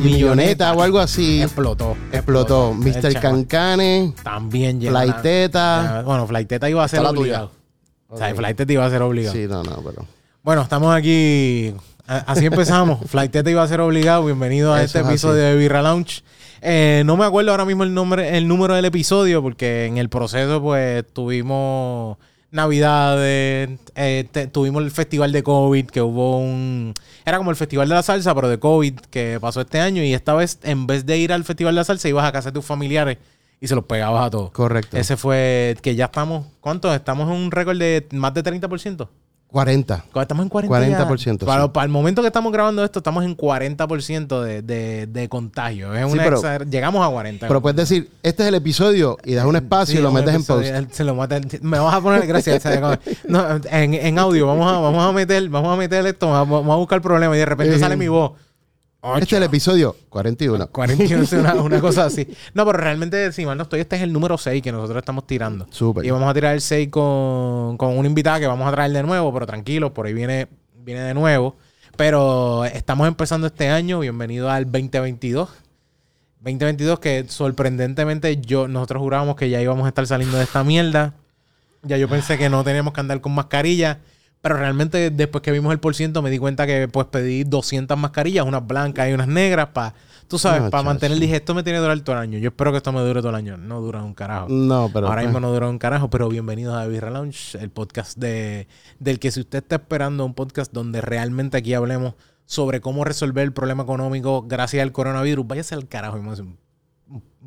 milloneta o algo así. explotó. Explotó. El Mr. Cancane, También llegó. Flyteta. Ah, Bueno, Flyteta iba a ser obligado. O sea, iba a ser obligado. Sí, no, no, pero. Bueno, estamos aquí. Así empezamos. Flightete iba a ser obligado. Bienvenido a Eso este es episodio así. de Birra Lounge. Eh, no me acuerdo ahora mismo el nombre, el número del episodio, porque en el proceso, pues, tuvimos Navidades, eh, te- tuvimos el festival de COVID, que hubo un. Era como el festival de la salsa, pero de COVID, que pasó este año. Y esta vez, en vez de ir al festival de la salsa, ibas a casa de tus familiares y se los pegabas a todos. Correcto. Ese fue que ya estamos. ¿Cuántos? Estamos en un récord de más de 30%. 40. Estamos en 40 ya. 40%, Para, sí. para el momento que estamos grabando esto, estamos en 40% de, de, de contagio. Es Sí, una pero- exager- Llegamos a 40. Pero puedes decir, este es el episodio y das un espacio Sí, y lo metes en post. Se lo mata- me vas a poner, gracias. no, en, en audio, vamos a, vamos a meter, vamos a meter esto, vamos, a buscar el problema y de repente sale mi voz. Este es el episodio 41. 41, una, una cosa así. No, pero realmente, si mal no estoy, este es el número 6 que nosotros estamos tirando. Súper. Y vamos a tirar el 6 con, con una invitada que vamos a traer de nuevo, pero tranquilos, por ahí viene, viene de nuevo. Pero estamos empezando este año. Bienvenido al 2022. 2022 que sorprendentemente yo nosotros jurábamos que ya íbamos a estar saliendo de esta mierda. Ya yo pensé que no teníamos que andar con mascarilla. Pero realmente después que vimos el por ciento me di cuenta que pues pedí 200 mascarillas, unas blancas y unas negras para, tú sabes, No, para mantener. Dije, esto me tiene que durar todo el año. Yo espero que esto me dure todo el año. No dura un carajo. No, pero. Ahora pues, mismo no dura un carajo, pero bienvenidos a Birra Lounge, el podcast de, del que si usted está esperando un podcast donde realmente aquí hablemos sobre cómo resolver el problema económico gracias al coronavirus, váyase al carajo, a hacer un,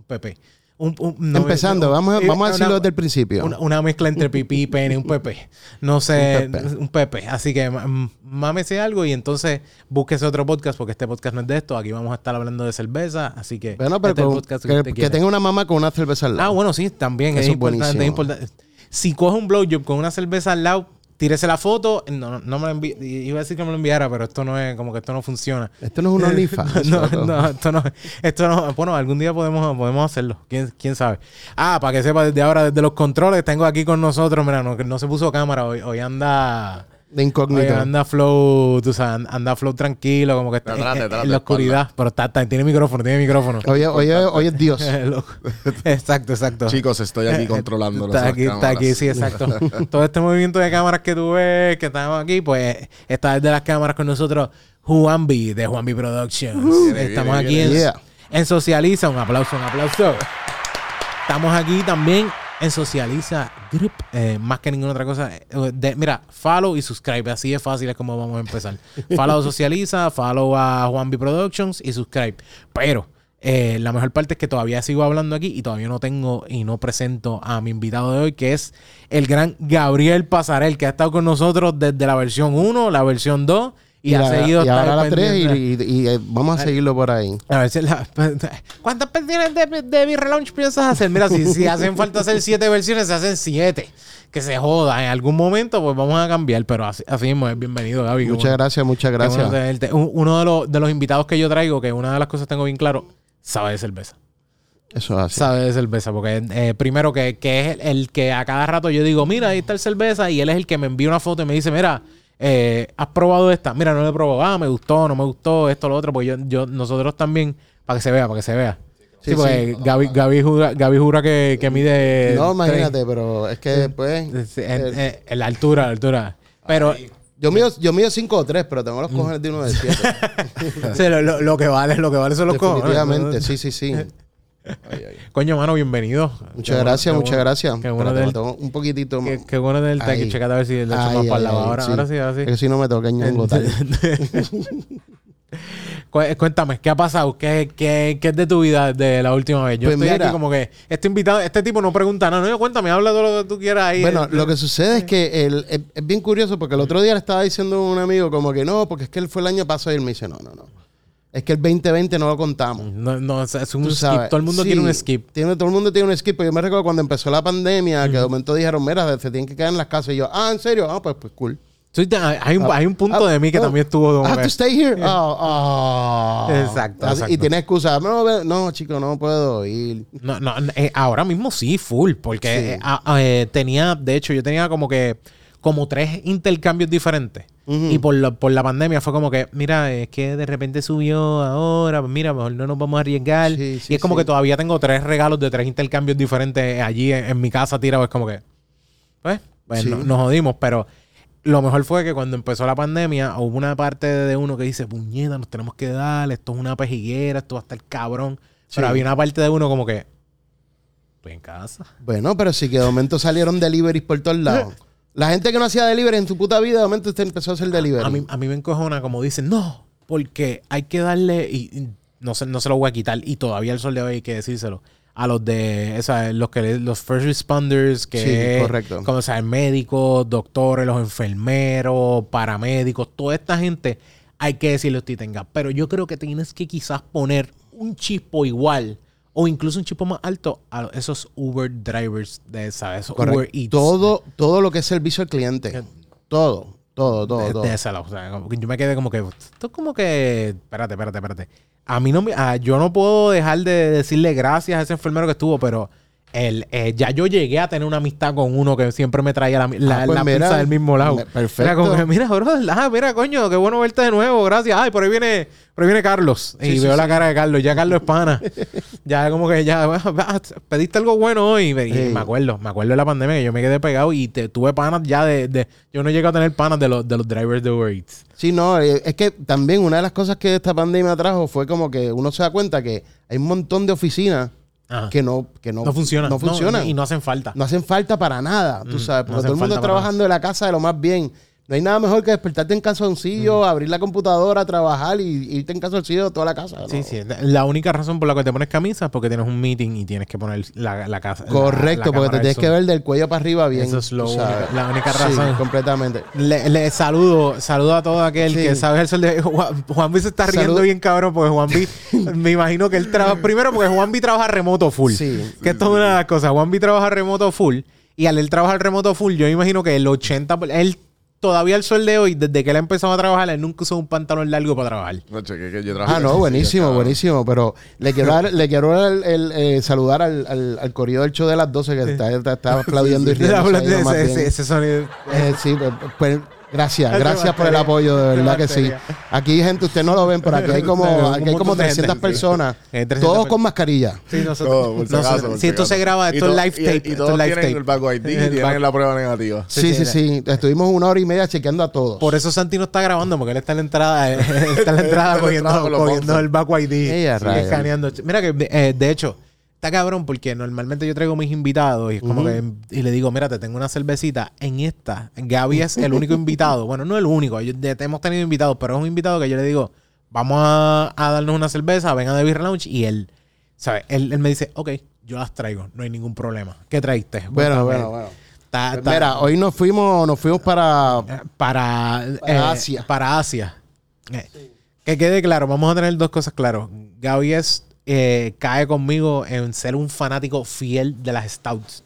PP. Un- un- no, Empezando, un- vamos, a- eh, vamos a una- decirlo desde el principio. una, una mezcla entre pipí y pene, un PP. No sé, Un PP. Así que mámese algo y entonces búsquese otro podcast porque este podcast no es de esto. Aquí vamos a estar hablando de cerveza, así que bueno, pero este con- podcast que, que quiere. tenga una mamá con una cerveza al Ah, lado. bueno, sí, también es Eso es importante, es importante. Si coge un blowjob con una cerveza al lado, tírese la foto. No, no, me envi- Iba a decir que me lo enviara, pero esto no es, como que esto no funciona. Esto no es un OnlyFans. No, no, esto no, esto no. Bueno, algún día podemos, podemos hacerlo. ¿Quién, quién sabe? Ah, para que sepa desde ahora, desde los controles, tengo aquí con nosotros. Mira, no, no se puso cámara hoy. Hoy anda. De incógnito. anda flow, tú sabes, anda flow tranquilo, como que está en- la oscuridad. Pero está, está- tiene micrófono, tiene micrófono. Oye, oye, oye, es Dios. Exacto, exacto. Chicos, estoy aquí controlando Está las aquí, está aquí, sí, exacto. Todo este movimiento de cámaras que tú ves, que estamos aquí, pues está desde las cámaras con nosotros Juanbi de Juanbi Productions. Viene, Estamos viene, aquí en. Yeah. en Socializa. Un aplauso, un aplauso. Estamos aquí también en Socializa Group. eh, más que ninguna otra cosa. eh, de- mira, follow y subscribe. Así es fácil, es como vamos a empezar. Follow Socializa, follow a Juanbi Productions y subscribe. Pero eh, la mejor parte es que todavía sigo hablando aquí y todavía no tengo y no presento a mi invitado de hoy, que es el gran Gabriel Pasarel, que ha estado con nosotros desde la versión 1, la versión 2 y, ha seguido y ahora la 3 y, pendiente. y- y, eh, vamos a seguirlo por ahí. A ver, si la- ¿cuántas versiones de, de mi relaunch piensas hacer? Mira, si, si hacen falta hacer siete versiones, se hacen siete. Que se joda. En algún momento, pues vamos a cambiar. Pero así, así mismo es bienvenido, Gaby. Muchas bueno- gracias, muchas bueno gracias. Uno de los, de los invitados que yo traigo, que una de las cosas tengo bien claro, sabe de cerveza. Eso es así. Sabe de cerveza. Porque eh, primero que, que es el, el que a cada rato yo digo, mira, ahí está el cerveza. Y él es el que me envía una foto y me dice, mira, eh, ¿has probado esta? Mira, no la he probado. Ah, me gustó, no me gustó, esto, lo otro. Pues yo, yo, nosotros también, para que se vea, para que se vea. Sí, Sí, porque Gaby, Gaby jura, Gaby jura que, que mide... No, imagínate, pero es que pues. Sí, en, en- en la altura, la altura. Pero Yo mido, yo mido 5 o 3, pero tengo los cojones de uno de 7. sí, lo, lo- lo que vale, lo que vale son los cojones. Definitivamente, sí, sí, sí. Coño, mano, bienvenido. Muchas Qué gracias, bueno, muchas gracias. Qué bueno, Espérate, del, un poquitito más. qué, qué bueno del Ahí. tequi. Checate a ver si le echo más Ay, para el ay, lado. Ahora, sí. ahora sí, ahora sí. Es que si no me toca. Cu- Cuéntame, ¿qué ha pasado? ¿Qué, qué, qué es de tu vida desde la última vez? Yo Pues estoy mira. aquí como que este invitado, este tipo no pregunta nada. No, yo, cuéntame, habla todo lo que tú quieras ahí. Bueno, lo que sucede es que el- es, es bien curioso porque el otro día le estaba diciendo a un amigo como que no, porque es que él fue el año pasado y él me dice, no, no, no. Es que el 2020 no lo contamos. No, no, es un Tú skip. sabes. Todo el mundo Sí, quiere un skip. Tiene, todo el mundo tiene un skip. Pero yo me recuerdo cuando empezó la pandemia, que de momento dijeron, mira, se tienen que quedar en las casas. Y yo, ah, ¿en serio? Ah, pues, pues cool. Hay, un, hay un punto Ah, de mí que oh, también estuvo I have to stay here. Oh, oh. Exacto, Así- exacto. Y tiene excusa. No, no, chico, no puedo ir. No, no, eh, ahora mismo sí, full, porque Sí. eh, ah, ah, eh, tenía, de hecho, yo tenía como que como tres intercambios diferentes. Y por la, por la pandemia fue como que, mira, es que de repente subió ahora, pues mira, mejor no nos vamos a arriesgar. Sí, sí, y es como sí. que todavía tengo tres regalos de tres intercambios diferentes allí en, en mi casa tirados. Es como que, pues, pues no- nos jodimos, pero lo mejor fue que cuando empezó la pandemia hubo una parte de uno que dice, puñeta, nos tenemos que dar, esto es una pejiguera, esto va a estar cabrón. Pero había una parte de uno como que, estoy en casa. Bueno, pero sí que de momento salieron deliveries por todos lados. La gente que no hacía delivery en su puta vida, de momento usted empezó a hacer delivery. A mí, a mí me encojona como dicen, no, porque hay que darle, y, y no, se, no se lo voy a quitar, y todavía el sol de hoy hay que decírselo, a los de, o sea, los que los first responders, que Sí, es, correcto. como o sea, médicos, doctores, los enfermeros, paramédicos, toda esta gente, hay que decirle que tenga. Pero yo creo que tienes que quizás poner un chispo igual, o incluso un chispo más alto, a esos Uber drivers de, ¿sabes? Esos. Uber Eats. todo, todo lo que es servicio al cliente. Todo, todo, todo, de, todo. de lado. O sea, como que yo me quedé como que. Esto es como que. Espérate, espérate, espérate. A mí no me. a- yo no puedo dejar de decirle gracias a ese enfermero que estuvo, pero. El, eh, ya yo llegué a tener una amistad con uno que siempre me traía la, la, Ah, pues la mira, pizza del mismo lado. me- perfecto. Era como que, mira, bro, ah, mira, coño, qué bueno verte de nuevo, gracias. Ay, por ahí viene, por ahí viene Carlos. y Sí, sí, veo la cara de Carlos, ya Carlos es pana. ya como que ya, ah, pediste algo bueno hoy. Y Sí. me acuerdo, me acuerdo de la pandemia que yo me quedé pegado y te, tuve panas ya de, de- Yo no llegué a tener panas de los, de los drivers de Uber Eats. Sí, no, eh, es que también una de las cosas que esta pandemia trajo fue como que uno se da cuenta que hay un montón de oficinas Ajá. que no, que no, no funcionan. No funcionan. y no hacen falta. No hacen falta para nada, tú Mm, sabes, porque todo el mundo trabajando de la casa de lo más bien. No hay nada mejor que despertarte en calzoncillo, abrir la computadora, trabajar y irte en calzoncillo toda la casa. ¿no? Sí, sí. La única razón por la que te pones camisa es porque tienes un meeting y tienes que poner la, la casa. Correcto, la porque te tienes que ver del cuello para arriba bien. Eso es lo único- la única Sí, razón. completamente. Le, le saludo, saludo a todo aquel Sí. que sabe el sol de Juan, Juanvi se está riendo Salud. bien cabrón porque Juanvi me imagino que él trabaja primero porque Juanvi trabaja remoto full. Sí. Que esto es una de las cosas. Juanvi trabaja remoto full y al él trabajar remoto full, yo imagino que el 80 por- él todavía el sol de hoy desde que él empezó a trabajar, él nunca usó un pantalón largo para trabajar. No, cheque, que yo Ah, no, buenísimo, buenísimo. Pero le quiero dar, le quiero dar el, el, eh, saludar al, al, al corrido del show de las 12 que está, está, está aplaudiendo y riéndose ahí lo más ese, ese- ese sonido. Eh, sí, pues, pues, gracias, gracias por el apoyo, de verdad que sí. Aquí, gente, ustedes no lo ven, pero aquí hay como, aquí hay como montón de 300 gente. personas, Hay 300 todos con mascarilla. Sí, nosotros. Si nosotros- acaso, por si esto se graba, esto es live y- tape. Y, esto es todos live tienen tape. el back ID y El tienen la prueba negativa. Sí, Sí, sí. Estuvimos una hora y media chequeando a todos. Por eso Santi no está grabando, porque él está en la entrada, él está en la entrada cogiendo, el back ID. Escaneando. Mira que, eh, de hecho, está cabrón porque normalmente yo traigo mis invitados y es como que, y le digo, mira, te tengo una cervecita. En esta, Gaby es el único invitado. Bueno, no el único, yo- de- hemos tenido invitados, pero es un invitado que yo le digo, vamos a, a darnos una cerveza, venga de Beer Lounge y él, ¿sabes? Él, él me dice, ok, yo las traigo, no hay ningún problema. ¿Qué traíste? Bueno, bueno, bueno. Pues mira, hoy nos fuimos, nos fuimos para eh, para, Para eh, Asia. Para Asia. Eh, Que quede claro, vamos a tener dos cosas claras. Gaby es, eh, cae conmigo en ser un fanático fiel de las stouts.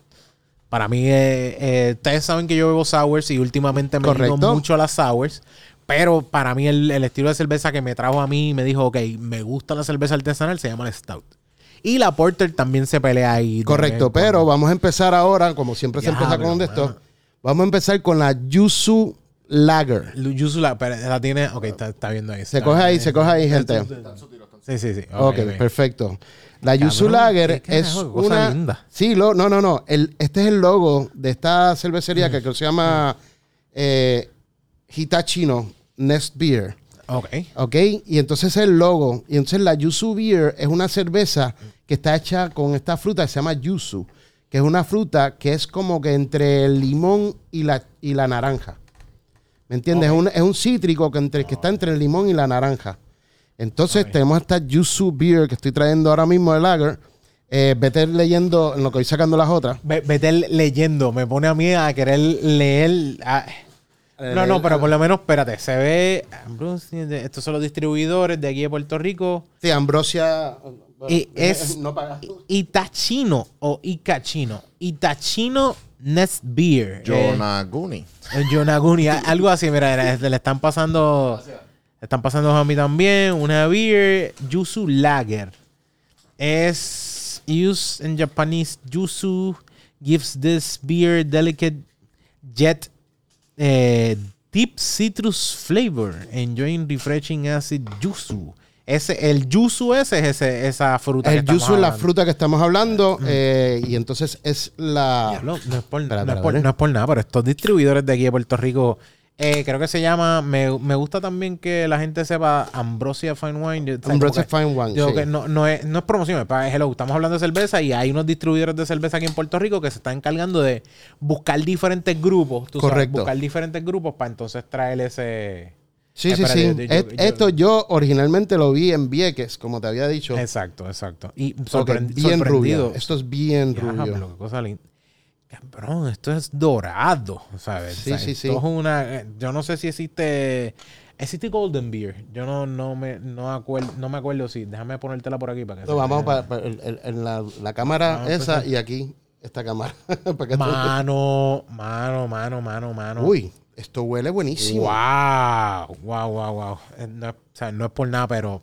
Para mí, eh, eh, ustedes saben que yo bebo sours y últimamente me digo Correcto. mucho a las sours. Pero para mí el, el estilo de cerveza que me trajo a mí me dijo, ok, me gusta la cerveza artesanal, se llama la stout. Y la porter también se pelea ahí. de Correcto, pero cuando. vamos a empezar ahora, como siempre se empieza con de esto. mano. Vamos a empezar con la Yuzu Lager. Yuzu la, pero la tiene, ok, está, está viendo ahí. Se coge ahí, bien. se coge ahí, gente. Sí, sí, sí. Ok, ok. perfecto. La Yuzu Lager es cosa una. linda. Sí, lo, no, no, no. El, este es el logo de esta cervecería que creo que se llama eh, Hitachino Nest Beer. Ok. ¿Ok? Y entonces el logo. Y entonces la Yuzu Beer es una cerveza que está hecha con esta fruta que se llama Yuzu, que es una fruta que es como que entre el limón y la, y la naranja. ¿Me entiendes? Es, un, es un cítrico que, entre, que está entre el limón y la naranja. Entonces tenemos esta Yuzu Beer que estoy trayendo ahora mismo de Lager. Eh, vete leyendo en lo que voy sacando las otras. Ve- Vete leyendo. Me pone a mí a querer leer. No, no, pero por lo menos, espérate. Se ve. Ambrosia, de- Estos son los distribuidores de aquí de Puerto Rico. Sí, Ambrosia. Y es- No pagas. Itachino o Icachino. Itachino Nest Beer. Eh, Yonaguni. El Yonaguni, algo así, mira, era- le están pasando. Le están pasando a mí también. Una beer, Yuzu Lager. Es used in Japanese. Yuzu gives this beer delicate jet eh, Deep Citrus Flavor, Enjoying Refreshing Acid Yuzu. Ese, el yuzu ese es ese- esa fruta que El estamos yuzu es la fruta que estamos hablando eh, y entonces es la... Diablo, no, es por, no es por- no es por nada, pero estos distribuidores de aquí de Puerto Rico, eh, creo que se llama, me, me gusta también que la gente sepa Ambrosia Fine Wine. Ambrosia Fine Wine, yo sí. que no, no, es, no es promoción, es para hello. Estamos hablando de cerveza y hay unos distribuidores de cerveza aquí en Puerto Rico que se están encargando de buscar diferentes grupos. tú sabes, Correcto. buscar diferentes grupos para entonces traer ese. Sí, sí, Espérate, sí. yo- yo- Et- yo- Esto yo originalmente lo vi en Vieques, como te había dicho. Exacto, exacto. Y sorpre- bien sorprendido. rubio. Esto es bien Diablo, rubio. qué cosa linda. Cabrón, esto es dorado, ¿sabes? Sí, O sea, sí, esto sí. es una, eh, yo no sé si existe existe Golden Beer. Yo no no me no acuerdo no me acuerdo si déjame ponértela por aquí para que No, vamos vea. para, en la, la cámara a esa empezar. y aquí esta cámara. Para que tú- Mano, mano, mano, mano, mano. Uy, esto huele buenísimo. Wow, wow, wow, wow. No, es- o sea, no es por nada, pero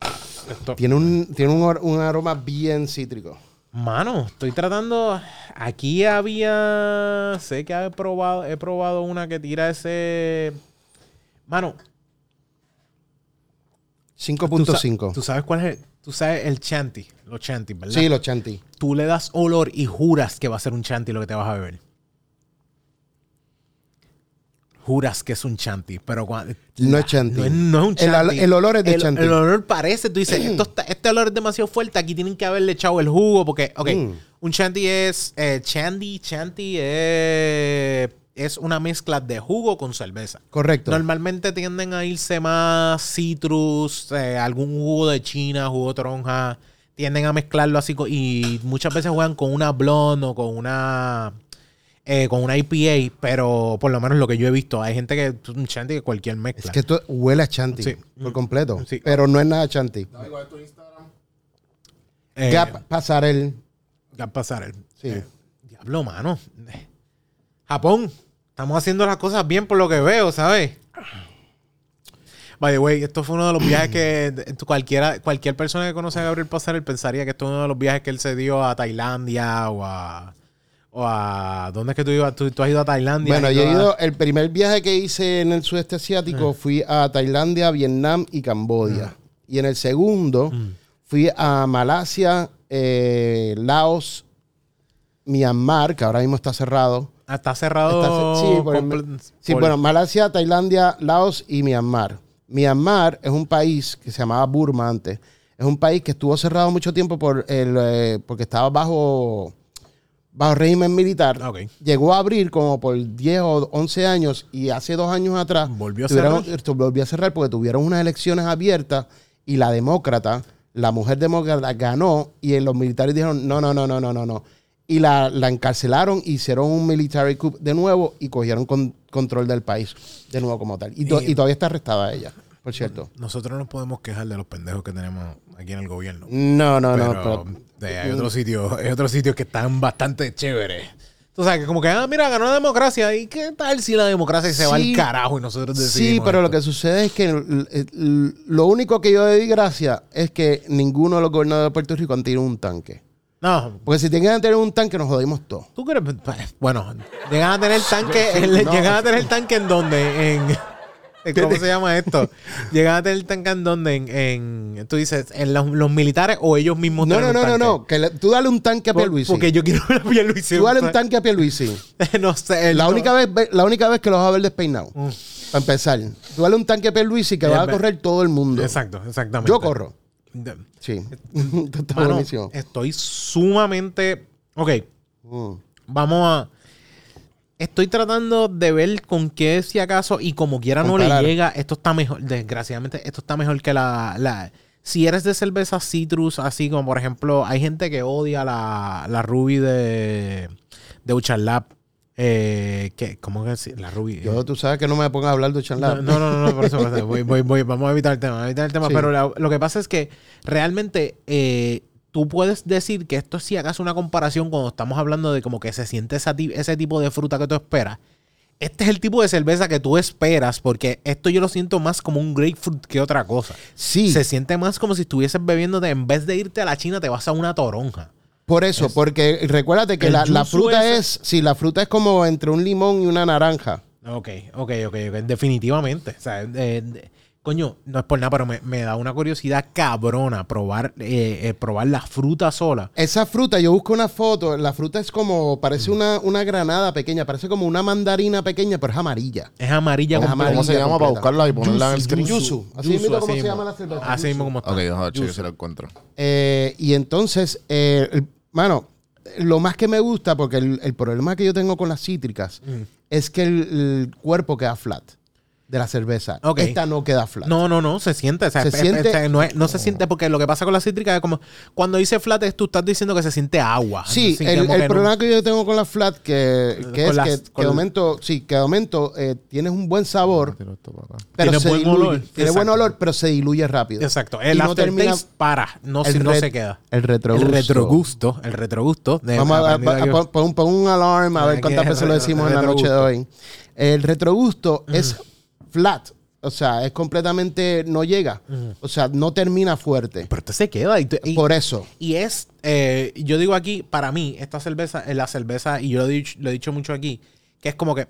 esto, Tiene un, tiene un, un aroma bien cítrico. Mano, estoy tratando. Aquí había. Sé que he probado, he probado una que tira ese. Mano, tú, sa- 5.5. tú sabes cuál es. el- Tú sabes el chanty, los chanty, ¿verdad? Sí, los chanti. Tú le das olor y juras que va a ser un chanty lo que te vas a beber. Juras que es un chanty, pero cuando, No es chanty. No, es- no es un El al- el olor es de el, chanty. El olor parece, tú dices, esto está- este olor es demasiado fuerte, aquí tienen que haberle echado el jugo, porque, ok, Mm. un chanty es, eh, chandy, chanty es, es una mezcla de jugo con cerveza. Correcto. Normalmente tienden a irse más citrus, eh, algún jugo de china, jugo de toronja. Tienden a mezclarlo así y muchas veces juegan con una blonde o con una eh, con una IPA, pero por lo menos lo que yo he visto, hay gente que un chanty que cualquier mezcla. Es que esto huele a chanti Sí. por completo. Sí. Pero no es nada chanti. Eh, Gap Pasarel. Gap Pasarel. Sí. Eh, diablo, mano. Japón. Estamos haciendo las cosas bien por lo que veo, ¿sabes? By the way, esto fue uno de los viajes que cualquiera, cualquier persona que conoce a Gabriel Pasarel pensaría que esto es uno de los viajes que él se dio a Tailandia o a... O a ¿Dónde es que tú ibas? Tú, tú has ido a Tailandia. Bueno, yo he a- ido, el primer viaje que hice en el sudeste asiático Ah. fui a Tailandia, Vietnam y Camboya. Y en el segundo Mm. fui a Malasia, eh, Laos, Myanmar, que ahora mismo está cerrado. Ah, Está cerrado. Está sí, por el- Sí, bueno, Malasia, Tailandia, Laos y Myanmar. Myanmar es un país que se llamaba Burma antes. Es un país que estuvo cerrado mucho tiempo por el, eh, porque estaba bajo, bajo régimen militar. Ok. Llegó a abrir como por 10 o 11 años y hace dos años atrás Volvió a cerrar. esto volvió a cerrar porque tuvieron unas elecciones abiertas y la demócrata, la mujer demócrata ganó y los militares dijeron no, no, no, no, no, no, no. Y la, la encarcelaron, hicieron un military coup de nuevo y cogieron con- control del país de nuevo como tal. Y, to- Y- y todavía está arrestada ella, por cierto. Nosotros nos podemos quejar de los pendejos que tenemos aquí en el gobierno. No, no, no. pero, eh, hay otros sitios, hay otros sitios que están bastante chéveres. Tú sabes que como que, ah, mira, ganó la democracia. ¿Y qué tal si la democracia se va al carajo y nosotros decidimos Sí, pero lo que sucede es que el- lo único que yo le di gracia es que ninguno de los gobernadores de Puerto Rico han tenido un tanque. No, Porque si tenían que tener un tanque, nos jodimos todos. tú crees, bueno, llegan a tener tanque, No. llegan a tener tanque en donde, en- ¿cómo se llama esto? Llegan a tener tanque en donde, en, en- tú dices, en los, los militares o ellos mismos No, no, no, no, no. Que le- tú dale un tanque a Por- Pierluisi. Porque yo quiero ver a Pierluisi. Tú dale un tanque a Pierluisi. no sé. La no- única, vez, la única vez que los vas a ver despeinado. Mm. Para empezar. Tú dale un tanque a Pierluisi que va a correr todo el mundo. Exacto, exactamente. Yo corro. De- Sí. Está Mano, estoy sumamente. Ok, Mm. vamos a. Estoy tratando de ver con qué, si acaso, y como quiera no Comparar. le llega, esto está mejor. Desgraciadamente, esto está mejor que la. la- si eres de cerveza citrus, así como por ejemplo, hay gente que odia la, la Ruby de, de Uchalab. Eh, que, ¿Cómo que La Ruby. Yo, tú sabes que no me pongas a hablar de No, Chanlab. no, no, no, no, por eso, por eso. Voy, voy, voy. Vamos a evitar el tema, a evitar el tema. Sí. Pero la- lo que pasa es que realmente eh, tú puedes decir que esto es si hagas una comparación cuando estamos hablando de como que se siente esa ese tipo de fruta que tú esperas. Este es el tipo de cerveza que tú esperas porque esto yo lo siento más como un grapefruit que otra cosa. Sí. Se siente más como si estuvieses bebiéndote, en vez de irte a la China, te vas a una toronja. Por eso, porque recuérdate que la, fruta ese- es, sí, la fruta es como entre un limón y una naranja. Ok, ok, ok, ok. Definitivamente. O sea, eh, coño, no es por nada, pero me, me da una curiosidad cabrona probar, eh, eh, probar la fruta sola. Esa fruta, yo busco una foto, la fruta es como, parece Mm. una, una granada pequeña, parece como una mandarina pequeña, pero es amarilla. Es amarilla amarilla ¿Cómo se llama para buscarla y ponerla en el screen? Yuzu. Así mismo como así se llama mismo. la cerveza. Así mismo como está. Ok, vamos a ver Yuzu. si lo encuentro. Eh, y entonces, eh, mano, lo más que me gusta, porque el, el problema que yo tengo con las cítricas Mm. es que el, el cuerpo queda flat de la cerveza. Esta no queda flat. No, no, no, se siente. o sea, Se es- siente- no, es- no se siente porque lo que pasa con la cítrica es como cuando dice flat es tú estás diciendo que se siente agua. Sí, el, como el que no- problema que yo tengo con la flat que, que es las- que, que de momento, sí, que de momento eh, tienes un buen sabor, pero Tiene se buen diluye. olor. Tiene buen Exacto. olor, pero se diluye rápido. Exacto. El Y no termina- para, no, el si- no se queda. El retrogusto. El retrogusto. El retrogusto. de- Vamos a, a- pon, un alarm a ver Aquí cuántas es veces lo decimos en la noche de hoy. El retrogusto es flat. O sea, es completamente. No llega. O sea, no termina fuerte. Pero este se queda. Y, y- Por eso. y es, eh, yo digo aquí, para mí, esta cerveza, es la cerveza, y yo lo he, dicho, lo he dicho mucho aquí, que es como que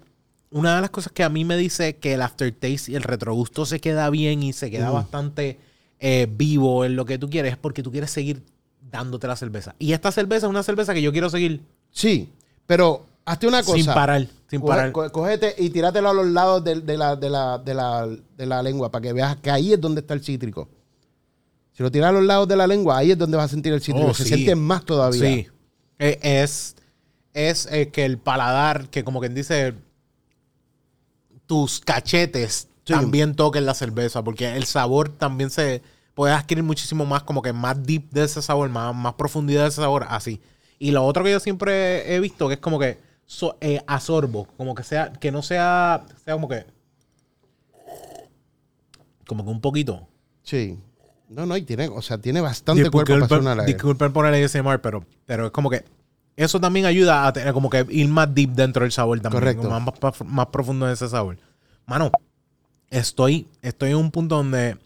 una de las cosas que a mí me dice que el aftertaste y el retrogusto se queda bien y se queda bastante eh, vivo en lo que tú quieres, es porque tú quieres seguir dándote la cerveza. Y esta cerveza es una cerveza que yo quiero seguir Sí. Pero hazte una cosa. sin parar, sin parar. cógete y tíratelo a los lados de, de la, de, la, de, la, de la lengua para que veas que ahí es donde está el cítrico. Si lo tiras a los lados de la lengua, ahí es donde vas a sentir el cítrico. Oh, Se sí. siente más todavía. Sí. Eh, es es eh, que el paladar, que como quien dice, tus cachetes Sí. también toquen la cerveza, porque el sabor también se puede adquirir muchísimo más, como que más deep de ese sabor, más, más profundidad de ese sabor, así. Y lo otro que yo siempre he visto, que es como que so- eh, a sorbo, como que sea, que no sea, sea como que, como que un poquito. Sí. No, no, y tiene, o sea, tiene bastante cuerpo para hacer una disculpen por el ASMR, pero, pero es como que eso también ayuda a tener como que ir más deep dentro del sabor también. Correcto. Más, más, más profundo en ese sabor. Mano, estoy, estoy en un punto donde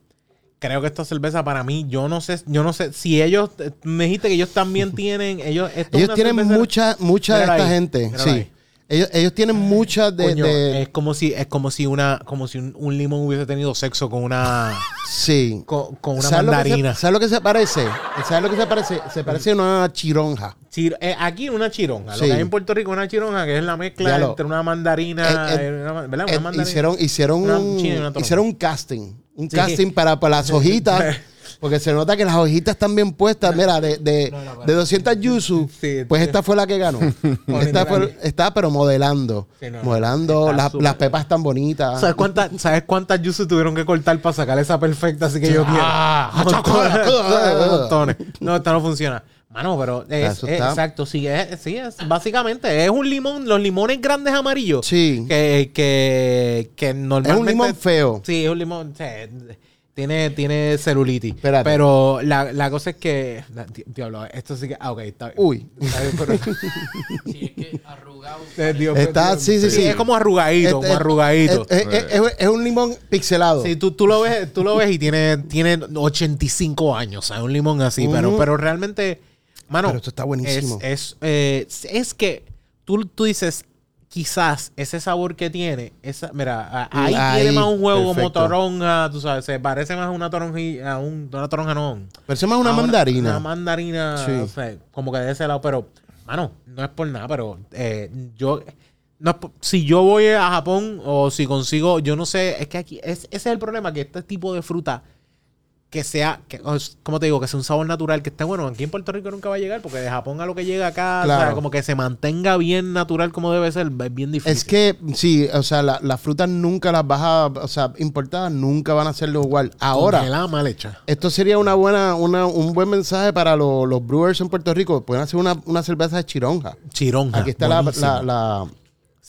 creo que esta cerveza para mí, yo no sé, yo no sé si ellos, me dijiste que ellos también tienen, ellos, Ellos tienen mucha, mucha de esta ahí, gente. Sí. ahí. Ellos, ellos tienen muchas de. Coño, de- es como si, es como si una, como si un, un limón hubiese tenido sexo con una, sí. con, con una ¿Sabes lo que se- mandarina. ¿Sabes lo que se parece? ¿Sabes lo que se parece? Se parece a una chironja. Chir- eh, aquí una chironja. Lo Sí. que hay en Puerto Rico una chironja, que es la mezcla Ya lo- entre una mandarina, Eh, eh, eh, una, ma- ¿verdad? Una Eh, mandarina. hicieron hicieron, Una un, china y una toronja. hicieron un casting. Un Sí. casting para, para las hojitas. Porque se nota que las hojitas están bien puestas. Mira, de, de, No, no, pero- de 200 yuzu, Sí, pues sí. esta fue la que ganó. esta fue, está, pero modelando. Sí, no, no. modelando. Las, las pepas están bonitas. ¿Sabes cuántas, ¿Sabes cuántas yuzu tuvieron que cortar para sacar esa perfecta? Así que yo quiero. Ah, Montones. Montones. No, esta no funciona. Mano, pero es, es- está- exacto, sí, es, sí, es básicamente es un limón, los limones grandes amarillos. Sí. Que, que, que Es normalmente. un limón feo. Sí, es un limón. sí, tiene, tiene celulitis. Espérate. Pero la, la cosa es que. la- di- Diablo, esto sí que. Ah, ok, está bien. Uy. Está bien, pero- Sí, es que arrugado. Eh, Dios, Está- Dios, sí, sí, sí. Es como arrugadito, como Es- es- arrugadito. Es, es- es- es un limón pixelado. Sí, tú, tú lo ves, tú lo ves y tiene, tiene 85 años, ¿sabes? Un limón así, pero, Ujú. pero realmente, mano. Pero esto está buenísimo. Es, es, eh, es que tú, tú dices, quizás ese sabor que tiene, esa, mira, a- ahí, Ahí, tiene más un huevo como toronja, tú sabes, se parece más a una toronjilla, a un, una toronja no. Parece más una a mandarina. Una mandarina, Sí. o sea, como que de ese lado, pero, mano, no es por nada, pero eh, yo, no es por- si yo voy a Japón o si consigo, yo no sé, es que aquí, es, ese es el problema, que este tipo de fruta, que sea, que, como te digo, que sea un sabor natural, que esté bueno, aquí en Puerto Rico nunca va a llegar, porque de Japón a lo que llega acá, o sea, Claro. como que se mantenga bien natural como debe ser, es bien difícil. Es que, sí, o sea, la- las frutas nunca las vas a, o sea, importadas nunca van a hacerlo igual. Ahora, Congelada, mal hecha. esto sería una buena, una, un buen mensaje para los, los brewers en Puerto Rico. Pueden hacer una, una cerveza de chironja. Chironja. Aquí está la, buenísimo. la- la-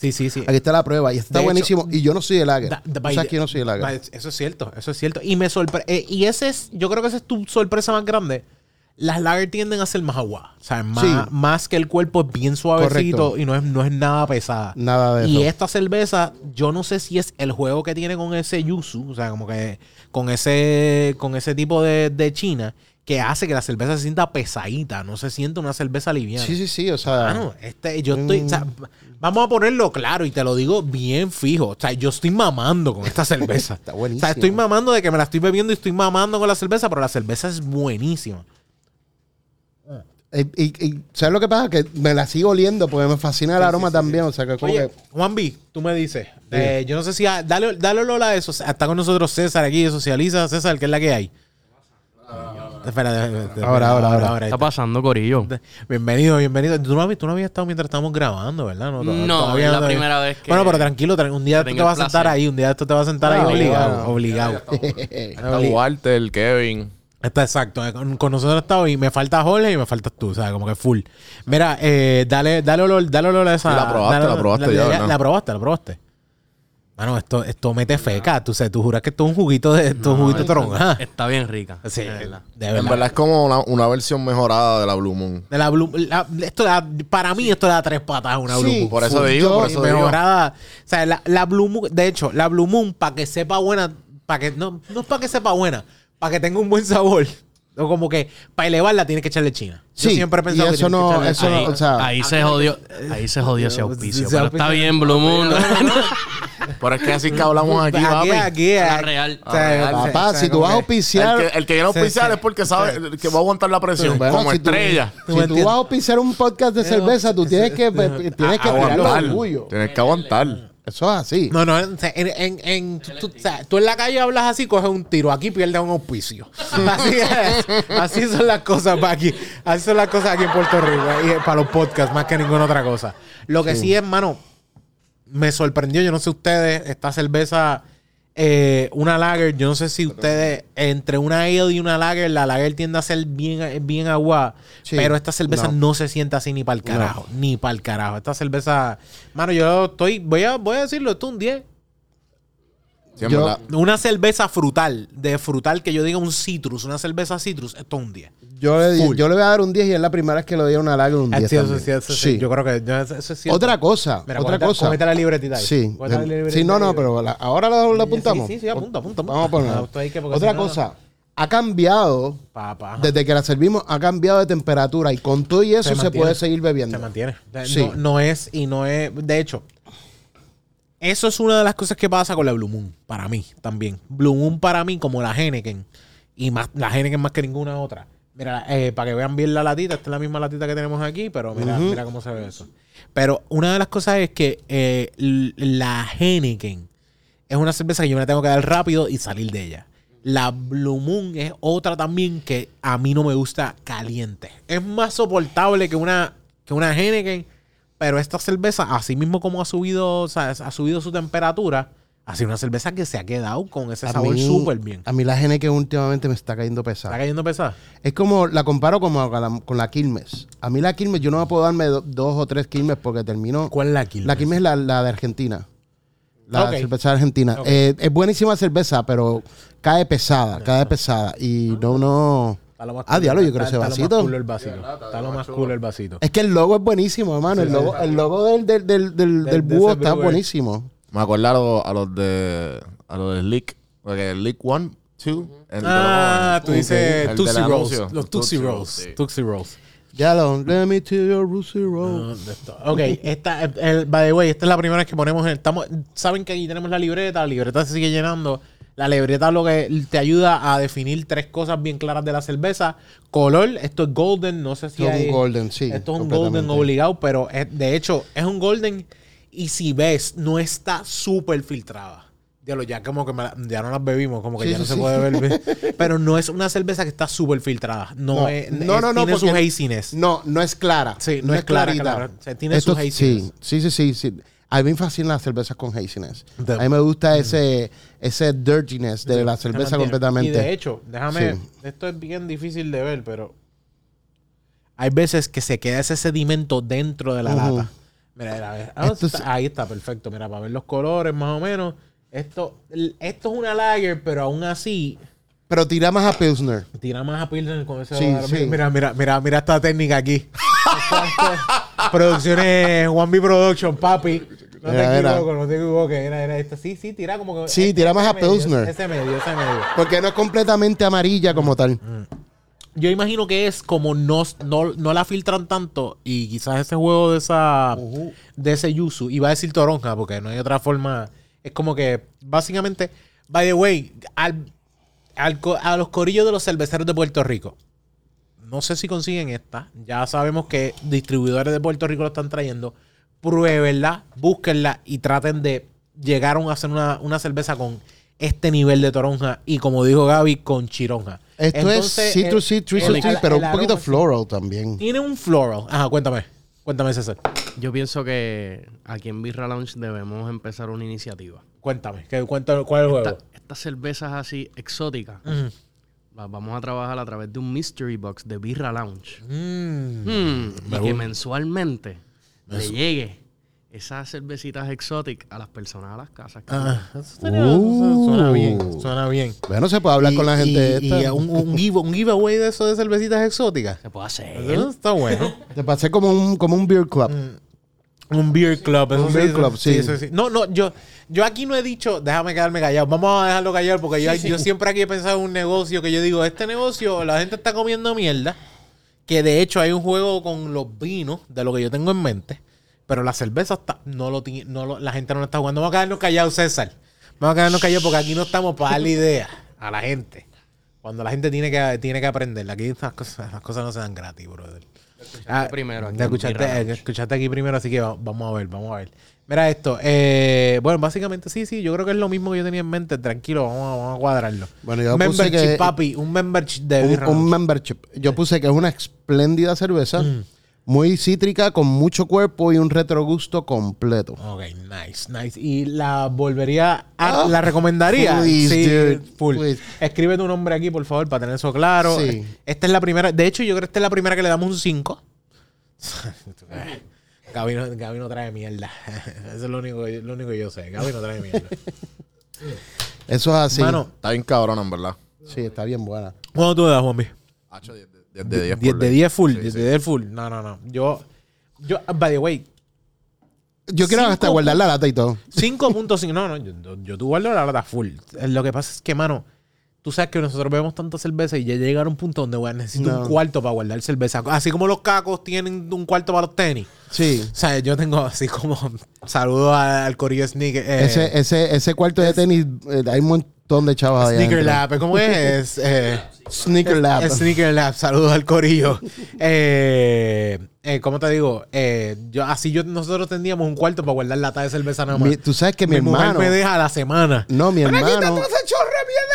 Sí, sí, sí. aquí está la prueba y está De hecho, buenísimo. y yo no soy de lager. O sea, que yo no soy de lager. Eso es cierto, eso es cierto. Y me sorprende. y ese es, yo creo que esa es tu sorpresa más grande. las lager tienden a ser más agua. O sea, más, Sí. más que el cuerpo es bien suavecito Correcto. y no es, no es nada pesada. Nada de Y eso. esta cerveza, yo no sé si es el juego que tiene con ese yuzu, o sea, como que con ese, con ese tipo de, de china, que hace que la cerveza se sienta pesadita, no se siente una cerveza liviana. Sí, sí, sí. O sea, Mano, este, yo estoy. o sea, vamos a ponerlo claro y te lo digo bien fijo. O sea, yo estoy mamando con esta cerveza. Está O buenísimo. sea, estoy mamando de que me la estoy bebiendo y estoy mamando con la cerveza, pero la cerveza es buenísima. y, y- y ¿sabes lo que pasa? Que me la sigo oliendo porque me fascina el Sí, aroma sí, sí, también. O sea, que como Oye, que... Juan B, tú me dices. eh, yo no sé si. dale, dale Lola a eso. Está con nosotros César aquí, de Socializa. César, ¿qué es la que hay? Espera, espera, Ahora, ahora, ahora. ¿Qué está. pasando, Corillo? Bienvenido, bienvenido. Tú no, habías, tú no habías estado mientras estábamos grabando, ¿verdad? No, es la primera vez que- Bueno, pero tranquilo, tra- un día esto te vas a sentar ahí, un día esto te vas a sentar Ah, ahí obligado, obligado. Está Walter, Kevin. Está exacto. eh, Con, nosotros está hoy. Me falta Jorge y me faltas tú, o sea, como que full. Mira, eh, dale, dale olor, dale olor a esa. Y la probaste, dale la probaste la, ya, la probaste, la probaste. Mano, esto, esto mete feca. Tú, sabes, tú juras que esto es un juguito de, esto es un juguito de toronja. Está bien rica. Sí, de verdad. de En verdad. verdad es como una, una versión mejorada de la Blue Moon. De la Blue- la- esto para mí esto le da tres patas a una Sí, Blue Moon. Por eso digo, Yo- por eso digo. mejorada. O sea, la, la Blue Moon, de hecho, la Blue Moon, para que sepa buena, para que, no, no es para que sepa buena, para que tenga un buen sabor. O como que para elevarla tiene que echarle china. Yo Sí, siempre he pensado y eso que no- eso no- o sea- ahí se jodió, ahí se jodió ese auspicio. Pero auspicio- está bien, Blue Moon. Pero es que así que hablamos aquí, aquí, papi. aquí, La aquí, real. o sea, La real. o sea, Papá, o sea, si tú vas a auspiciar... El que, el que viene a auspiciar es porque sabe que va a aguantar la presión. Bueno, como si tú- estrella. Tú Si tú vas a auspiciar un podcast de cerveza, tú tienes que, tienes que Aguantar. orgullo. Tienes que aguantar. Eso es así. No, no, en, en, en- tú, o sea, tú en la calle hablas así, coges un tiro. Aquí pierdes un auspicio. Así es. Así son las cosas para aquí. Así son las cosas aquí en Puerto Rico. Y para los podcasts, más que ninguna otra cosa. Lo que sí, es, hermano, me sorprendió. Yo no sé ustedes, esta cerveza, eh, una lager, yo no sé si ustedes, entre una ale y una lager, la lager tiende a ser bien, bien agua. Sí. Pero esta cerveza No. no. se siente así ni para el carajo. Ni para el carajo. Esta cerveza, mano, yo estoy, voy a, voy a decirlo, esto es un 10. Sí, en Yo- verdad. Una cerveza frutal, de frutal que yo diga un citrus, una cerveza citrus, esto es un 10. Yo le, di- yo le voy a dar un 10 y es la primera vez que le doy una lager un 10 Ah, sí, eso sí, eso sí. Sí. Yo creo que yo- eso es cierto. Otra cosa, Mira, otra cosa. cógete la libretita ahí. Sí, Cógete la libretita sí, no, no, pero la- ahora la, la apuntamos. Sí, sí, sí, apunta, apunta, apunta. Vamos a poner. Ah, Otra si no, cosa, ha cambiado, Papá. desde que la servimos, ha cambiado de temperatura y con todo y eso se, mantiene. puede seguir bebiendo. Se mantiene. No, Sí. no es, y no es. De hecho, eso es una de las cosas que pasa con la Blue Moon, para mí también. Blue Moon para mí, como la Henneken, y más, la Henneken más que ninguna otra. Mira, eh, para que vean bien la latita, esta es la misma latita que tenemos aquí, pero mira, mira cómo se ve eso. Pero una de las cosas es que eh, la Henneken es una cerveza que yo me la tengo que dar rápido y salir de ella. La Blue Moon es otra también que a mí no me gusta caliente. Es más soportable que una, que una Henneken, pero esta cerveza, así mismo como ha subido, o sea, ha subido su temperatura, ha sido una cerveza que se ha quedado con ese A sabor súper bien. A mí la que últimamente me está cayendo ¿Está pesada. cayendo pesada? Es como, la comparo como con la, con la Quilmes. A mí la Quilmes, yo no me puedo darme do- dos o tres Quilmes porque termino... ¿Cuál es la Quilmes? La Quilmes es la, la de Argentina. La Ok. cerveza de argentina. Eh, es buenísima cerveza, pero cae pesada, cae pesada. Y no, no... Está Ah, diablo, yo quiero Está- ese está lo más vasito. cool el vasito. Está lo más cool el vasito. Es que el logo es buenísimo, hermano. el, logo, el logo del, del, del, del, De- del de búho está buenísimo. Me acuerdo a los, a los de a los de Leak. Porque el Leak 1, 2. Ah, tú dices Tootsie Rolls. Los Tootsie Rolls. Tootsie Rolls. Ya lo, let me tell you, Russell Roll. Ok, esta, el, by the way, esta es la primera vez que ponemos. en- estamos, Saben que aquí tenemos la libreta, la libreta se sigue llenando. La libreta lo que te ayuda a definir tres cosas bien claras de la cerveza. Color, esto es golden, no sé si Esto es un golden, sí, Esto es un golden obligado, pero es- de hecho es un golden y si ves, no está súper filtrada. Diablo, ya como que la- ya no las bebimos, como que Sí, ya no sí, se puede ver. pero no es una cerveza que está súper filtrada. No, No, es, no, no, no, tiene su porque- haziness. No, no es clara. Sí, no es clara, clarita. clara. O sea, tiene Esto- sus haziness. sí, sí, sí, sí. A mí me fascinan las cervezas con haziness. A mí me gusta ese, ese dirtiness de la cerveza completamente. Y de hecho, déjame, esto es bien difícil de ver, pero hay veces que se queda ese sedimento dentro de la lata. Mira, mira, a ver. Ah, está- es- ahí está, perfecto. Mira, para ver los colores más o menos. Esto, esto es una lager, pero aún así Pero tira más a Pilsner. Tira más a Pilsner con ese Sí, sí. Mira, mira, mira, mira esta técnica aquí. Producciones One B Production, papi. No te equivoco, no te equivoques. Era, era esta. Sí, sí, tira como que. Sí, tira más a medio, Pilsner. Ese medio, ese medio. Porque no es completamente amarilla como tal. Yo imagino que es como no, no, no la filtran tanto y quizás ese juego de esa de ese yuzu, iba a decir toronja porque no hay otra forma, es como que básicamente, by the way, al, al a los corillos de los cerveceros de Puerto Rico, no sé si consiguen esta, ya sabemos que distribuidores de Puerto Rico lo están trayendo, pruébenla, búsquenla y traten de llegar a hacer una, una cerveza con este nivel de toronja y como dijo Gaby, con chironja. Esto Entonces, es citrus, el- citrus, el- citrus, el- pero el un poquito aroma, floral también. Tiene un floral. Ajá, cuéntame. Cuéntame, César. Yo pienso que aquí en Birra Lounge debemos empezar una iniciativa. Cuéntame. ¿qué, cuéntame ¿Cuál es el juego? Esta- estas cervezas así exóticas las vamos a trabajar a través de un mystery box de Birra Lounge. Mm. Hmm, y que mensualmente le llegue esas cervecitas exóticas a las personas a las casas. Ah, eso sería- Uh. suena bien. Suena bien. Bueno, se puede hablar Y- con la gente y, esta. y un, un, give- un giveaway de eso de cervecitas exóticas. Se puede hacer. Eso está bueno. Te pasé como un, como un beer club. Un beer club. Eso Un sí, beer club, sí. No, no, yo, yo aquí no he dicho, déjame quedarme callado. Vamos a dejarlo callado porque yo, yo siempre aquí he pensado en un negocio que yo digo, este negocio, la gente está comiendo mierda. Que de hecho hay un juego con los vinos de lo que yo tengo en mente. Pero la cerveza está, no lo tiene, no lo- la gente no lo está jugando. Vamos a quedarnos callados, César. Vamos a quedarnos callados porque aquí no estamos para darle idea a la gente. Cuando la gente tiene que, tiene que aprender. Aquí estas cosas, las cosas no se dan gratis, brother. Ah, primero aquí escuchaste, eh, escuchaste aquí primero, así que va- vamos a ver, vamos a ver. Mira esto. eh, bueno, básicamente sí, sí, yo creo que es lo mismo que yo tenía en mente. Tranquilo, vamos a, vamos a cuadrarlo. Bueno, yo puse membership, que- papi, un membership de un, un membership. Yo puse que es una espléndida cerveza, Mm. Muy cítrica, con mucho cuerpo y un retrogusto completo. Ok, nice, nice. Y la volvería a, Ah, la recomendaría. please, sí, dude, full. please. Escribe tu nombre aquí, por favor, para tener eso claro. Sí. Esta es la primera. De hecho, yo creo que esta es la primera que le damos un 5. Gaby no, Gaby no trae mierda. Eso es lo único, lo único que yo sé. Gaby no trae mierda. Eso es así. Mano, Está bien cabrón, en verdad. sí, está bien buena. ¿cuándo tú le das, Juanmi? Hacho, 10 de 10. de 10 10 por de ley. 10 full. Sí, 10 sí. de 10 full. No, no, no. Yo, yo, by the way, Yo quiero Cinco hasta guardar la lata y todo. 5.5. No, no, yo, yo, tú guardo la lata full. Lo que pasa es que, mano, tú sabes que nosotros bebemos tanta cerveza y ya llega a un punto donde bueno, necesito No. un cuarto para guardar cerveza. Así como los cacos tienen un cuarto para los tenis. Sí. O sea, yo tengo así como saludo al, al corillo Sneaker. eh, ese, ese, ese cuarto de tenis, eh, hay un montón de chavos ahí. Sneaker. Lab. ¿Cómo es? Eh, Sneaker Lab. es Sneaker Lab. Saludos al corillo. Eh, eh, ¿Cómo te digo? Eh, yo, así yo, nosotros tendríamos un cuarto para guardar lata de cerveza nada más. Mi- tú sabes que mi, mi mujer hermano. me deja a la semana. No, mi ¡Mira, hermano.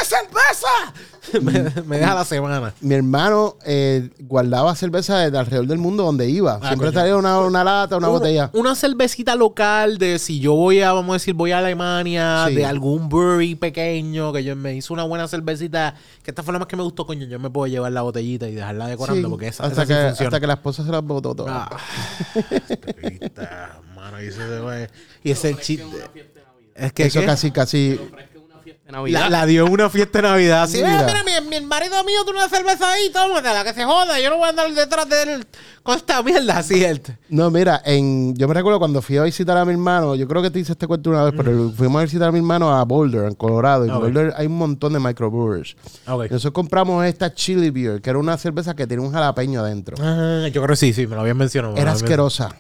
Cerveza! me, me deja la semana. Mi hermano eh, guardaba cerveza de alrededor del mundo donde iba. Ah, Siempre coño. traía una, una lata, una Uno- botella. Una cervecita local de si yo voy a, vamos a decir, voy a Alemania, Sí. de algún brewery pequeño, que yo me hizo una buena cervecita, que esta fue la más que me gustó, coño, yo me puedo llevar la botellita y dejarla decorando, Sí, porque esa, hasta, esa sí que, funciona. hasta que la esposa se las botó todas. Ah, mano, y ese, se- y ese chiste. Es que Eso ¿qué? casi, casi. De Navidad. la, la dio en una fiesta de Navidad. Así, Mira. mira, mira, mi, mi marido mío tiene una cerveza ahí, tómatela, que se joda. Yo no voy a andar detrás de él con esta mierda así. Él. No, mira, en, yo me recuerdo cuando fui a visitar a mi hermano, yo creo que te hice este cuento una vez, pero fuimos a visitar a mi hermano a Boulder, en Colorado. Y en Ok. Boulder hay un montón de microbrewers. Ok. Nosotros compramos esta Chili Beer, que era una cerveza que tiene un jalapeño adentro. Ah, yo creo que sí, sí, me lo habían mencionado. me Era asquerosa.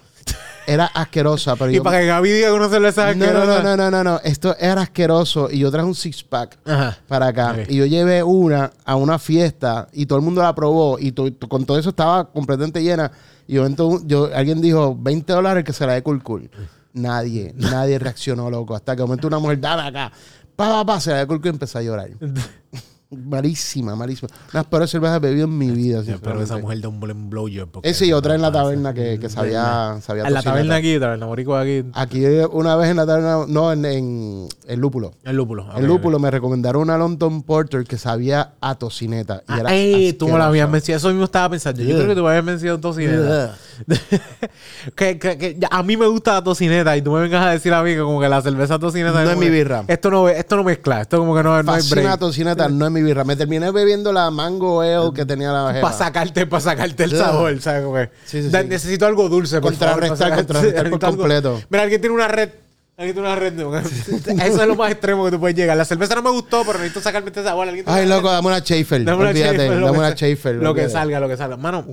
Era asquerosa, pero Y yo... para que Gaby diga que una cerveza es No, no, no, asquerosa. no, no, no, no. Esto era asqueroso. Y yo traje un six pack Ajá. para acá. Y yo llevé una a una fiesta y todo el mundo la probó. Y to- to- con todo eso estaba completamente llena. Y yo, entonces, yo, alguien dijo 20 dólares que se la dé cool cool. Nadie, nadie reaccionó, loco. Hasta que de momento una mujer, dame acá. Pa, pa, pa, se la dé cool cool y empecé a llorar. malísima, malísima. Las peores cervezas que he bebido en mi vida. Yo espero que sinceramente. esa mujer de un blowjob. Ese y otra en la taberna que, que sabía, sabía En la taberna aquí, taberna boricua aquí. Aquí una vez en la taberna, no, en, en el lúpulo. El lúpulo. El lúpulo me recomendaron una London Porter que sabía a tocineta. Y Ah, era ey, tú me asquerosa. habías mencionado. Eso mismo estaba pensando. Yo creo que tú me habías mencionado tocineta. que, que- que a mí me gusta la tocineta y tú me vengas a decir a mí que como que la cerveza tocineta No es mi birra. Esto no, esto no mezcla. Esto como que no, no Fascina break. tocineta, no es mi birra. Me terminé bebiendo la mango ale que tenía la jeva. Para sacarte, para sacarte el sabor, ¿sabes? Como que, Sí, sí, da- sí. Necesito algo dulce, por favor, Contrarrestar, para contrarrestar por algo- completo. Mira, alguien tiene una red. Alguien tiene una red. ¿no? Eso es lo más extremo que tú puedes llegar. La cerveza no me gustó, pero necesito sacarme este sabor. Alguien tiene Ay, una loco, dame una Schaefer. Dame una Olvídate, Schaefer, lo dame que una sea- Schaefer. Lo que olvídate. salga, lo que salga. Mano,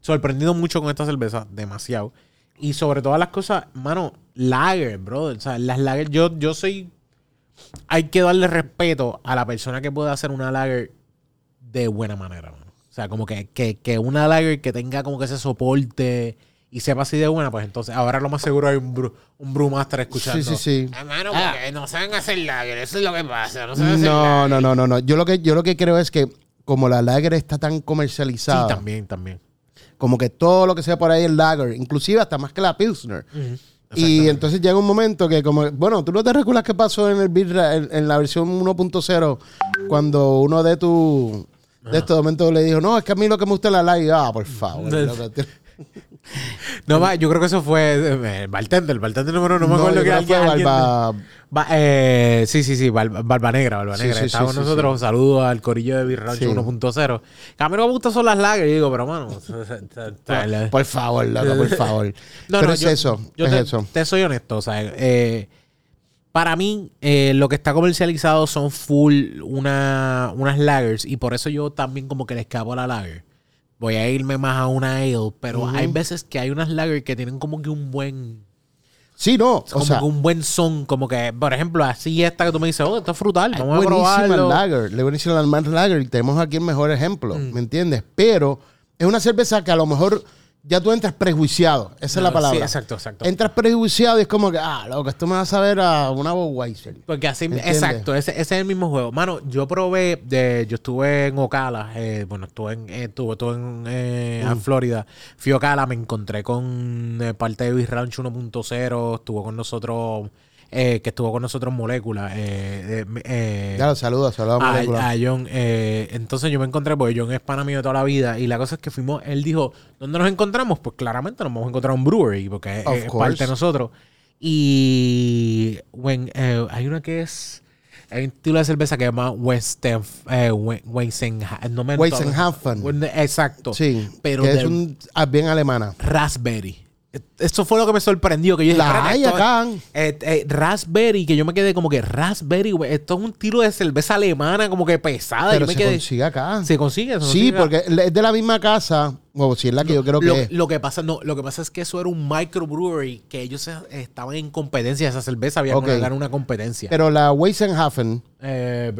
sorprendido mucho con esta cerveza. Demasiado. Y sobre todas las cosas, mano, lager, brother. O sea, las lager, yo, yo soy. Hay que darle respeto a la persona que puede hacer una lager de buena manera, mano. O sea, como que, que, que una lager que tenga como que ese soporte y sepa así de buena, pues entonces ahora lo más seguro hay un, bru- un brewmaster escuchando. Sí, sí, sí. Hermano, porque no saben hacer lager, eso es lo que pasa. No saben hacer No, no, no, no, no. Yo lo que, yo lo que creo es que como la lager está tan Sí, comercializada, también, también. como que todo lo que sea por ahí es lager, inclusive hasta más que la Pilsner. Y entonces llega un momento que como, bueno, tú no te recuerdas qué pasó en el birra, en, en la versión 1.0 cuando uno de tu de estos momentos le dijo, no, es que a mí lo que me gusta es la lager. Ah, por favor. Del-. No, va, yo creo que eso fue eh, el bartender, el bartender número uno, no me acuerdo que alguien, fue alguien- Barba- Va- eh, sí, sí, sí, Barba, Barba Negra, Barba Negra. sí, Estaba sí, nosotros. Saludos al corillo de Birrancho Sí. 1.0. Que a mí no me gustan son las lagers. Y digo, pero mano. Por favor, loco, por favor. No, Pero no, es yo- eso, yo es te, eso. te soy honesto, o sea, eh, para mí eh, lo que está comercializado son full una, unas lagers y por eso yo también como que le escapo a la lager. Voy a irme más a una ale, pero hay veces que hay unas lagers que tienen como que un buen Sí, no, o como sea, que un buen son, como que, por ejemplo, así esta que tú me dices, oh, esto es frutal, vamos a probarlo. lager, le buenísima el Mad Lager y tenemos aquí el mejor ejemplo, Mm. ¿me entiendes? Pero es una cerveza que a lo mejor ya tú entras prejuiciado, esa es la palabra. Sí, exacto, exacto. Entras prejuiciado y es como que, ah, loco, esto me va a saber a una Budweiser. Porque así, ¿Entiendes? exacto, ese, ese es el mismo juego. Mano, yo probé, de, yo estuve en Ocala, eh, bueno, estuve en, eh, estuve, estuve en, eh, Mm. en Florida, fui a Ocala, me encontré con eh, parte de Big Ranch 1.0, estuvo con nosotros, eh, que estuvo con nosotros Molécula, eh, eh, eh, Ya lo saludo, saludo a a, Molecular. a John. eh, entonces yo me encontré, porque John es pana mío de toda la vida. Y la cosa es que fuimos, él dijo, ¿dónde nos encontramos? Pues claramente nos vamos a encontrar en un brewery, porque es, Of es course. parte de nosotros. Y when, eh, hay una que es, hay un estilo de cerveza que se llama Western, eh, We- Weisenha- no me. Exacto. Sí, pero que es un, ah, bien alemana. raspberry. Eso fue lo que me sorprendió. Que yo dije, La "Espérate, hay acá. eh, eh, raspberry, que yo me quedé como que raspberry, güey, esto es un tiro de cerveza alemana, como que pesada. Pero yo me se quedé, consigue acá. ¿Se consigue? ¿Se Sí, consigue? porque es de la misma casa, o si es la que yo creo que lo, es. lo que pasa, no, lo que pasa es que eso era un microbrewery, que ellos estaban en competencia, esa cerveza había Ok. que una competencia. Pero la Weisenhafen, Eh,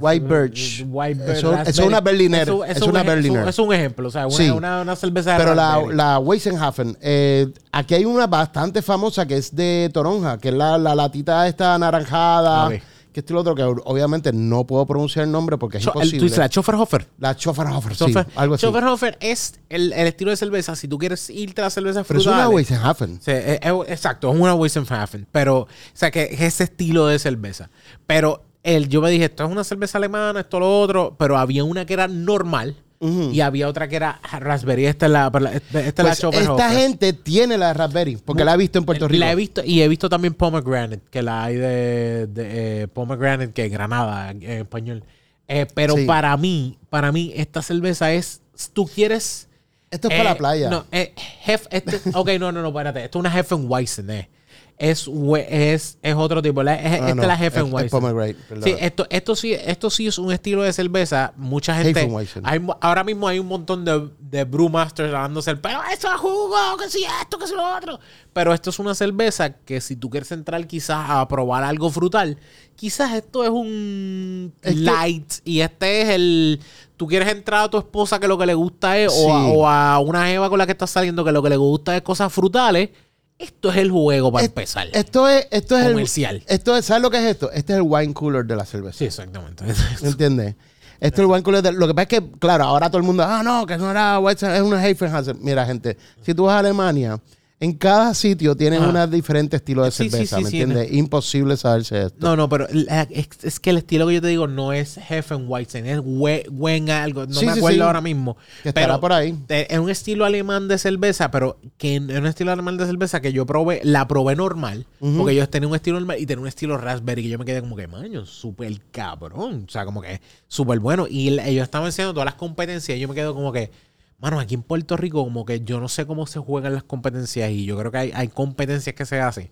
White Birch. White Birch, Eso- es una Berliner. Eso- Es una un Berliner. Es un ejemplo, o sea, una, Sí. una, una cerveza de pero la, la Weisenhafen, eh, aquí hay una bastante famosa que es de Toronja, que es la, la latita esta anaranjada. Que este y lo otro, que obviamente no puedo pronunciar el nombre porque es el- imposible. tú dices la Schofferhofer. la Schofferhofer, sí, algo así. Schofferhofer es el, el estilo de cerveza. Si tú quieres irte a la cerveza Pero es una frutales, Weisenhafen. Sí, es- es- exacto, es una Weizenhafen. Pero, o sea, que es ese estilo de cerveza. Pero el, yo me dije, esto es una cerveza alemana, esto lo otro. Pero había una que era normal y había otra que era raspberry. Esta es la, esta es la Pues esta gente tiene la Raspberry, porque la he visto en Puerto Rico. La he visto, y he visto también pomegranate, que la hay de, de eh, pomegranate, que es granada en español. Eh, pero Sí. para mí, para mí, esta cerveza es, tú quieres... Esto es para Eh, la playa. No, eh, Hef- este- ok, no, no, no, espérate. Esto es una Hefenweizen, eh. Es, es, es otro tipo. La, es, Ah, esta no, es la es- es pomegranate. Sí, esto, esto, sí, esto sí es un estilo de cerveza. Mucha gente. Hay ahora mismo hay un montón de, de brewmasters dándose el pero eso es jugo, que si esto, que si lo otro. Pero esto es una cerveza que si tú quieres entrar quizás a probar algo frutal, quizás esto es un light y este es el. Tú quieres entrar a tu esposa que lo que le gusta es, o, a, o a una jeva con la que estás saliendo que lo que le gusta es cosas frutales. Esto es el juego para Es- empezar. Esto es, esto es Comercial. El, esto es, ¿sabes lo que es esto? Este es el wine cooler de la cerveza. sí, exactamente. ¿Me entiendes? Esto es el wine cooler de, Lo que pasa es que, claro, ahora todo el mundo, ah, no, que no era Weizen, es una Hefenhazen. Mira, gente, si tú vas a Alemania, En cada sitio tienen Ajá. un diferente estilo de Sí, cerveza, sí, ¿me entiendes? Imposible saberse esto. No, no, pero la- es, es que el estilo que yo te digo no es Hefeweizen, es Wen algo, no me acuerdo ahora mismo. Que estará pero por ahí. Es un estilo alemán de cerveza, pero que es un estilo alemán de cerveza que yo probé, la probé normal, porque ellos tenían un estilo normal y tenían un estilo raspberry que yo me quedé como que, maño, súper cabrón, o sea, como que súper bueno. Y el- ellos estaban enseñando todas las competencias y yo me quedo como que, mano, aquí en Puerto Rico como que yo no sé cómo se juegan las competencias y yo creo que hay, hay competencias que se hacen.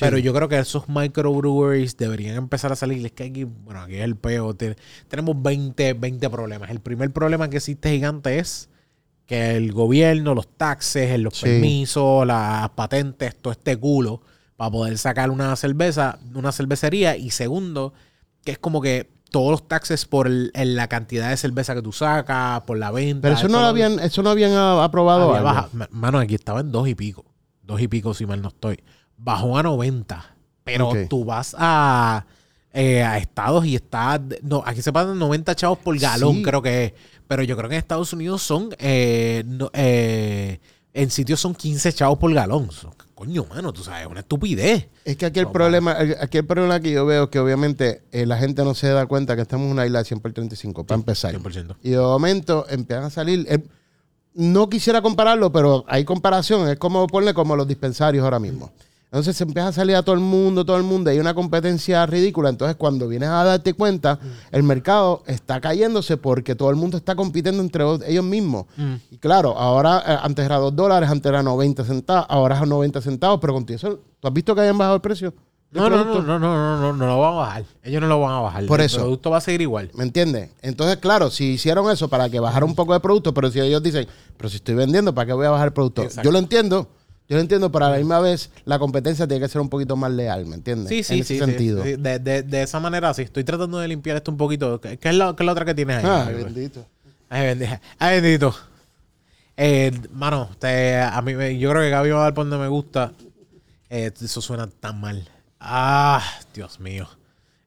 Pero yo creo que esos microbreweries deberían empezar a salir. Es que aquí, bueno, aquí es el peo. te- tenemos 20, 20 problemas. El primer problema que existe gigante es que el gobierno, los taxes, los Sí. permisos, las patentes, todo este culo para poder sacar una cerveza, una cervecería. Y segundo, que es como que todos los taxes por el- en la cantidad de cerveza que tú sacas, por la venta. Pero eso no lo habían, eso no habían ah, aprobado. había algo. Mano, aquí estaba en dos y pico. Dos y pico, si mal no estoy. Bajó a 90. Pero tú vas a, eh, a estados y está. No, aquí se pagan 90 chavos por galón, Sí. creo que es. Pero yo creo que en Estados Unidos son. eh, no- eh, en sitios son 15 chavos por galón. Coño, mano, tú sabes, una estupidez. Es que aquí el No, problema, aquí el problema que yo veo es que obviamente eh, la gente no se da cuenta que estamos en una isla de 100 por 35, para empezar. 100%. Y de momento empiezan a salir. eh, no quisiera compararlo, pero hay comparación. Es como ponle como los dispensarios ahora mismo. Entonces se empieza a salir a todo el mundo, todo el mundo. Hay una competencia ridícula. Entonces, cuando vienes a darte cuenta, el mercado está cayéndose porque todo el mundo está compitiendo entre ellos mismos. Mm. Y claro, ahora eh, antes era 2 dólares, antes era 90 centavos, ahora es 90 centavos. Pero contigo, eso- ¿tú has visto que hayan bajado el precio? No, no, no, no, no, no, no, no lo van a bajar. Ellos no lo van a bajar. Por el eso. producto va a seguir igual. ¿Me entiendes? Entonces, claro, si hicieron eso para que bajara un poco de producto, pero si ellos dicen, pero si estoy vendiendo, ¿para qué voy a bajar el producto? Exacto. Yo lo entiendo, yo lo entiendo, pero a la misma vez la competencia tiene que ser un poquito más leal, ¿me entiendes? Sí, sí, en ese sí. sentido. sí. De, de- de esa manera, sí. Estoy tratando de limpiar esto un poquito. ¿Qué, qué es, la, qué es la otra que tienes ahí? Ah, Ay, bendito. Ay, bendito. Ay, bendito. Eh, mano, te- a mí, yo creo que Gaby va a dar por donde me gusta. Eh, eso suena tan mal. Ah, Dios mío.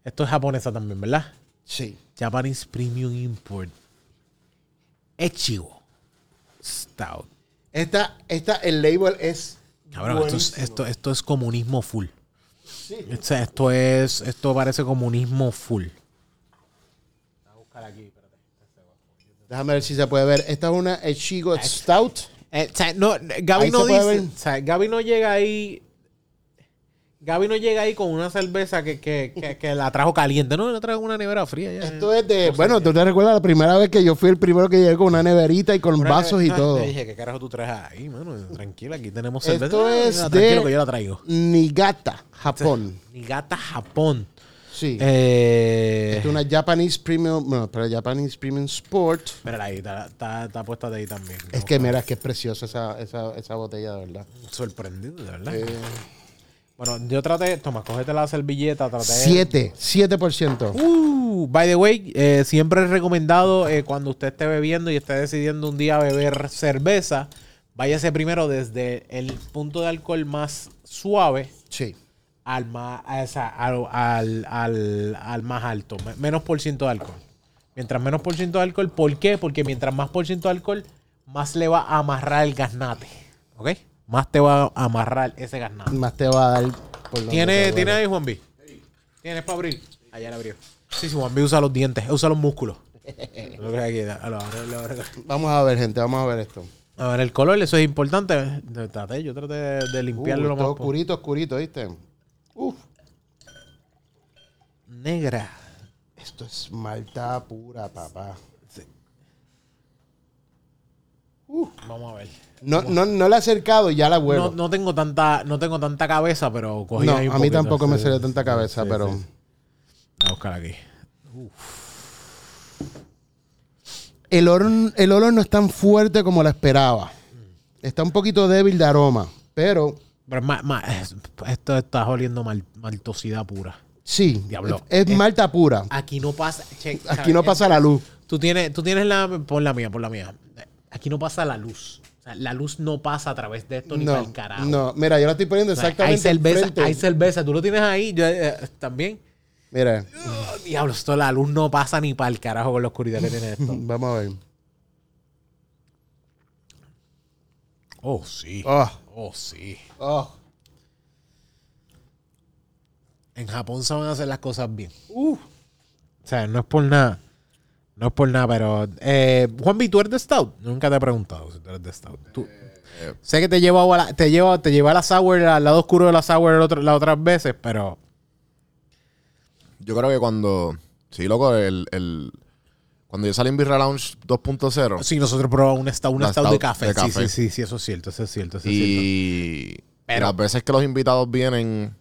Esto es japonesa también, ¿verdad? Sí. Japanese Premium Import. Echigo. Stout. Esta, esta, el label es. Cabrón, esto es, esto, esto es comunismo full. Sí. Esto es, esto parece comunismo full. Déjame ver si se puede ver. Esta es una Echigo Stout. Eh, o sea, no, Gaby Ahí no dice. ver. O sea, Gaby no llega ahí. Gaby no llega ahí con una cerveza que, que, que, que la trajo caliente. No, la trajo una nevera fría. Ya. Esto es de. Bueno, ¿tú te recuerdas la primera vez que yo fui el primero que llegué con una neverita y con Una vasos y todo? Te dije, ¿qué carajo tú traes ahí, mano? Tranquila, aquí tenemos Esto cerveza. Ah, es Tranquilo de- que yo la traigo. Nigata, Japón. Nigata Japón. Sí. Eh, es una Japanese Premium. Bueno, pero Japanese Premium Sport. Mírala ahí, está, está, está puesta de ahí también. Es que mira, es que es preciosa esa, esa, esa botella, de verdad. Sorprendido, de verdad. Eh, Bueno, yo traté, toma, cógete la servilleta, traté. 7, 7%. Uh, by the way, eh, siempre es recomendado eh, cuando usted esté bebiendo y esté decidiendo un día beber cerveza, váyase primero desde el punto de alcohol más suave Sí. al más, al, al- al- al más alto, me- menos por ciento de alcohol. Mientras menos por ciento de alcohol, ¿por qué? Porque mientras más por ciento de alcohol, más le va a amarrar el gaznate. ¿Ok? Más te va a amarrar ese gaznate. Más te va a dar por ¿Tiene, te ¿tiene duele. ahí, Juan B? ¿Tienes para abrir? Allá la abrió. Sí, sí, Juan B usa los dientes, usa los músculos. Vamos a ver, gente, vamos a ver esto. A ver, el color, eso es importante. Traté, yo traté de, de limpiarlo Uh, lo más es oscurito, oscurito, ¿viste? Uf, Negra. esto es malta pura, papá. Vamos a ver. No, no, no la he acercado y ya la No, huelo. no tengo tanta, no tengo tanta cabeza, pero cogí No, ahí un a mí poquito. tampoco me sale tanta cabeza, sí, pero... sí. Voy a buscar aquí. El olor, el olor no es tan fuerte como la esperaba. Está un poquito débil de aroma, pero Pero es- esto está oliendo mal, maltosidad pura. sí, Diablo. es, es malta pura. Aquí no pasa. che, Aquí no pasa la luz. Tú tienes, tú tienes la. Por la mía, por la mía. Aquí no pasa la luz. O sea, la luz no pasa a través de esto ni para el carajo. no, mira, yo la estoy poniendo O sea, exactamente hay cerveza, hay cerveza. Tú lo tienes ahí. Yo, eh, también. Mira, Oh, diablo, esto la luz no pasa ni para el carajo con la oscuridad que tiene esto. vamos a ver. Oh, sí. Oh, Oh, sí. Oh. En Japón saben hacer las cosas bien. O sea, no es por nada. No es por nada, pero... Eh, Juanvi, ¿tú eres de Stout? Nunca te he preguntado si tú eres de Stout. Tú- sé que te lleva a la, te lleva, te lleva a la Sour, al lado oscuro de la Sour el otro- las otras veces, pero... Yo creo que cuando. Sí, loco, el. el cuando yo salí en Birra Lounge 2.0. Sí, nosotros probamos un Stout, de café. de Sí, café. sí, sí, sí, eso es cierto, eso es cierto, eso es cierto. Y Pero- las veces que los invitados vienen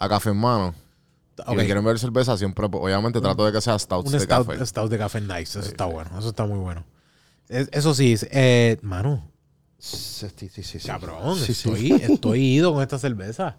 a Café en Mano Ok. me quieren ver cerveza, siempre, obviamente, trato de que sea stouts Un de stout, café. stout de café nice. Eso está bueno. Eso está muy bueno. Es- eso sí, es- eh, mano, Sí, sí, sí, sí. cabrón, Sí, sí. estoy, estoy ido con esta cerveza.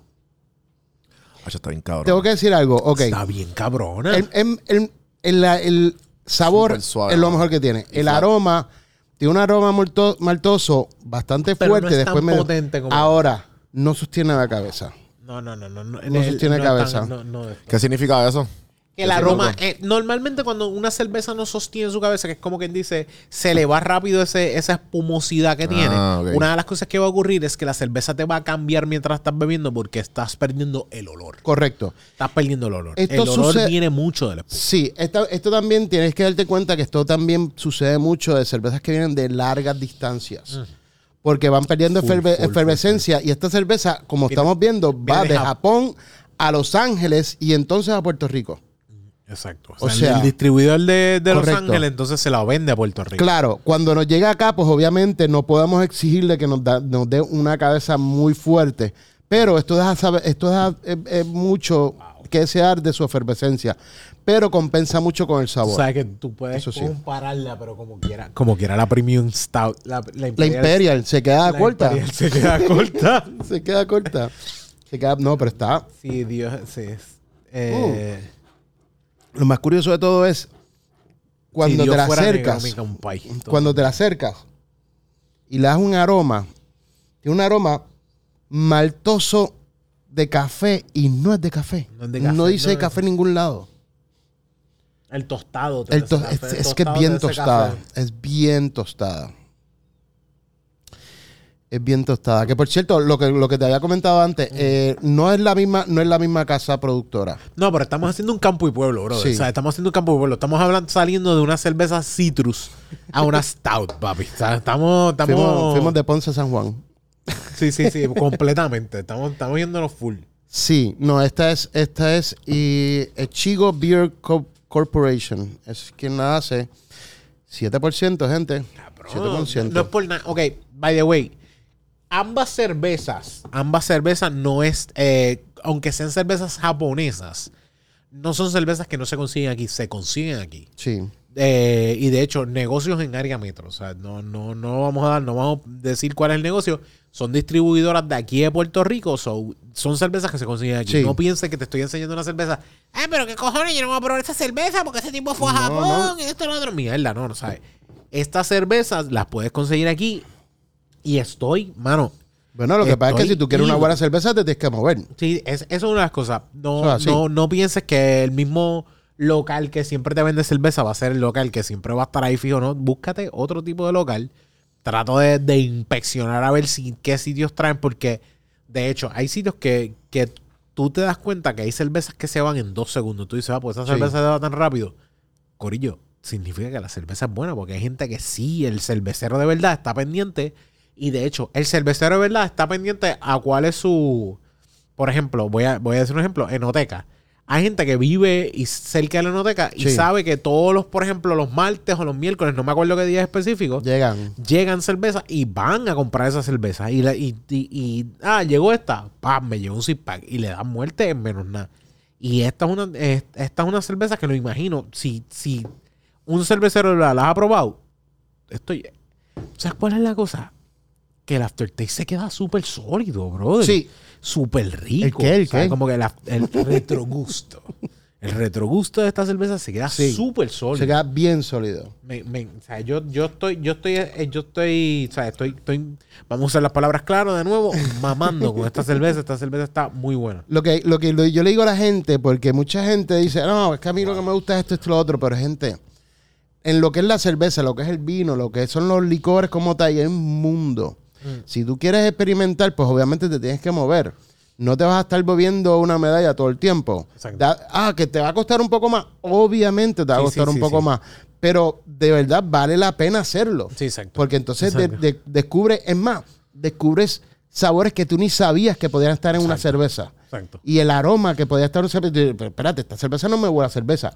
Oye, está bien cabrón. Tengo que decir algo. Ok. Está bien cabrona. El, el- el- el- el sabor suave, es lo mejor que tiene. El aroma tiene un aroma malto- maltoso bastante Pero no fuerte. es tan después potente como- Ahora, no sostiene la cabeza. No, no, no, no. No, No sostiene es cabeza. tan- no, no ¿Qué significa eso? el aroma, eh, normalmente cuando una cerveza no sostiene su cabeza, que es como quien dice, se le va rápido ese, esa espumosidad que tiene. Ah. Una de las cosas que va a ocurrir es que la cerveza te va a cambiar mientras estás bebiendo porque estás perdiendo el olor. Correcto. Estás perdiendo el olor. Esto el olor viene mucho del espuma. Sí, esta- esto también tienes que darte cuenta que esto también sucede mucho de cervezas que vienen de largas distancias. Porque van perdiendo. Full, eferve- full, full, efervescencia. Y esta cerveza, como Viene- estamos viendo, va de de Jap- Japón a Los Ángeles y entonces a Puerto Rico. Exacto. O O sea, sea, el distribuidor de, de Los. Ángeles entonces se la vende a Puerto Rico. Claro, cuando nos llega acá, pues obviamente no podemos exigirle que nos, da- nos dé una cabeza muy fuerte. Pero esto deja, saber, esto deja eh, eh, mucho que desear de su efervescencia. Pero compensa mucho con el O sabor. sea que tú puedes Eso sí. compararla, pero como quiera. Como quiera la Premium Stout. La, la la Imperial, se queda la corta. Imperial se queda corta. Se queda corta. Se queda, no, pero está. sí, Dios. Sí. es- eh, Lo más curioso de todo es cuando si te la acercas. negro, Cuando te la acercas y le das un aroma, tiene un aroma maltoso de café y no es de café. No es de café, No dice no café en ningún lado. El tostado. El to- es, el es que es bien tostada. Es bien tostada. Es bien tostada. Que por cierto, lo que, lo que te había comentado antes, eh, no es la misma, no es la misma casa productora. No, pero estamos haciendo un campo y pueblo, bro. Sí. O sea, estamos haciendo un campo y pueblo. Estamos hablando, saliendo de una cerveza citrus a una stout, papi. O sea, estamos, estamos... Fuimos, fuimos de Ponce a San Juan. Sí, sí, sí, completamente. Estamos, estamos yéndonos full. Sí, no, esta es, esta es y Chigo Beer Co- Corporation. Es quien la hace. 7%, gente. No, 7%. no es por nada. Ok, by the way. Ambas cervezas, ambas cervezas no es, eh, aunque sean cervezas japonesas, no son cervezas que no se consiguen aquí, se consiguen aquí. Sí. Eh, y de hecho, negocios en área metro. O sea, no, no, no vamos a dar, no vamos a decir cuál es el negocio. Son distribuidoras de aquí de Puerto Rico. so- son cervezas que se consiguen aquí. Sí. No piensen que te estoy enseñando una cerveza. Ah, pero qué cojones, yo no voy a probar esta cerveza porque ese tipo fue a No, Japón y esto y lo otro. Mierda, no, no sabes. Estas cervezas las puedes conseguir aquí. Y estoy, mano. Bueno, lo que pasa es que si tú quieres una buena cerveza, te tienes que mover. Sí, es, eso es una de las cosas. No, no, no pienses que el mismo local que siempre te vende cerveza va a ser el local que siempre va a estar ahí fijo, ¿no? Búscate otro tipo de local. Trato de, de inspeccionar a ver si qué sitios traen, porque de hecho hay sitios que, que tú te das cuenta que hay cervezas que se van en dos segundos. Tú dices, ah, pues esa Sí. cerveza se va tan rápido. Corillo, significa que la cerveza es buena, porque hay gente que sí, el cervecero de verdad está pendiente. Y de hecho, el cervecero de verdad está pendiente a cuál es su. Por ejemplo, voy a, voy a decir un ejemplo: enoteca. Hay gente que vive y cerca de la enoteca y Sí. sabe que todos los, por ejemplo, los martes o los miércoles, no me acuerdo qué día específico, Llegan. llegan cervezas y van a comprar esa cerveza. Y, la- y, y- y, ah, llegó esta, pam, me llegó un six pack y le dan muerte en menos nada. Y esta es una, es- esta es una cerveza que lo imagino, si, si un cervecero la, la ha probado, estoy. ¿Sabes cuál es la cosa? Que el aftertaste se queda súper sólido, brother. Sí. Súper rico. ¿El qué? ¿El qué? Como que el, retrogusto. El retrogusto de esta cerveza se queda Sí. súper sólido. Se queda bien sólido. Me, me- o sea, yo, yo estoy, yo estoy, eh, yo estoy, o sea, estoy, estoy, vamos a usar las palabras claras de nuevo, mamando con esta cerveza. Esta cerveza está muy buena. Lo que, lo que lo- yo le digo a la gente, porque mucha gente dice, no, es que a mí lo que me gusta es esto, esto, lo otro, pero gente, en lo que es la cerveza, lo que es el vino, lo que son los licores como tal, hay un mundo. Si tú quieres experimentar, pues obviamente te tienes que mover. No te vas a estar moviendo una medalla todo el tiempo. Da- ah, que te va a costar un poco más. Obviamente te va a Sí, costar sí, un sí, poco más. Pero de verdad vale la pena hacerlo. Sí, exacto. Porque entonces de- descubres, es más, descubres sabores que tú ni sabías que podían estar en una cerveza. Exacto. Y el aroma que podía estar en una cerveza. y, Pero espérate, esta cerveza no me huele a cerveza.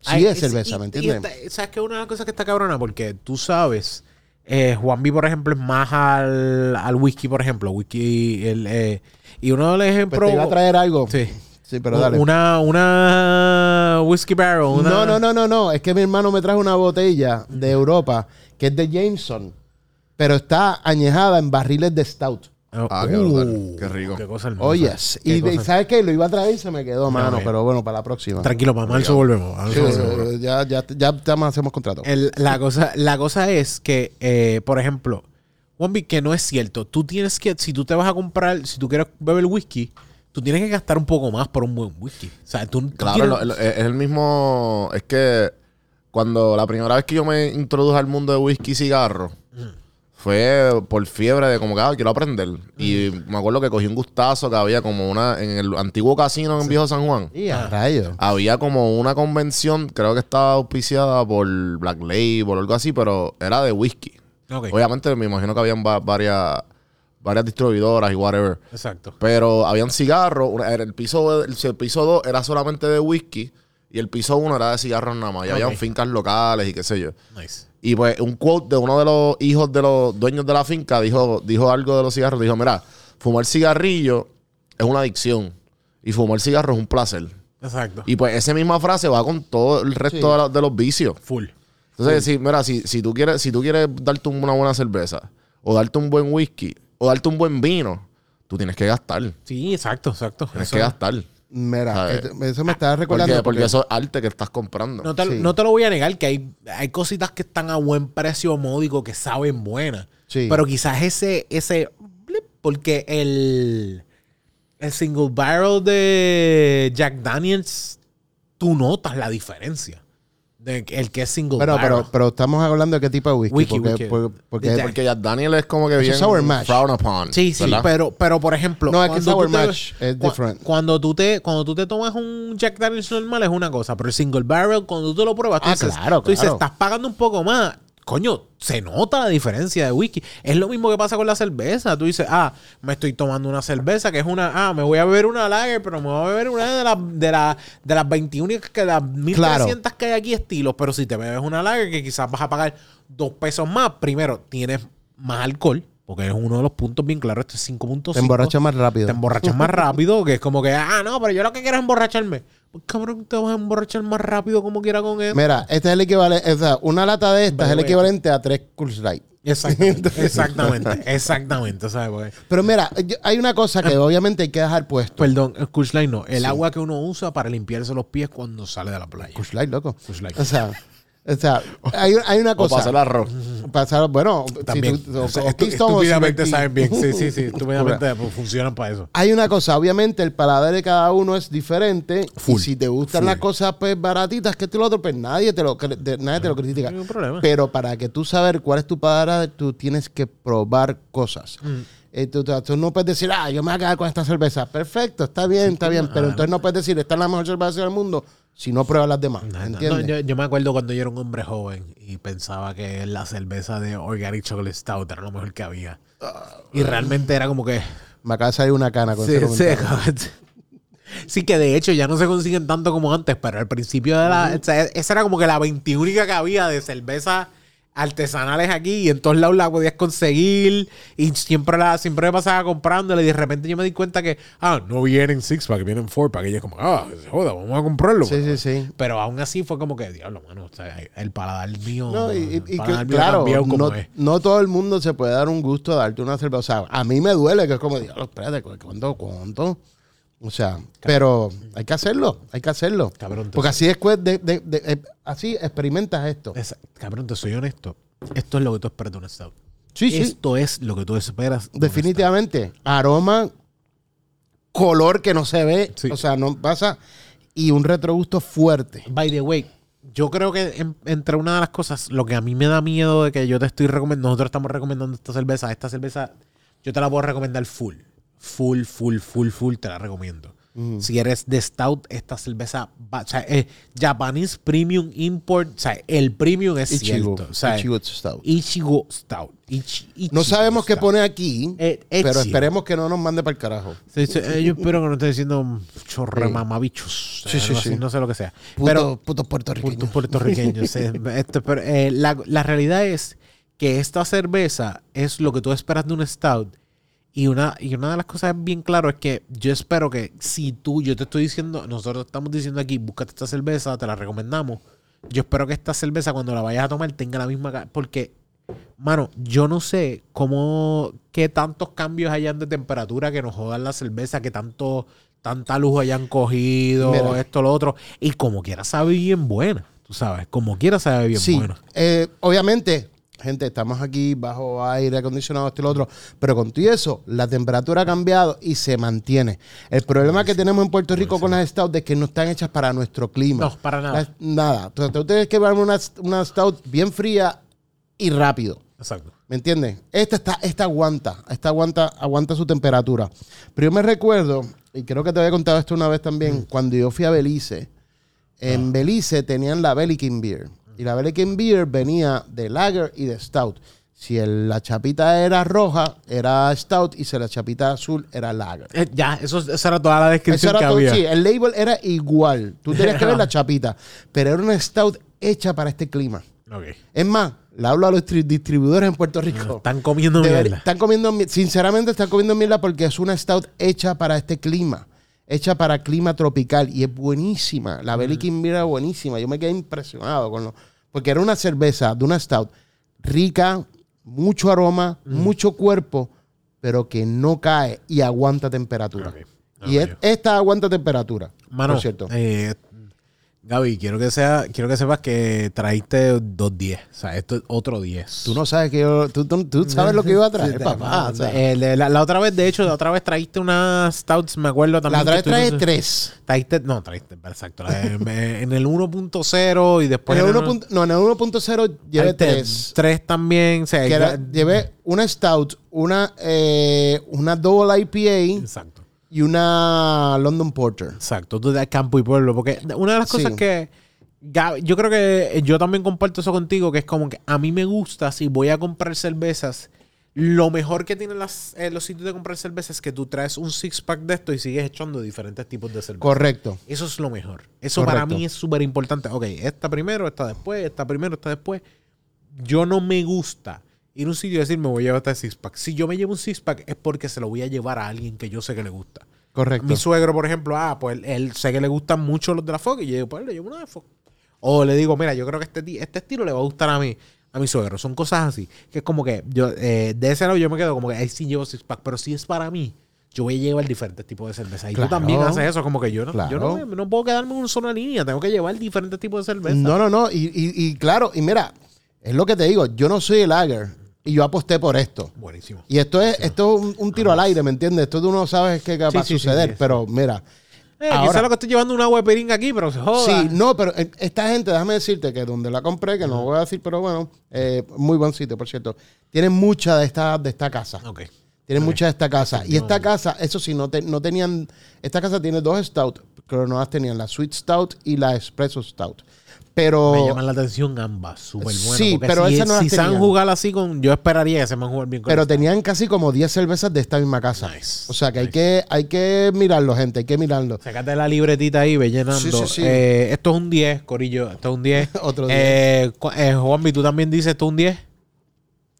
Sí Ay, es cerveza, y- ¿me y entiendes? esta- ¿Sabes qué? Una cosa que está cabrona, porque tú sabes, eh, Juan B, por ejemplo, es más al, al whisky, por ejemplo. Whisky, el, eh, y uno de los Pues ejemplos. te iba a traer algo. Sí. Sí, pero dale. Una, una whisky barrel. Una, No, no, no, no, no. Es que mi hermano me trajo una botella de Europa que es de Jameson, pero está añejada en barriles de Stout. Oh, Ah, qué brutal. Qué rico. Qué cosa hermosa. Oyes. Qué Y cosa- ¿sabes qué? Lo iba a traer y se me quedó, mano. Pero bueno, para la próxima. Tranquilo, para marzo volvemos. Sí, volvemos. ya, ya, ya, ya más hacemos contrato. El- la, cosa, la cosa es que, eh, por ejemplo, Juanvi, que no es cierto. Tú tienes que, si tú te vas a comprar, si tú quieres beber whisky, tú tienes que gastar un poco más por un buen whisky. O sea, tú, tú Claro, tienes- lo- lo- es el mismo. Es que cuando la primera vez que yo me introduje al mundo de whisky y cigarro fue por fiebre de como que ah, quiero aprender. Y me acuerdo que cogí un gustazo que había como una. En el antiguo casino en Viejo San Juan. Y a rayos. Había como una convención, creo que estaba auspiciada por Black Label o algo así, pero era de whisky. Ok, Obviamente me imagino que habían va- varias, varias distribuidoras y whatever. Exacto. Pero habían cigarros. El piso, el, el piso 2 era solamente de whisky. Y el piso 1 era de cigarros nada más. Y habían Ok. fincas locales y qué sé yo. Nice. Y pues un quote de uno de los hijos de los dueños de la finca dijo, dijo algo de los cigarros. Dijo, mira, fumar cigarrillo es una adicción. Y fumar cigarro es un placer. Exacto. Y pues esa misma frase va con todo el resto Sí. de, la- de los vicios. Full. Entonces, si, mira, si, si, tú quieres, si tú quieres darte una buena cerveza, o darte un buen whisky, o darte un buen vino, tú tienes que gastar. Sí, exacto, exacto. Tienes Eso- que gastar. Mira, este- eso me estaba Porque, recordando. porque porque- eso es arte que estás comprando. No te, Sí. no te lo voy a negar que hay, hay cositas que están a buen precio módico que saben buenas. Sí. Pero quizás ese, ese blip, porque el, el single barrel de Jack Daniels, tú notas la diferencia. De el que es single pero, barrel. pero, pero estamos hablando de qué tipo de whisky. Whisky, porque, whisky. porque- porque- De Jack. Porque ya Daniel es como que bien sour mash. frowned upon. Sí, sí, ¿verdad? pero, pero por ejemplo, No, es que cuando sour tú te- mash es different. Cuando tú te, cuando tú te tomas un Jack Daniels normal es una cosa, pero el single barrel, cuando tú te lo pruebas, tú, Ah, dices, claro, tú dices, estás pagando un poco más. Coño, se nota la diferencia de whisky. Es lo mismo que pasa con la cerveza. Tú dices, ah, me estoy tomando una cerveza que es una, ah, me voy a beber una lager, pero me voy a beber una de las de la, de las 21 que las 1300 que hay aquí estilos. Pero si te bebes una lager que quizás vas a pagar dos pesos más, primero tienes más alcohol, porque es uno de los puntos bien claros. Esto es 5.5. te emborrachas más rápido. Te emborrachas más rápido, que es como que, ah, no, pero yo lo que quiero es emborracharme. Cabrón, te vas a emborrachar más rápido como quiera con eso. Mira, este es el equivalente. O sea, una lata de esta es el equivalente a tres Coors Light. Exactamente, exactamente, exactamente, ¿sabes? Pero mira, yo- hay una cosa que obviamente hay que dejar puesto. Perdón, Kush Light no. El agua que uno usa para limpiarse los pies cuando sale de la playa. Light, loco. Kush Light. O sea, o sea hay, hay una O cosa. hacer arroz. Pasar, bueno, si También. tú- o- O sea, o estu- o estúpidamente saben bien. Sí, sí, sí. Estúpidamente pues, funcionan para eso. Hay una cosa, obviamente el paladar de cada uno es diferente. Full, y si te gustan full. las cosas pues, baratitas que tú lo otro, pues nadie te lo, nadie te lo critica. No hay problema. Pero para que tú saber cuál es tu paladar, tú tienes que probar cosas. Mm. Tú, tú- tú no puedes decir, ah, yo me voy a quedar con esta cerveza. Perfecto, está bien, está bien. Pero entonces no puedes decir, esta es la mejor cerveza del mundo si no pruebas las demás. No, no, ¿Entiendes? no, yo, yo me acuerdo cuando yo era un hombre joven y pensaba que la cerveza de Organic Chocolate Stout era lo mejor que había. Y realmente era como que... Me acaba de salir una cana con Sí, ese sí, que de hecho ya no se consiguen tanto como antes, pero al principio de la... o sea, esa era como que la 21 que había de cerveza artesanales aquí y en todos lados la podías conseguir y siempre la siempre me pasaba comprándola y de repente yo me di cuenta que ah no vienen six pack vienen four pack y ella es como ah se joda vamos a comprarlo Sí, sí, sí. pero aún así fue como que diablo mano o sea, el paladar mío No, y, y- el y que, claro, no todo el mundo se puede dar un gusto de darte una cerveza. O sea, a mí me duele que es como, diablo, espérate, ¿cuánto, cuánto? O sea, pero hay que hacerlo, hay que hacerlo. Cabrón, Porque así después de, de- de- eh, así experimentas esto. Esa- cabrón te soy honesto esto es lo que tú esperas de un stout Sí, sí, esto es lo que tú esperas de definitivamente. Aroma, color que no se ve, Sí. o sea, no pasa, y un retrogusto fuerte. By the way, yo creo que en- entre una de las cosas, lo que a mí me da miedo de que yo te estoy recomendando, nosotros estamos recomendando esta cerveza, esta cerveza yo te la puedo recomendar full. Full, full, full, full, te la recomiendo. Si eres de Stout, esta cerveza, va, o sea, es Japanese Premium Import, o sea, el premium es Ichigo. cierto. O sea, Ichigo Stout. Ichigo Stout. Ichi- No sabemos qué pone aquí, Eh, pero esperemos que no nos mande para el carajo. Sí, sí, eh, yo espero que no esté diciendo chorre Sí. mamabichos. Sí, eh, sí, No sé lo que sea. Puto, pero putos puertorriqueños. puntos puertorriqueños. sí. Este, pero, eh, la, la realidad es que esta cerveza es lo que tú esperas de un stout. Y una, y una de las cosas bien claro es que yo espero que si tú, yo te estoy diciendo, nosotros estamos diciendo aquí, búscate esta cerveza, te la recomendamos. Yo espero que esta cerveza cuando la vayas a tomar tenga la misma... Porque, mano, yo no sé cómo, qué tantos cambios hayan de temperatura que nos jodan la cerveza, que tanto, tanta luz hayan cogido, Mira. esto, lo otro. Y como quiera sabe bien buena, tú sabes, como quiera sabe bien Sí, buena. eh, obviamente, gente, estamos aquí bajo aire acondicionado, esto y lo otro, pero con todo eso, la temperatura ha cambiado y se mantiene. El problema que tenemos en Puerto Rico con las stouts es que no están hechas para nuestro clima. No, para nada. Las- nada. Entonces, tú tienes que llevar una, una stout bien fría y rápido. Exacto. ¿Me entiendes? Esta, está, esta aguanta, esta aguanta, aguanta su temperatura. Pero yo me recuerdo, y creo que te había contado esto una vez también, cuando yo fui a Belice, en Belice tenían la Belikin Beer. Y la Belikin Beer venía de Lager y de Stout. Si el- la chapita era roja, era Stout, y si la chapita azul, era Lager. Eh, ya, eso, esa era toda la descripción era que todo, había. sí, el label era igual. Tú tenías que ver la chapita. Pero era una Stout hecha para este clima. Es más, le hablo a los tri- distribuidores en Puerto Rico. Están comiendo mierda. están comiendo, mi- sinceramente están comiendo mierda porque es una stout hecha para este clima, hecha para clima tropical y es buenísima. La Belikin Beer era buenísima. Yo me quedé impresionado con lo, porque era una cerveza de una stout rica, mucho aroma, mucho cuerpo, pero que no cae y aguanta temperatura. Y es- esta aguanta temperatura. Mano, por cierto. eh, Gaby, quiero que sea, quiero que sepas que traíste dos 10. O sea, esto es otro 10. Tú no sabes que yo, tú, tú- tú sabes lo que iba a traer, papá. o sea, Eh, de- la, la otra vez, de hecho, la otra vez traíste unas stouts, me acuerdo también. la otra vez trae tú- tres. Traíste, no, traíste, exacto. la de- en el 1.0 y después. En el en el 1 punto- no, en el 1.0 llevé traíste tres. Tres también. O sea, Que ya- era- llevé una Stout, una, eh, una Double IPA Exacto. Y una London Porter. Exacto, tú de campo y pueblo. Porque una de las cosas Sí. que yo creo que yo también comparto eso contigo, que es como que a mí me gusta, si voy a comprar cervezas, lo mejor que tienen las, eh, los sitios de comprar cervezas es que tú traes un six pack de esto y sigues echando diferentes tipos de cerveza. Correcto. Eso es lo mejor. Eso para mí es súper importante. Ok, esta primero, esta después, esta primero, esta después. Yo no me gusta ir a un sitio y decir me voy a llevar este six pack. Si yo me llevo un six pack es porque se lo voy a llevar a alguien que yo sé que le gusta. Correcto. Mi suegro, por ejemplo, ah, pues él, sé que le gustan mucho los de la Fox y yo digo, pues le llevo una de Fox. O le digo, mira, yo creo que este, este estilo le va a gustar a mí, a mi suegro. Son cosas así. Que es como que yo, eh, de ese lado yo me quedo como que ahí sí llevo six pack, pero si es para mí, yo voy a llevar diferentes tipos de cerveza. Y Claro. tú también haces eso, como que yo no, yo no, Claro. me- no puedo quedarme en una sola línea, tengo que llevar diferentes tipos de cerveza. No, no, no. Y, y- y claro, y mira, es lo que te digo. Yo no soy el lager y yo aposté por esto. Buenísimo. Y esto es, esto es un, un tiro al aire, ¿me entiendes? Esto tú no sabes qué va Sí, a suceder, sí, sí. pero mira. Eh, Ahora- quizá lo que estoy llevando una hueperinga aquí, pero se joda. Sí, no, pero eh, esta gente, déjame decirte que donde la compré, que no voy a decir, pero bueno, eh, muy buen sitio, por cierto. Tienen mucha de esta, de esta casa. Ok. Tienen mucha de esta casa. Y esta casa, eso sí, no, te- no tenían. Esta casa tiene dos stout, pero no las tenían, la Sweet Stout y la Espresso Stout. Pero. Me llaman la atención ambas, súper buenas. Sí, porque pero si, esas no si saben tenían. jugar así con. Yo esperaría que se van a jugar bien con Pero esta. tenían casi como 10 cervezas de esta misma casa. Nice. O sea que hay que, hay que mirarlo, gente, hay que mirarlo. Sacate la libretita ahí, ve llenando. Sí, sí, sí. Eh, esto es un 10, Corillo. Esto es un 10. Otro 10. Eh, eh, Juanvi, tú también dices esto es un 10.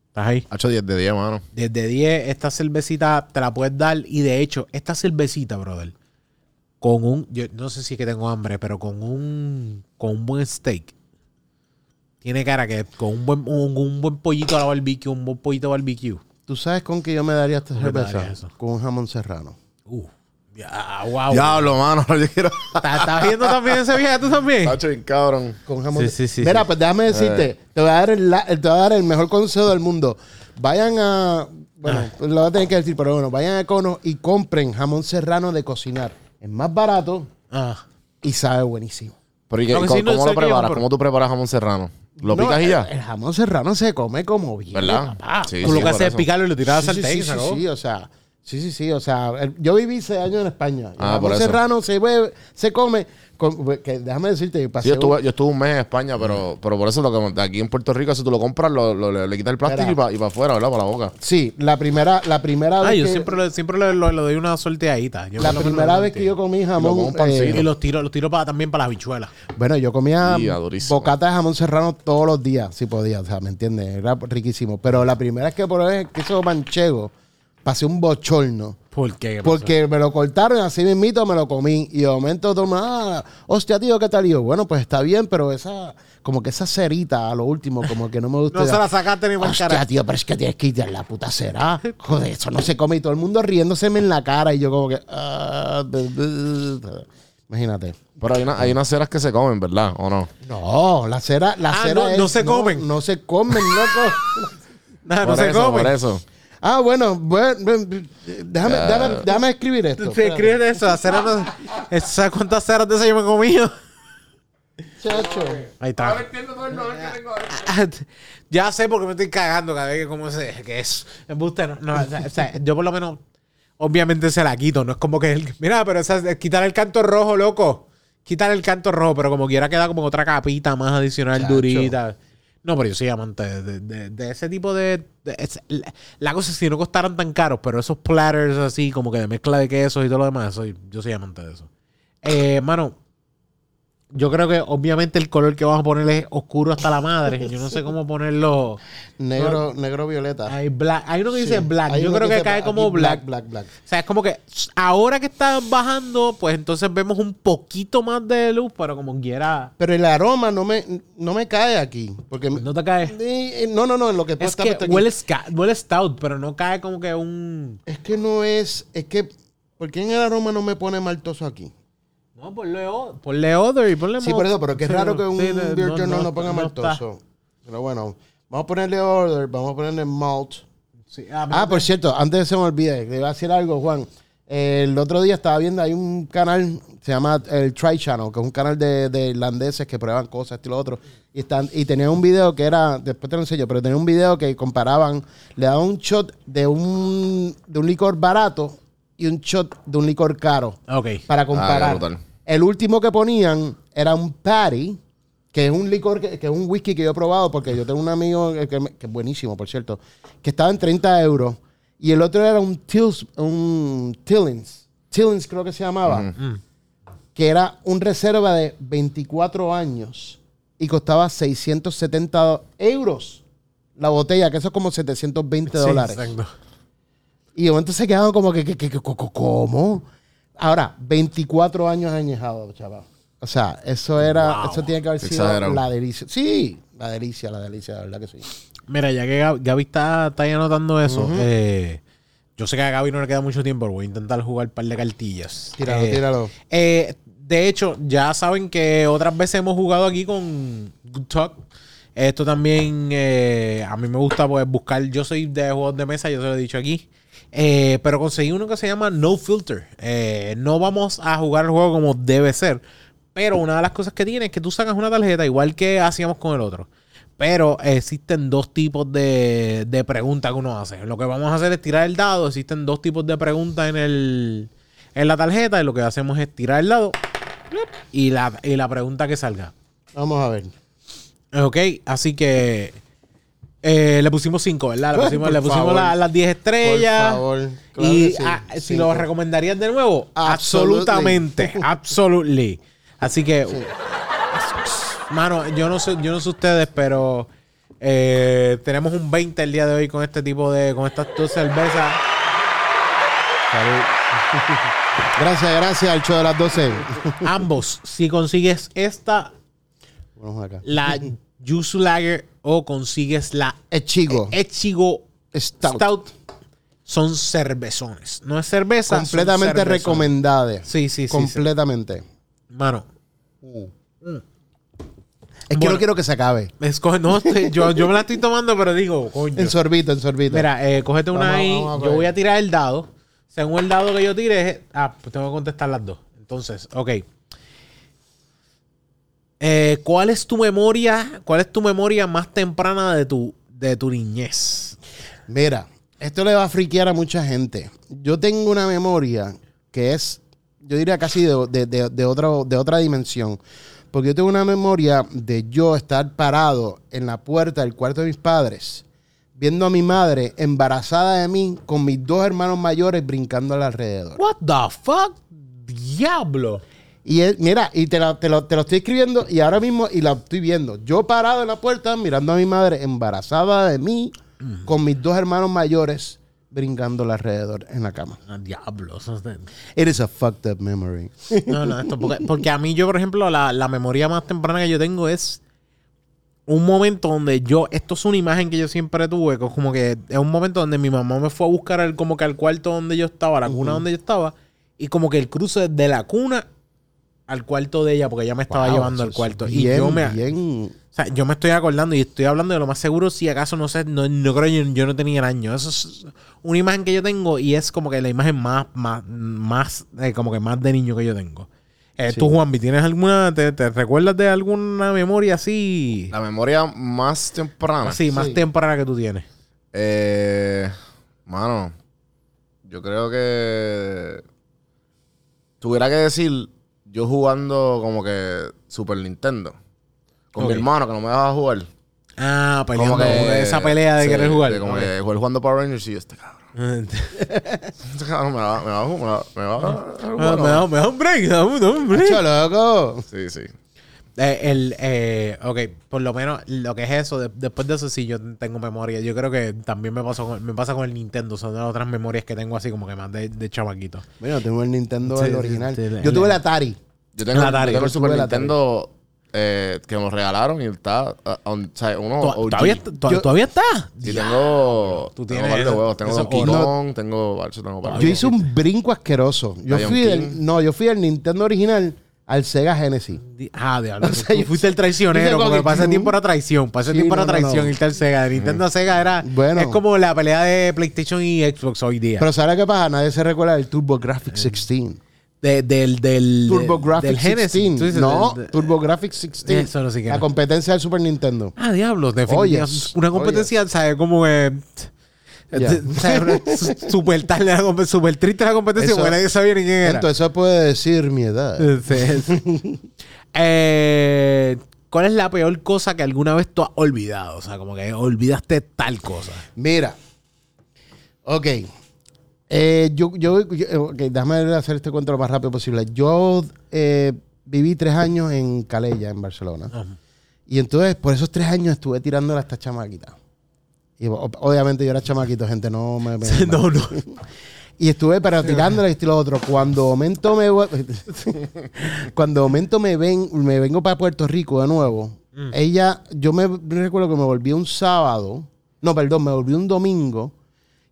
¿Estás ahí? Hacho 10 de 10, mano. Desde 10, esta cervecita te la puedes dar. Y de hecho, esta cervecita, brother, con un. Yo no sé si es que tengo hambre, pero con un. Con un buen steak. Tiene cara que con un buen, un, un buen pollito a la barbecue, un buen pollito barbecue. ¿Tú sabes con qué yo me daría esta ¿Con qué te cerveza? Con un jamón serrano. Uh, ya, wow. Diablo, mano. Yo quiero. ¿Estás viendo también ese viaje tú también? Hacho, bien cabrón. Con jamón. Sí, sí, sí, Mira, sí. pues déjame decirte, te, voy a dar el, la- te voy a dar el mejor consejo del mundo. Vayan a, bueno, Ah. pues lo voy a tener que decir, pero bueno, vayan a Cono y compren jamón serrano de cocinar. Es más barato Ah, y sabe buenísimo. Pero ¿y qué- Lo sí no cómo, lo preparas? acuerdo- ¿Cómo tú preparas jamón serrano? ¿Lo No, picas y ya? El, el jamón serrano se come como bien. ¿Verdad? Sí, Tú lo que haces es picarlo y lo tiras a sí, sartén. sí, sí, ¿no? sí, o sea, sí, sí, sí, o sea, el- yo viví seis años en España. Ah, el jamón por eso. serrano se, bebe- se come pues, déjame decirte yo, estuve, yo estuve un mes en España, pero, pero por eso lo que aquí en Puerto Rico, si tú lo compras, lo, le, quitas el plástico y para y pa afuera, ¿verdad? Para la boca. Sí, la primera, la primera ah, vez. yo que, siempre, le, doy una sorteadita. Yo la primera vez que yo comí jamón. Lo eh, y los tiro, los tiro también para las bichuelas. Bueno, yo comía ah, bocata de jamón serrano todos los días, si podía, o sea, ¿me entiendes? Era riquísimo. Pero la primera vez que probé queso manchego pasé un bochorno. ¿Por qué? Porque me lo cortaron, así mismito me lo comí. Y de momento todo ah, hostia, tío, ¿qué tal? Y yo, bueno, pues está bien, pero esa, como que esa cerita a lo último, como que no me gusta. no se la sacaste ni por Hostia, cara. tío, pero es que tienes que ir la puta cera. Joder, eso no se come. Y todo el mundo riéndoseme en la cara. Y yo, como que. Ah, Imagínate. Pero hay, una, hay, unas ceras que se comen, ¿verdad? ¿O no? No, la cera. La ah, cera no, no, se comen. No, se comen, loco. no, no se comen. Por eso. Ah, bueno, bueno, bueno déjame, déjame, déjame, escribir esto. Te escribes eso, hacer ¿Sabes cuántas ceras de eso yo me he comido? Chacho. Ahí está. Ah, ah, ya sé porque me estoy cagando cada vez que como ese, que es embuste. No, no o sea, yo por lo menos, obviamente se la quito. No es como que, el, mira, pero esa, quitar el canto rojo, loco. Quitar el canto rojo, pero como quiera queda como otra capita más adicional durita. No, pero yo soy amante de, de, de ese tipo de. de la, cosa es si no costaran tan caros, pero esos platters así, como que de mezcla de quesos y todo lo demás, soy, yo soy amante de eso. Eh, mano, yo creo que obviamente el color que vamos a poner es oscuro hasta la madre. Yo no sé cómo ponerlo. negro, negro violeta. Hay black. Hay uno que dice black. Yo creo que, cae como black. Black, black, O sea, es como que ahora que están bajando, pues entonces vemos un poquito más de luz, pero como quiera. Pero el aroma no me, no me cae aquí. Porque no te cae. Eh, no, no, no. Lo que es que huele, huele stout, pero no cae como que un. Es que no es. Es que. ¿Por qué en el aroma no me pone maltoso aquí? No, ponle, o, ponle other y ponle Sí, por eso, pero que qué raro que un sí, no, journal no, no ponga maltoso. pero bueno, vamos a ponerle order, vamos a ponerle malt. Ah, ah por cierto, antes se me olvide, le iba a decir algo, Juan. El otro día estaba viendo, hay un canal, se llama el Try Channel, que es un canal de, de irlandeses que prueban cosas, esto y lo otro. Y, están, y tenía un video que era, después te lo enseño, pero tenía un video que comparaban, le daban un shot de un, de un licor barato y un shot de un licor caro. Ok. Para ah, comparar. Ah, el último que ponían era un patty, que es un licor, que, es un whisky que yo he probado, porque yo tengo un amigo que, es buenísimo, por cierto, que estaba en 30 euros. Y el otro era un, Tils, un Tillins, creo que se llamaba, mm. que era un reserva de 24 años y costaba 670 euros la botella, que eso es como 720 sí, dólares. Exacto. Y de momento se quedaron como que, que, que, ¿cómo? Ahora, 24 años añejado, chaval. O sea, eso era, eso tiene que haber sido la delicia. Sí, la delicia, la delicia, la verdad que sí. Mira, ya que Gaby está, está anotando eso, eh, yo sé que a Gaby no le queda mucho tiempo, voy a intentar jugar un par de cartillas. Tíralo, eh, tíralo. Eh, de hecho, ya saben que otras veces hemos jugado aquí con Good Talk. Esto también a mí me gusta pues, buscar. Yo soy de juegos de mesa, yo se lo he dicho aquí. Eh, pero conseguí uno que se llama No Filter. Eh, no vamos a jugar el juego como debe ser. Pero una de las cosas que tiene es que tú sacas una tarjeta igual que hacíamos con el otro. Pero existen dos tipos de, de preguntas que uno hace. Lo que vamos a hacer es tirar el dado. Existen dos tipos de preguntas en, el, en la tarjeta. Y lo que hacemos es tirar el dado y la, y la pregunta que salga. Vamos a ver. Ok, así que eh, le pusimos 5, ¿verdad? Le pues, pusimos, las 10 estrellas. Por favor. Y ah, si lo Cinco. recomendarían de nuevo, Absolutamente. absolutamente. Absolutely. Así que, mano, yo no sé, yo no sé ustedes, pero eh, tenemos un 20 el día de hoy con este tipo de, con estas dos cervezas. Salud. Gracias, gracias al show de las 12. Ambos, si consigues esta, Vamos acá. la Yuzu Lager o consigues la Echigo, e-, Echigo Stout. Son cervezones. No es cerveza. Completamente recomendada. Sí, sí, sí. Completamente. Mano. Uh. uh. No quiero que se acabe. Escoge, no, yo, yo, me la estoy tomando, pero digo. En sorbito, en sorbito. Mira, eh, cógete una ahí. Yo voy a tirar el dado. Según el dado que yo tire, ah, pues tengo que contestar las dos. Entonces, ok. Eh, ¿Cuál es tu memoria? ¿Cuál es tu memoria más temprana de tu, de tu niñez? Mira, esto le va a friquear a mucha gente. Yo tengo una memoria que es, yo diría casi de, de- de- de otro- de otra dimensión. Porque yo tengo una memoria de yo estar parado en la puerta del cuarto de mis padres, viendo a mi madre embarazada de mí con mis dos hermanos mayores brincando alrededor. What the fuck? Diablo. Y él- mira, y te, la- te lo, te lo estoy escribiendo y ahora mismo y la estoy viendo. Yo parado en la puerta mirando a mi madre embarazada de mí con mis dos hermanos mayores brincando alrededor en la cama. Ah, diablo. eso es de- It is a fucked up memory. No, no, esto porque, porque a mí yo, por ejemplo, la, la memoria más temprana que yo tengo es un momento donde yo, esto es una imagen que yo siempre tuve, que es como que es un momento donde mi mamá me fue a buscar al, como que al cuarto donde yo estaba, a la cuna donde yo estaba, y como que el cruce de la cuna al cuarto de ella, porque ella me estaba Wow, llevando al cuarto. Bien, y yo me, bien. o sea, yo me estoy acordando y estoy hablando de lo más seguro, si acaso no sé, no, no creo, yo, yo no tenía el año. Eso es una imagen que yo tengo y es como que la imagen más, más, más, eh, como que más de niño que yo tengo. Eh, Sí. Tú, Juanvi, ¿tienes alguna, te, te recuerdas de alguna memoria así? La memoria más temprana. Así, más Sí. temprana que tú tienes. Eh, mano, yo creo que tuviera que decir yo jugando como que Super Nintendo con mi hermano que no me dejaba jugar. Ah, peleando, Como que esa pelea de sí, querer jugar. de como que jugar jugando Power Rangers y yo, este cabrón. Este cabrón me va, me va, me va, me va, me va, Ah, me, da, me da un break, me da un, break. Loco. Sí, sí. Eh, el, eh, ok, por lo menos lo que es eso, de- después de eso sí yo tengo memoria. Yo creo que también me, pasó con- me pasa con el Nintendo, son de las otras memorias que tengo así como que más de, de chamaquito. Bueno, tengo el Nintendo, Sí, el sí, original. sí, el- Yo tuve el Atari. Yo tengo, La yo Atari. tengo el Yo Super. Nintendo eh, que me lo regalaron y está, on- o sea, uno ¿Tod- OG. ¿Todavía, Yo- ¿Todavía está? Y tengo, Tú tengo tienes de eso- huevos. Tengo Donkey. Kong, tengo, tengo. Yo hice un brinco asqueroso. Yo Lion fui King. del, no, yo fui del Nintendo original al Sega Genesis. Ah, diablo. O sea, yo- fuiste el traicionero, porque para ese tiempo era traición. Para ese Sí, tiempo era no, no, traición no. irte al Sega. De Nintendo a Sega era. Bueno. Es como la pelea de PlayStation y Xbox hoy día. Pero ¿sabes qué pasa? Nadie se recuerda del TurboGrafx 16. De- del, del, TurboGrafx del Genesis. 16. Tú dices, no, del- de- TurboGrafx 16. Eso no sé qué La competencia del Super Nintendo. Ah, diablo. Definitivamente. Oyes, una competencia, ¿sabes? Como que. Su- Súper tarde la triste la competencia Eso- porque nadie sabía ni quién era. Entonces eso puede decir mi edad. Eh, ¿Cuál es la peor cosa que alguna vez tú has olvidado? O sea, como que olvidaste tal cosa. Mira. Ok. Eh, yo, yo, yo- eh, ok, déjame hacer este cuento lo más rápido posible. Yo eh, viví tres años en Calella, en Barcelona. Y entonces, por esos tres años estuve tirándole a esta chamaquita. Y obviamente yo era chamaquito, gente, no me... me- no, no. Y estuve pero tirándole y lo otro. Cuando momento me cuando momento me ven, me vengo para Puerto Rico de nuevo. Ella, yo me recuerdo que me volví un sábado. No, perdón, me volví un domingo.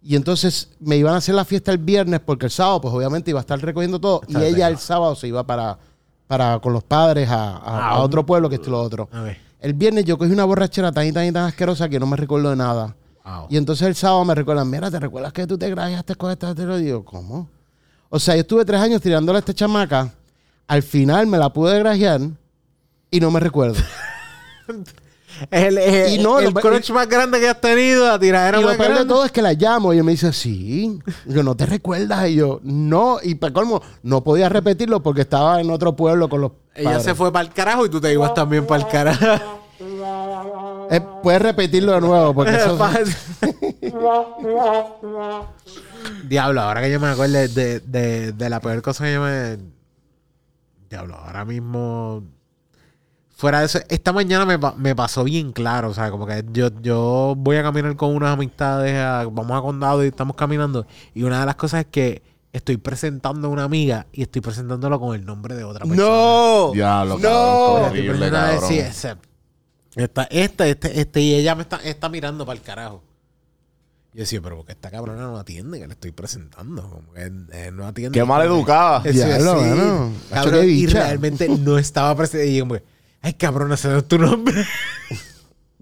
Y entonces me iban a hacer la fiesta el viernes porque el sábado, pues obviamente iba a estar recogiendo todo. Está y ella el sábado se iba para, para con los padres a, a- Ah, a otro pueblo que esto y lo otro. A ver. El viernes yo cogí una borrachera tan y tan y tan asquerosa que no me recuerdo de nada. Wow. Y entonces el sábado me recuerdan, mira, ¿te recuerdas que tú te grajeaste con esta? Te lo digo, ¿cómo? O sea, yo estuve tres años tirándole a esta chamaca. Al final me la pude grajear y no me recuerdo. El, el, Y no, el lo- crunch más grande que has tenido, la tiradera y lo peor de todo es que la llamo y ella me dice, sí. Y yo, ¿no te recuerdas? Y yo, no. Y para colmo, no podía repetirlo porque estaba en otro pueblo con los Ella padres. se fue para el carajo y tú te ibas también para el carajo. Eh, puedes repetirlo de nuevo porque eso... Diablo, ahora que yo me acuerdo de, de, de la peor cosa que yo me. Diablo, ahora mismo. Fuera de eso, esta mañana me, me pasó bien claro. O sea, como que yo, yo voy a caminar con unas amistades, a- vamos a condado y estamos caminando. Y una de las cosas es que estoy presentando a una amiga y estoy presentándolo con el nombre de otra persona. ¡No! Diablo, ¡No! horrible, sí, ese- esta, esta, este, este, y ella me está, está mirando para el carajo. Yo decía, pero porque esta cabrona no atiende, que le estoy presentando. Como que eh, no atiende. Qué mal educada. Eso sí, cabrón, y realmente no estaba presente. Y yo como que, ay, cabrón, ese no es tu nombre.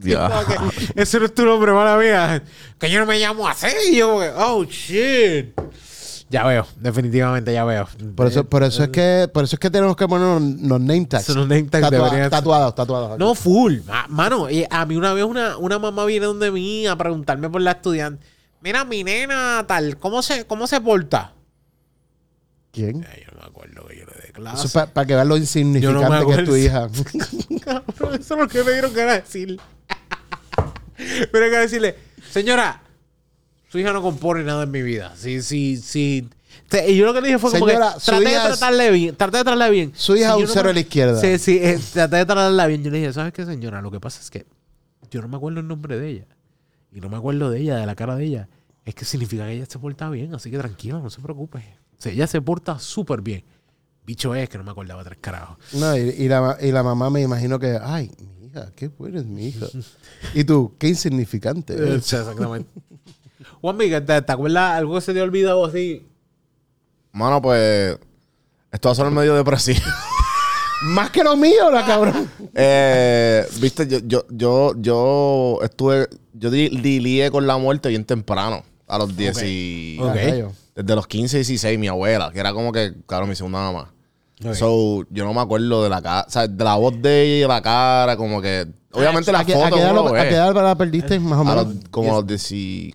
Que, ese no es tu nombre, mala mía. Que yo no me llamo así. Yo oh, shit. Ya veo, definitivamente ya veo. Por eso, por eso es que, por eso es que tenemos que poner los name tags. Son los name tags, Tatua- deberían ser- tatuados, tatuados. No, full. Ma- Mano, y a mí una vez una, una mamá viene donde mí a preguntarme por la estudiante. Mira, mi nena, tal, ¿cómo se, cómo se porta? ¿Quién? Ay, yo no me acuerdo que yo Eso clase. es para que veas lo insignificante que es tu hija. Cabrón, eso es lo que me dieron ganas de decir. Pero hay que decirle, señora, su hija no compone nada en mi vida. Sí, sí, sí. Y yo lo que le dije fue como Señora, que su traté de tratarle bien, traté de tratarle bien. Su hija Si un cero me- a la izquierda. Sí, sí, eh, traté de tratarla bien. Yo le dije, ¿sabes qué, señora? Lo que pasa es que yo no me acuerdo el nombre de ella. Y no me acuerdo de ella, de la cara de ella. Es que significa que ella se porta bien, así que tranquila, no se preocupe. O sea, ella se porta súper bien. Bicho es que no me acordaba tres carajos. No, y, y la, y la mamá me imagino que, ay, mi hija, qué buena es mi hija. y tú, qué insignificante. Eh, exactamente. Juan Miguel, ¿te, te acuerdas algo que se te ha olvidado así? Mano, pues. Esto va a ser medio depresivo. Más que lo mío, la cabrón. Eh, Viste, yo, yo, yo, yo estuve. Yo di- lidié con la muerte bien temprano. A los 10 y. Ok. Rayo. Desde los 15, 16, mi abuela, que era como que, claro, mi segunda mamá. Ok. So, yo no me acuerdo de la cara, o sea, de la voz de ella y de la cara, como que. Obviamente la ¿A qué, foto a qué edad lo- a qué edad la perdiste, más o A menos? los- como a los 10,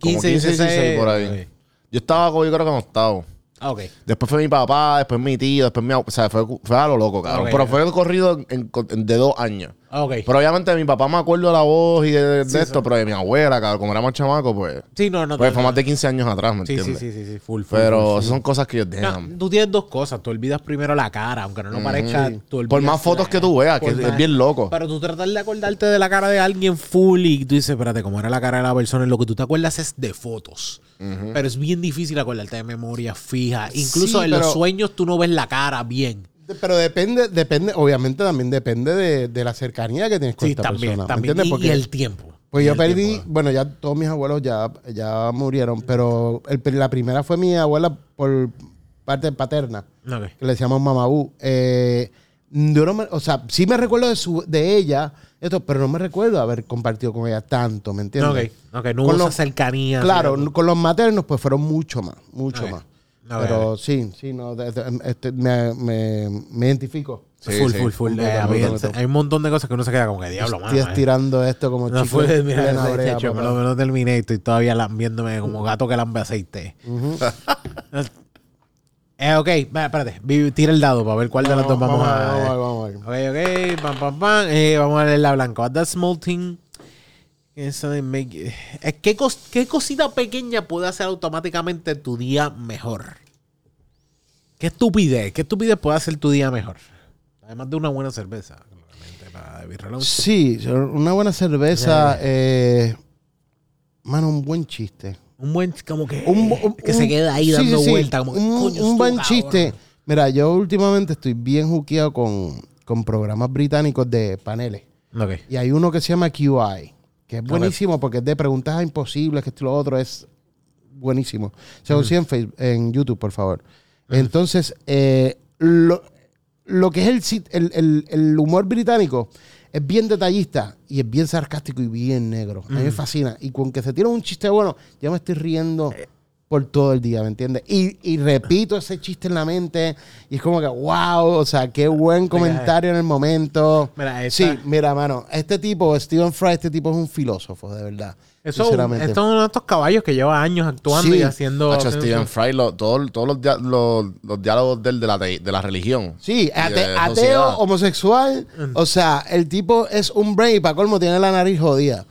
como 15, 15, 16, por ahí. ok. Yo estaba, como, yo creo que en octavo. Ah, ok. Después fue mi papá, después mi tío, después mi O sea, fue, fue a lo loco, cabrón. Ok, Pero ok. fue corrido en- en- de dos años. Ah, ok. Pero obviamente de mi papá me acuerdo de la voz y de, de Sí, esto, sí. pero de mi abuela, cabrón, como era más chamaco, pues. sí, no, no. Pues fue no. más de 15 años atrás, ¿me Sí, sí, entiendes? sí, sí, sí, full, full, Pero full, son cosas que yo No, damn. tú tienes dos cosas. Tú olvidas primero la cara, aunque no lo parezca. tú olvidas Por más fotos la- que tú veas, que es bien loco. Pero tú tratas de acordarte de la cara de alguien full y tú dices, espérate, ¿cómo era la cara de la persona? Lo que tú te acuerdas es de fotos. Pero es bien difícil acordarte de memoria fija. Incluso en pero- los sueños tú no ves la cara bien. Pero depende, depende, obviamente también depende de, de la cercanía que tienes con Sí, esta también, persona. ¿me también. entiendes? Y, Porque- y el tiempo. Pues Y yo perdí, tiempo. bueno, ya todos mis abuelos ya, ya murieron, pero el- la primera fue mi abuela por parte paterna, Ok. que le decíamos mamabú. Eh, yo no me- o sea, sí me recuerdo de, su, de ella, esto, pero no me recuerdo haber compartido con ella tanto, ¿me entiendes? Ok, ok, no Con hubo los- esa cercanía. Claro, con los maternos pues fueron mucho más, mucho más. Pero sí, sí, no, de- de- este, me, me, me identifico. Sí, full, sí. full, full. Eh, a hay un montón de cosas que uno se queda como que diablo, mano. Estoy eh". estirando esto como No chicle fue, mira, ese brea, hecho, me lo, me lo terminé y estoy todavía lambiéndome como gato que lambe aceite. eh, ok, va, espérate, tira el dado para ver cuál de las dos vamos, a vamos, ver. vamos, vamos. Ok, ok, pam, pam, pam. Eh, vamos a leer la blanca. What does small thing is something make- eh, ¿qué, cos- ¿Qué cosita pequeña puede hacer automáticamente tu día mejor? ¿Qué estupidez? ¿Qué estupidez puede hacer tu día mejor? Además de una buena cerveza. para. Sí, una buena cerveza. eh, mano, un buen chiste. Un buen, como que, Un, un- que se queda ahí sí, dando sí. Como, que, un, buen cabrón. chiste. Mira, yo últimamente estoy bien juqueado con, con programas británicos de paneles. Ok. Y hay uno que se llama QI, que es buenísimo porque es de preguntas imposibles, que esto y lo otro es buenísimo. Se lo en, Facebook, en YouTube, por favor. Entonces, eh, lo, lo que es el, sit- el, el- el humor británico es bien detallista y es bien sarcástico y bien negro. A mí me fascina. Y con que se tira un chiste bueno, ya me estoy riendo por todo el día, ¿me entiendes? Y, y repito ese chiste en la mente y es como que, wow, o sea, qué buen comentario en el momento. Mira, esta- Sí, mira, mano, este tipo, Stephen Fry, este tipo es un filósofo, de verdad. Eso, sinceramente. esto es uno de estos caballos que lleva años actuando Sí. y haciendo. Hacho, haciendo- Stephen Fry, lo- todo- todos los, los, los diálogos de, él de, la, de, la religión. Sí, ate- de ateo, homosexual. Mm. O sea, el tipo es un brain y para colmo tiene la nariz jodida.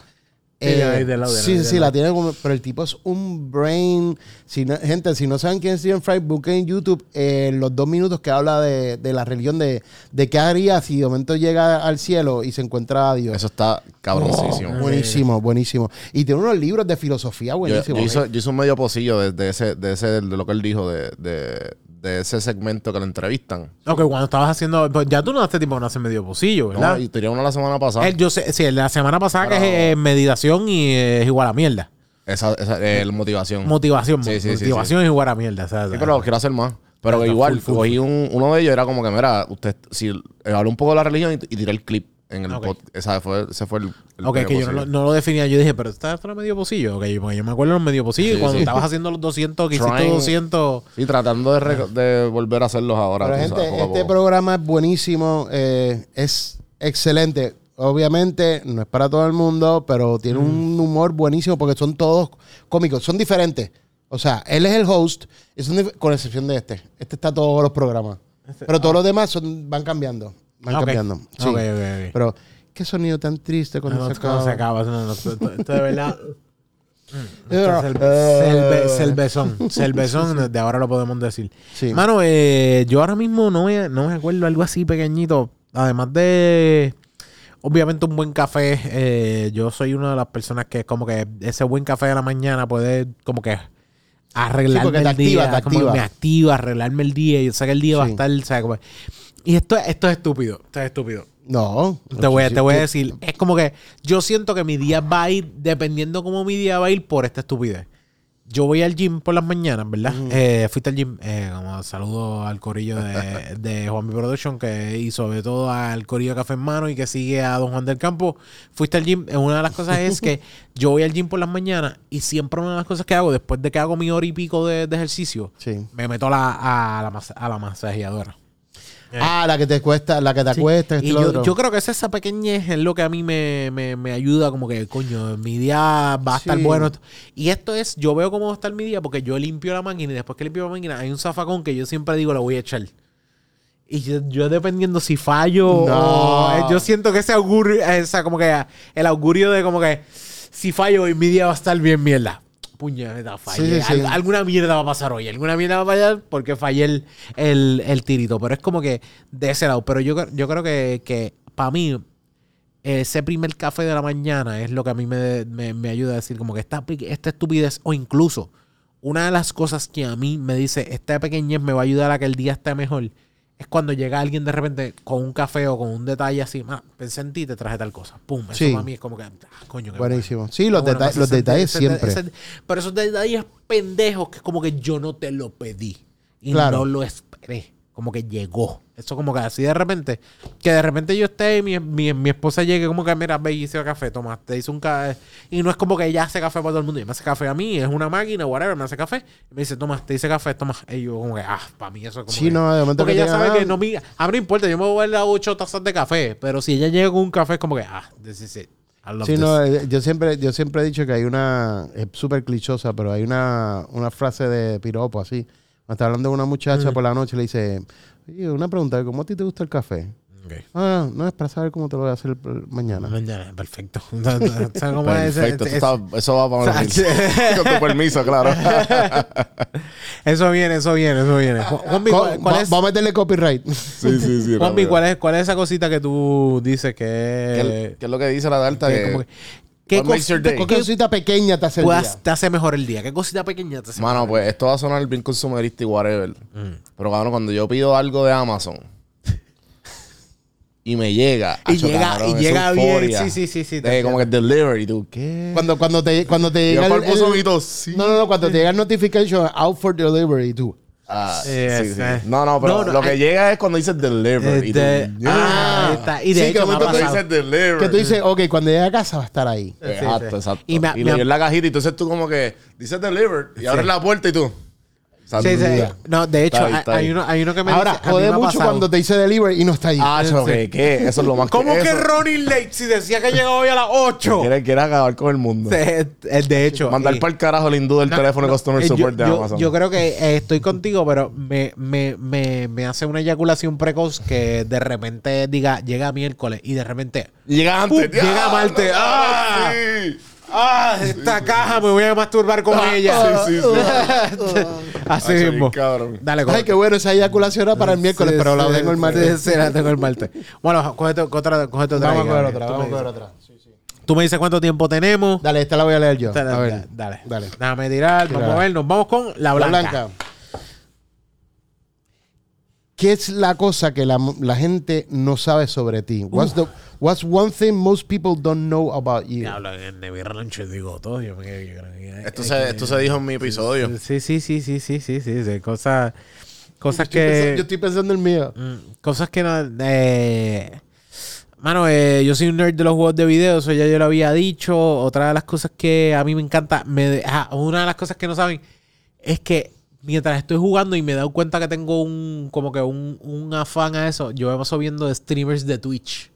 Sí, ahí de lado, de sí, lado, de sí, lado. la tiene como. Pero el tipo es un brain. Si no- gente, si no saben quién es Stephen Fry, busquen en YouTube eh, los dos minutos que habla de, de la religión, de, de qué haría si de momento llega al cielo y se encuentra a Dios. Eso está cabroncísimo. Oh, buenísimo, buenísimo. Y tiene unos libros de filosofía buenísimos. yo hice, yo hice un medio pocillo de, de ese, de ese, de lo que él dijo, de, de, de ese segmento que lo entrevistan. Ok, cuando estabas haciendo. pues ya tú no hace tiempo no haces medio pocillo, ¿verdad? No, y tenía uno la semana pasada. Él, yo sé, sí, la semana pasada Pero- que es eh, meditación y eh, es igual a mierda. Esa, esa eh, motivación. Motivación. Sí, sí, sí, motivación es igual a mierda. o sea, Sí, pero quiero hacer más. Pero igual, full, full, cogí un, uno de ellos, era como que, mira, usted, si eh, habló un poco de la religión y, y tiré el clip en el Ok. pod- esa fue, ese fue el, el Ok, que yo no, lo- pocillo. no lo definía. Yo dije, pero está es medio pocillo. Ok, porque yo me acuerdo de los medio pocillos. Sí, cuando sí. estabas haciendo los 200, que hiciste Trying- 200. Sí, tratando de, volver a hacerlos ahora. Pero gente, sabes, este programa es buenísimo, eh, es excelente. Obviamente no es para todo el mundo, pero tiene un humor buenísimo porque son todos cómicos, son diferentes. O sea, él es el host, son dif- con excepción de este. Este está todos los programas. Pero todos los demás son, van cambiando. Van Ah, ok. cambiando. Sí. Ok, ok, ok. Pero qué sonido tan triste cuando No, se cuando acaba. se acaba. No, no, esto, de verdad. Eh, Selve- Selvezón. Selvezón, desde ahora lo podemos decir. Sí. Mano, eh, yo ahora mismo no me, no me acuerdo algo así pequeñito. Además de, obviamente, un buen café. eh, yo soy una de las personas que, como que ese buen café de la mañana puede, como que, Sí, arreglarme te el activa, día. te como activa. me activa, arreglarme el día. Y yo sé que el día va a Sí. estar, ¿sabes? Como- y esto, esto es estúpido. Esto es estúpido. No. Te voy, a- Sí, te voy a sí. decir, es como que yo siento que mi día va a ir, dependiendo cómo mi día va a ir por esta estupidez. Yo voy al gym por las mañanas, ¿verdad? Eh, fuiste al gym, eh, como saludo al corillo de, de Juan B Production, que y sobre todo al corillo de Café en Mano y que sigue a Don Juan del Campo. Fuiste al gym, eh, una de las cosas es que yo voy al gym por las mañanas y siempre una de las cosas que hago, después de que hago mi hora y pico de, de ejercicio, Sí. me meto a la, a la, masa- a la masajeadora. Ah, la que te cuesta, la que te Sí. acuesta. esto Y yo, creo que es esa pequeñez es lo que a mí me, me, me ayuda, como que, coño, mi día va a estar Sí. bueno. Y esto es, yo veo cómo va a estar mi día porque yo limpio la máquina y después que limpio la máquina hay un zafacón que yo siempre digo, lo voy a echar. Y yo, yo dependiendo si fallo No. o- eh, yo siento que ese augurio, eh, o sea, como que el augurio de como que si fallo hoy mi día va a estar bien mierda. Puñeta, fallé. Sí, sí, sí. Al- alguna mierda va a pasar hoy. Alguna mierda va a fallar porque fallé el, el, el tirito. Pero es como que de ese lado. Pero yo, yo creo que, que para mí, ese primer café de la mañana es lo que a mí me, me- me ayuda a decir como que esta, esta estupidez o incluso una de las cosas que a mí me dice esta pequeñez me va a ayudar a que el día esté mejor es cuando llega alguien de repente con un café o con un detalle así, "Ah, pensé en ti y te traje tal cosa. Pum, eso Sí. para mí es como que, ah, coño, qué Buenísimo. Sí, los, bueno, deta- los detalles siempre. ese- pero esos detalles pendejos que es como que yo no te lo pedí y Claro. no lo esperé. Como que llegó. Eso como que así de repente, que de repente yo esté y mi, mi, mi esposa llegue como que, mira, ve y hice café, toma, te hice un café. Y no es como que ella hace café para todo el mundo. Ella me hace café a mí, es una máquina, whatever, me hace café. Y me dice, toma, te hice café, toma. Y yo como que, ah, para mí eso es como Sí, que- no, de momento Porque que ella sabe que no me... A mí no importa, yo me voy a dar ocho tazas de café. Pero si ella llega con un café es como que, ah, this is it. I love Sí, this. no, eh, yo siempre, yo siempre he dicho que hay una, es súper clichosa, pero hay una, una frase de piropo así. Cuando está hablando de una muchacha por la noche, le dice, una pregunta, ¿cómo a ti te gusta el café? Ah, no, es para saber cómo te lo voy a hacer mañana. Mañana, perfecto. ¿Sabes cómo es? Perfecto, Es- está- eso va para Sache. Con tu permiso, claro. Eso viene, eso viene, eso viene. Ju- Juanmi, Co- ¿cuál, cuál va- a meterle copyright. sí, sí, sí. Juanmi, rápido. ¿cuál es, cuál es esa cosita que tú dices ¿Qué, que... qué es lo que dice la Delta? que Que, como que- ¿Qué cosita, day? ¿Qué cosita pequeña te hace el día? te hace mejor el día? ¿Qué cosita pequeña te hace Mano, mejor pues esto va a sonar bien consumerista y whatever. Mm. Pero cabrón, cuando yo pido algo de Amazon y me llega, Y acho, llega- cabrón, y llega bien, sí, sí, sí, sí, De como que delivery, tú, ¿qué? Cuando, cuando te, cuando te llega el. No, no, no, cuando te llega el notification out for delivery, tú. Ah, Sí, sí, sí. No, no, pero No, no, lo que hay- llega es cuando dices delivery. y tú, Este, yeah. ah, ahí está. Y de Sí, que hecho, de me momento Cuando dices delivery. Que tú dices, ok, cuando llegue a casa va a estar ahí. Exacto, exacto. Y Y, me- le dio la cajita y entonces tú como que dices delivered y abres la puerta y tú. Sí, sí. No, de hecho, Está ahí, hay, está ahí. hay uno, hay uno que me Ahora, dice... jode mucho pasado. cuando te dice delivery y no está ahí. Ah, cho, ¿qué? ¿Qué? Eso es lo más ¿Cómo que eso- Ronnie Late si decía que llegaba hoy a las 8? Quiere, quiere acabar con el mundo. De, de hecho... Mandar para el carajo el hindú del No, teléfono no, de Customer eh, yo- Support de yo, Amazon. Yo creo que eh, estoy contigo, pero me, me, me, me hace una eyaculación precoz que de repente diga, llega miércoles y de repente, llega antes. ¡Pum! Llega ¡Diablo, martes. cabrón, ¡Ah! sí! ¡Ah! Esta caja me voy a masturbar con ella. Sí, sí, sí. Así mismo. cabrón. Dale, Ay, qué bueno, esa eyaculación era para el miércoles, pero la tengo el martes. Sí, la tengo el martes. Bueno, cógete, otra, cógete otra. Vamos a coger otra, Tú vamos a me coger otra. Tú me dices cuánto tiempo tenemos. Dale, esta la voy a leer yo. Dale, A ver. dale. Dale. Déjame tirar. Vamos a ver. Nos vamos con la La blanca. ¿Qué es la cosa que la, la gente no sabe sobre ti? What's, the, what's one thing most people don't know about you? Diablo, en Nevi Rancho digo todo. Yo me yo Esto se, que- esto se dijo en mi episodio. Sí, sí, sí, sí, sí, sí, sí, sí, Cosas, cosas pensando- que... yo estoy pensando en el mío. Mm, Cosas que no... eh, Mano, eh, yo soy un nerd de los juegos de video, eso ya yo lo había dicho. Otra de las cosas que a mí me encanta, me ah, una de las cosas que no saben es que mientras estoy jugando y me he dado cuenta que tengo un como que un, un afán a eso, yo me paso viendo streamers de Twitch.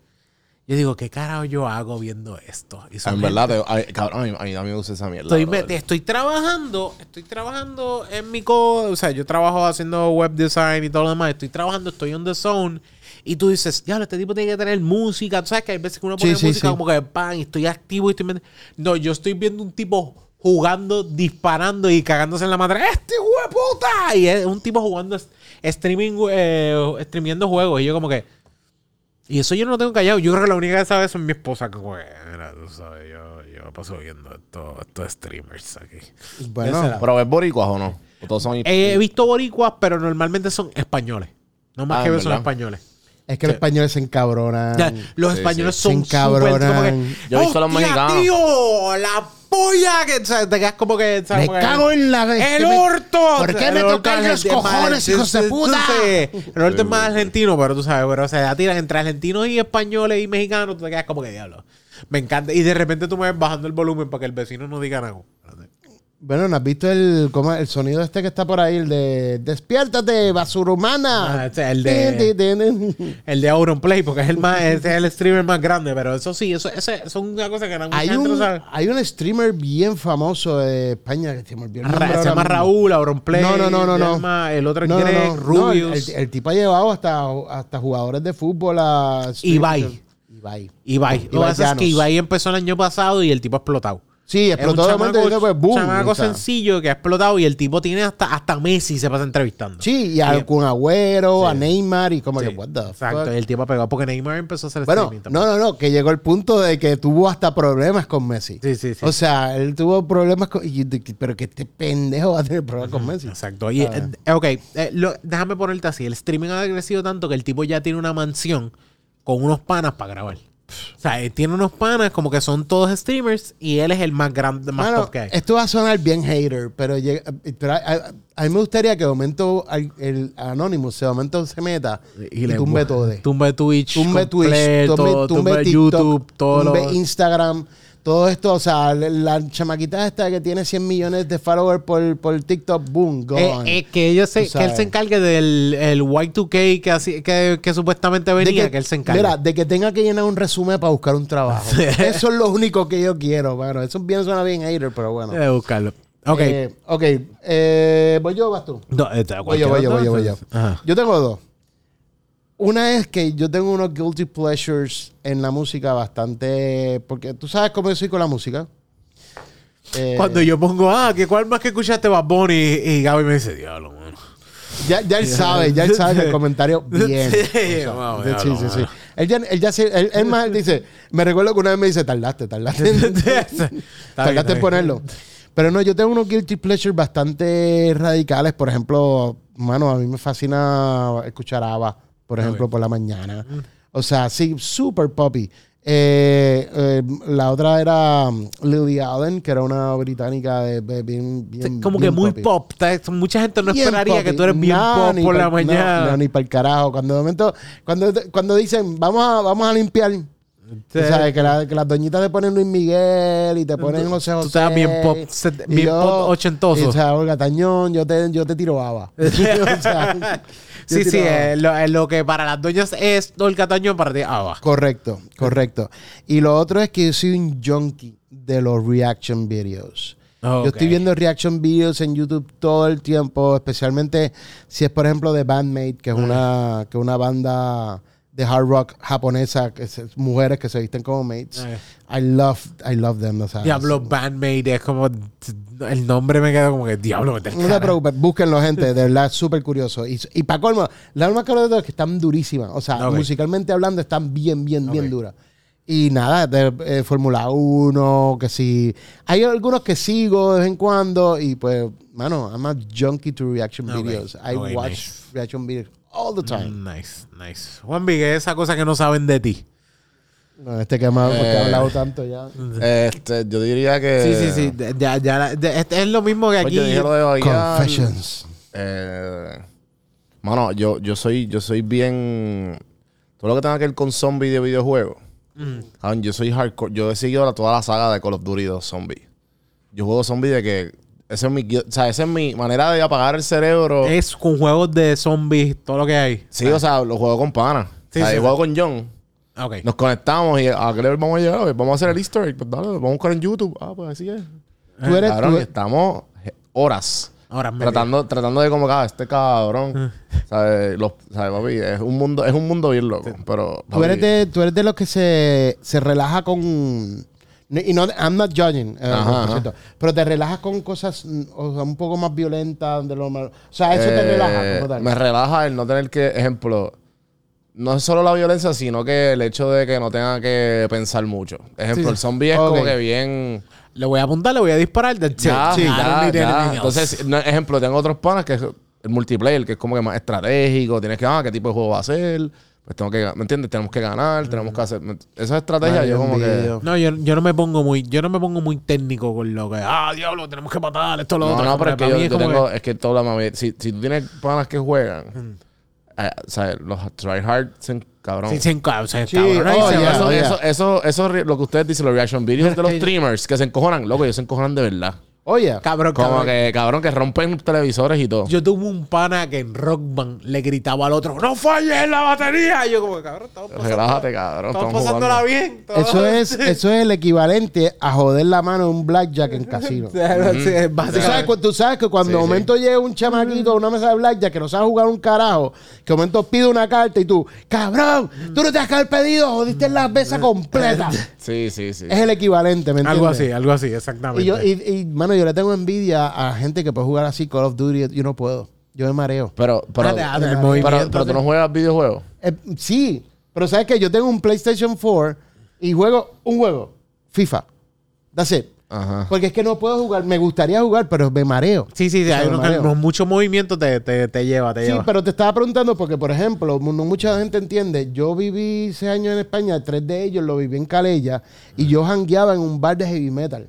Yo digo, ¿qué carajo yo hago viendo esto? Y En verdad, te- ay, cabrón, a mí, a mí también me gusta esa mierda. Estoy, me- estoy trabajando, estoy trabajando en mi co, o sea, yo trabajo haciendo web design y todo lo demás, estoy trabajando, estoy on the zone y tú dices, diablo, este tipo tiene que tener música, tú sabes que hay veces que uno pone Sí, música sí. como que pan y estoy activo y estoy No, yo estoy viendo un tipo jugando, disparando y cagándose en la madre. ¡Este hijo de puta! Y es un tipo jugando streaming, eh, streamiendo juegos y yo como que y eso yo no lo tengo callado. Yo creo que la única que sabe eso es mi esposa. Que, güey, mira, tú sabes, yo, yo me paso viendo estos estos streamers aquí. Bueno, Esa- Pero ves boricuas o no? ¿O todos son He visto boricuas, pero normalmente son españoles. No más Ah, que ¿en ver son españoles. Es que los españoles se encabronan. Ya, los sí, españoles sí. son Se encabronan. súper como que, Yo he visto a los "Hostia, mexicanos". tío! ¡La polla! Que, o sea, te quedas como que... ¿sabes? Me cago en la vez. ¡El orto! ¿Por qué me tocan los cojones, hijos de puta? El orto es más argentino, pero tú sabes, pero o sea, ya tiran entre argentinos y españoles y mexicanos, tú te quedas como que diablo. Me encanta. Y de repente tú me ves bajando el volumen para que el vecino no diga nada. Bueno, ¿no has visto el, cómo, el sonido este que está por ahí? El de Despiértate, basura humana. Ah, es el de-. El de Auronplay, porque es el más, es el streamer más grande, pero eso sí, eso, eso, eso es una cosa que no Hay gente no un, sabe. hay un streamer bien famoso de España que se me olvidó el Ra- nombre se llama. Raúl, Auronplay. No, no, no, no, no. El otro es No, Greg, Rubius. el, el tipo ha llevado hasta, hasta jugadores de fútbol a... Ibai. Ibai. Ibai. Lo que pasa es que. Ibai empezó el año pasado y el tipo ha explotado. Sí, Es un explotó de después boom. chamaco o sea. sencillo que ha explotado y el tipo tiene hasta, hasta Messi se pasa entrevistando. Sí, y a. Kun Agüero, a. Neymar y como Sí, que, what the Exacto, fuck? y el tipo ha pegado porque Neymar empezó a hacer Bueno, no, no, no, que llegó el punto de que tuvo hasta problemas con Messi. Sí, sí, sí. O sea, él tuvo problemas con... y- pero que este pendejo va a tener problemas con Messi. Exacto. Y, eh, ok, eh, lo- déjame ponerte así. El streaming ha crecido tanto que el tipo ya tiene una mansión con unos panas para grabar. O sea, él tiene unos panas como que son todos streamers y él es el más grande, más Mano, top que hay. esto va a sonar bien hater, pero, llega- pero a, a- a mí me gustaría que de momento al- el Anonymous de momento se meta y, le- tumbe todo. Tumbe Twitch. Tumbe Twitch, completo, tumbe, tumbe tumbe TikTok, YouTube, todo tumbe. Instagram, todo esto. O sea, la, chamaquita esta que tiene 100 millones de followers por, por TikTok, boom, gone. Eh, eh, que, ellos se, que él se encargue del el Y2K que, así, que, que supuestamente venía, que, él se encargue. Mira, de que tenga que llenar un resumen para buscar un trabajo. Eso es lo único que yo quiero. Bueno, eso bien suena bien hater, pero bueno. Debe buscarlo. Ok. Eh, ok. Eh, ¿Voy yo o vas tú? No, este, Voy yo, voy yo, voy yo, voy yo. Ajá. Yo tengo dos. Una es que yo tengo unos guilty pleasures en la música bastante... Porque tú sabes cómo yo soy con la música. Eh, Cuando yo pongo, ah, que cuál más que escuchaste Bad Bunny y Gaby me dice, diablo, mano. Ya, ya él sabe, ya él sabe que el comentario bien. Sí, O sea, vamos, sí, sí. Él ya, él ya se- él, él más dice, me recuerdo que una vez me dice, tardaste, tardaste. Tardaste en ponerlo. Pero no, yo tengo unos guilty pleasures bastante radicales. Por ejemplo, mano, a mí me fascina escuchar ABBA, por ejemplo, por la mañana. Mm. O sea, sí, super poppy. Eh, eh, la otra era um, Lily Allen, que era una británica de, de bien, bien- Como que bien muy poppy. pop. Está- Mucha gente no Bien esperaría poppy. que tú eres bien No, pop ni por la pa'l- no, mañana. No, ni para el carajo. Cuando de momento, cuando, cuando dicen, vamos a, vamos a limpiar. Tú sabes, que, la- que las doñitas te ponen Luis Miguel y te ponen José José. tú estás bien pop, bien pop ochentoso. y, o sea, Olga Tañón, yo te, yo te tiro baba. o sea, yo Sí, sí, baba. eh, lo, eh, lo que para las doñas es Olga Tañón, para ti, ah, va. Correcto, correcto. Y lo otro es que yo soy un junkie de los reaction videos. Yo estoy viendo reaction videos en YouTube todo el tiempo, especialmente si es, por ejemplo, de Bandmate, que es una, que es una banda de hard rock japonesa, que es, mujeres que se visten como mates. Eh. I love, I love them. o sea, Diablo Bandmate es como. El nombre me queda como que Diablo No te preocupes, búsquenlo, gente. De verdad, súper curioso. Y, y para colmo, la más cara de es que están durísimas. O sea, Ok. musicalmente hablando, están bien, bien, bien Ok. duras. Y nada, de eh, Fórmula 1, que sí. Hay algunos que sigo de vez en cuando. Y pues, mano, I'm a junkie to reaction videos. I watch nice. reaction videos all the time. Nice, nice. Juan Vigue, esa cosa que no saben de ti. No, este que, ha- porque Eh. ha hablado tanto ya. Este, yo diría que. Sí, sí, sí. de- Ya, ya, de- este es lo mismo que Pues aquí. yo dije lo de bailar. Confessions. Eh, mano, yo, yo soy, yo soy bien. todo lo que tenga que ver con zombies de videojuegos. Mm. cabrón, yo soy hardcore. Yo he seguido la- toda la saga de Call of Duty 2 Zombies. Yo juego zombies de que. Ese es mi, o sea, esa es mi manera de apagar el cerebro. Es con juegos de zombies, todo lo que hay. Sí, o sea, lo juego con pana. Sí, o sea, sí, yo sí. juego con John. Ok. Nos conectamos y a qué level vamos a llegar. Vamos a hacer el easter egg. Pues dale, vamos a buscar en YouTube. Ah, pues así es. Tú eres, Cabrón, tú- y estamos eh, horas Ahora tratando, tratando de como que ah, este cabrón. ¿sabes? Los, ¿sabes, papi? Es un mundo, es un mundo bien loco. Pero. Tú eres, de, tú eres de los que se, se relaja con... Y no, I'm not judging, eh, Ajá, por ajá. cierto, pero te relajas con cosas mm, o sea, un poco más violentas de lo malo. O sea, eso te eh, relaja como tal. Me relaja el no tener que, ejemplo, no es solo la violencia, sino que el hecho de que no tenga que pensar mucho. Ejemplo, Sí. el zombie es Ok. como que bien. Le voy a apuntar, le voy a disparar. that's it. Ya, I ya, don't need ya. anything else. Entonces, no, ejemplo, tengo otros panas que es el multiplayer, que es como que más estratégico. Tienes que, ah, qué tipo de juego va a ser. Pues tengo que, ¿me entiendes? Tenemos que ganar, tenemos que hacer. Esa estrategia, Ay, yo como que. No, yo, yo no me pongo muy, yo no me pongo muy técnico con lo que, ah, diablo, tenemos que matar esto, lo No, otro. no, pero es que yo, es yo tengo, que- es que toda la mami, si, si tú tienes panas que juegan, eh, o sea, los tryhard, se- cabrón. Sí, se enca- se Sí, encabrona y oh, yeah, va. eso, oh, yeah. eso, eso, eso, lo que ustedes dicen, los reaction videos de los streamers que se encojonan, loco, ellos se encojonan de verdad. Oye, Cabrón, Como cabrón. que, cabrón, que rompen televisores y todo. Yo tuve un pana que en Rock Band le gritaba al otro, ¡No falles en la batería! Y yo como, cabrón, estamos pasando, Relájate, cabrón. estamos estamos pasándola jugando. bien. eso es, eso es el equivalente a joder la mano en un blackjack en casino. Sí, sí, es Tú sabes, tú sabes que cuando Sí, momento llega un chamaquito a una mesa de blackjack que no sabe jugar un carajo, que de momento pide una carta y tú, cabrón, tú no te has que haber pedido, jodiste la mesa completa. Sí, sí, sí. es el equivalente, ¿me entiendes? Algo así, algo así, exactamente. Y yo, y, y, mano, yo le tengo envidia a gente que puede jugar así Call of Duty. Yo no puedo. Yo me mareo. Pero, pero, Ah, pero, movimiento pero tú no juegas videojuegos. Eh, sí, pero ¿sabes qué? Yo tengo un PlayStation 4 y juego un juego. FIFA. That's it. Ajá. Porque es que no puedo jugar. Me gustaría jugar, pero me mareo. sí, sí, sí, hay que- muchos movimientos te, te, te lleva, te Sí, lleva. pero te estaba preguntando porque, por ejemplo, no mucha gente entiende. Yo viví seis años en España, tres de ellos lo viví en Calella y yo jangueaba en un bar de heavy metal.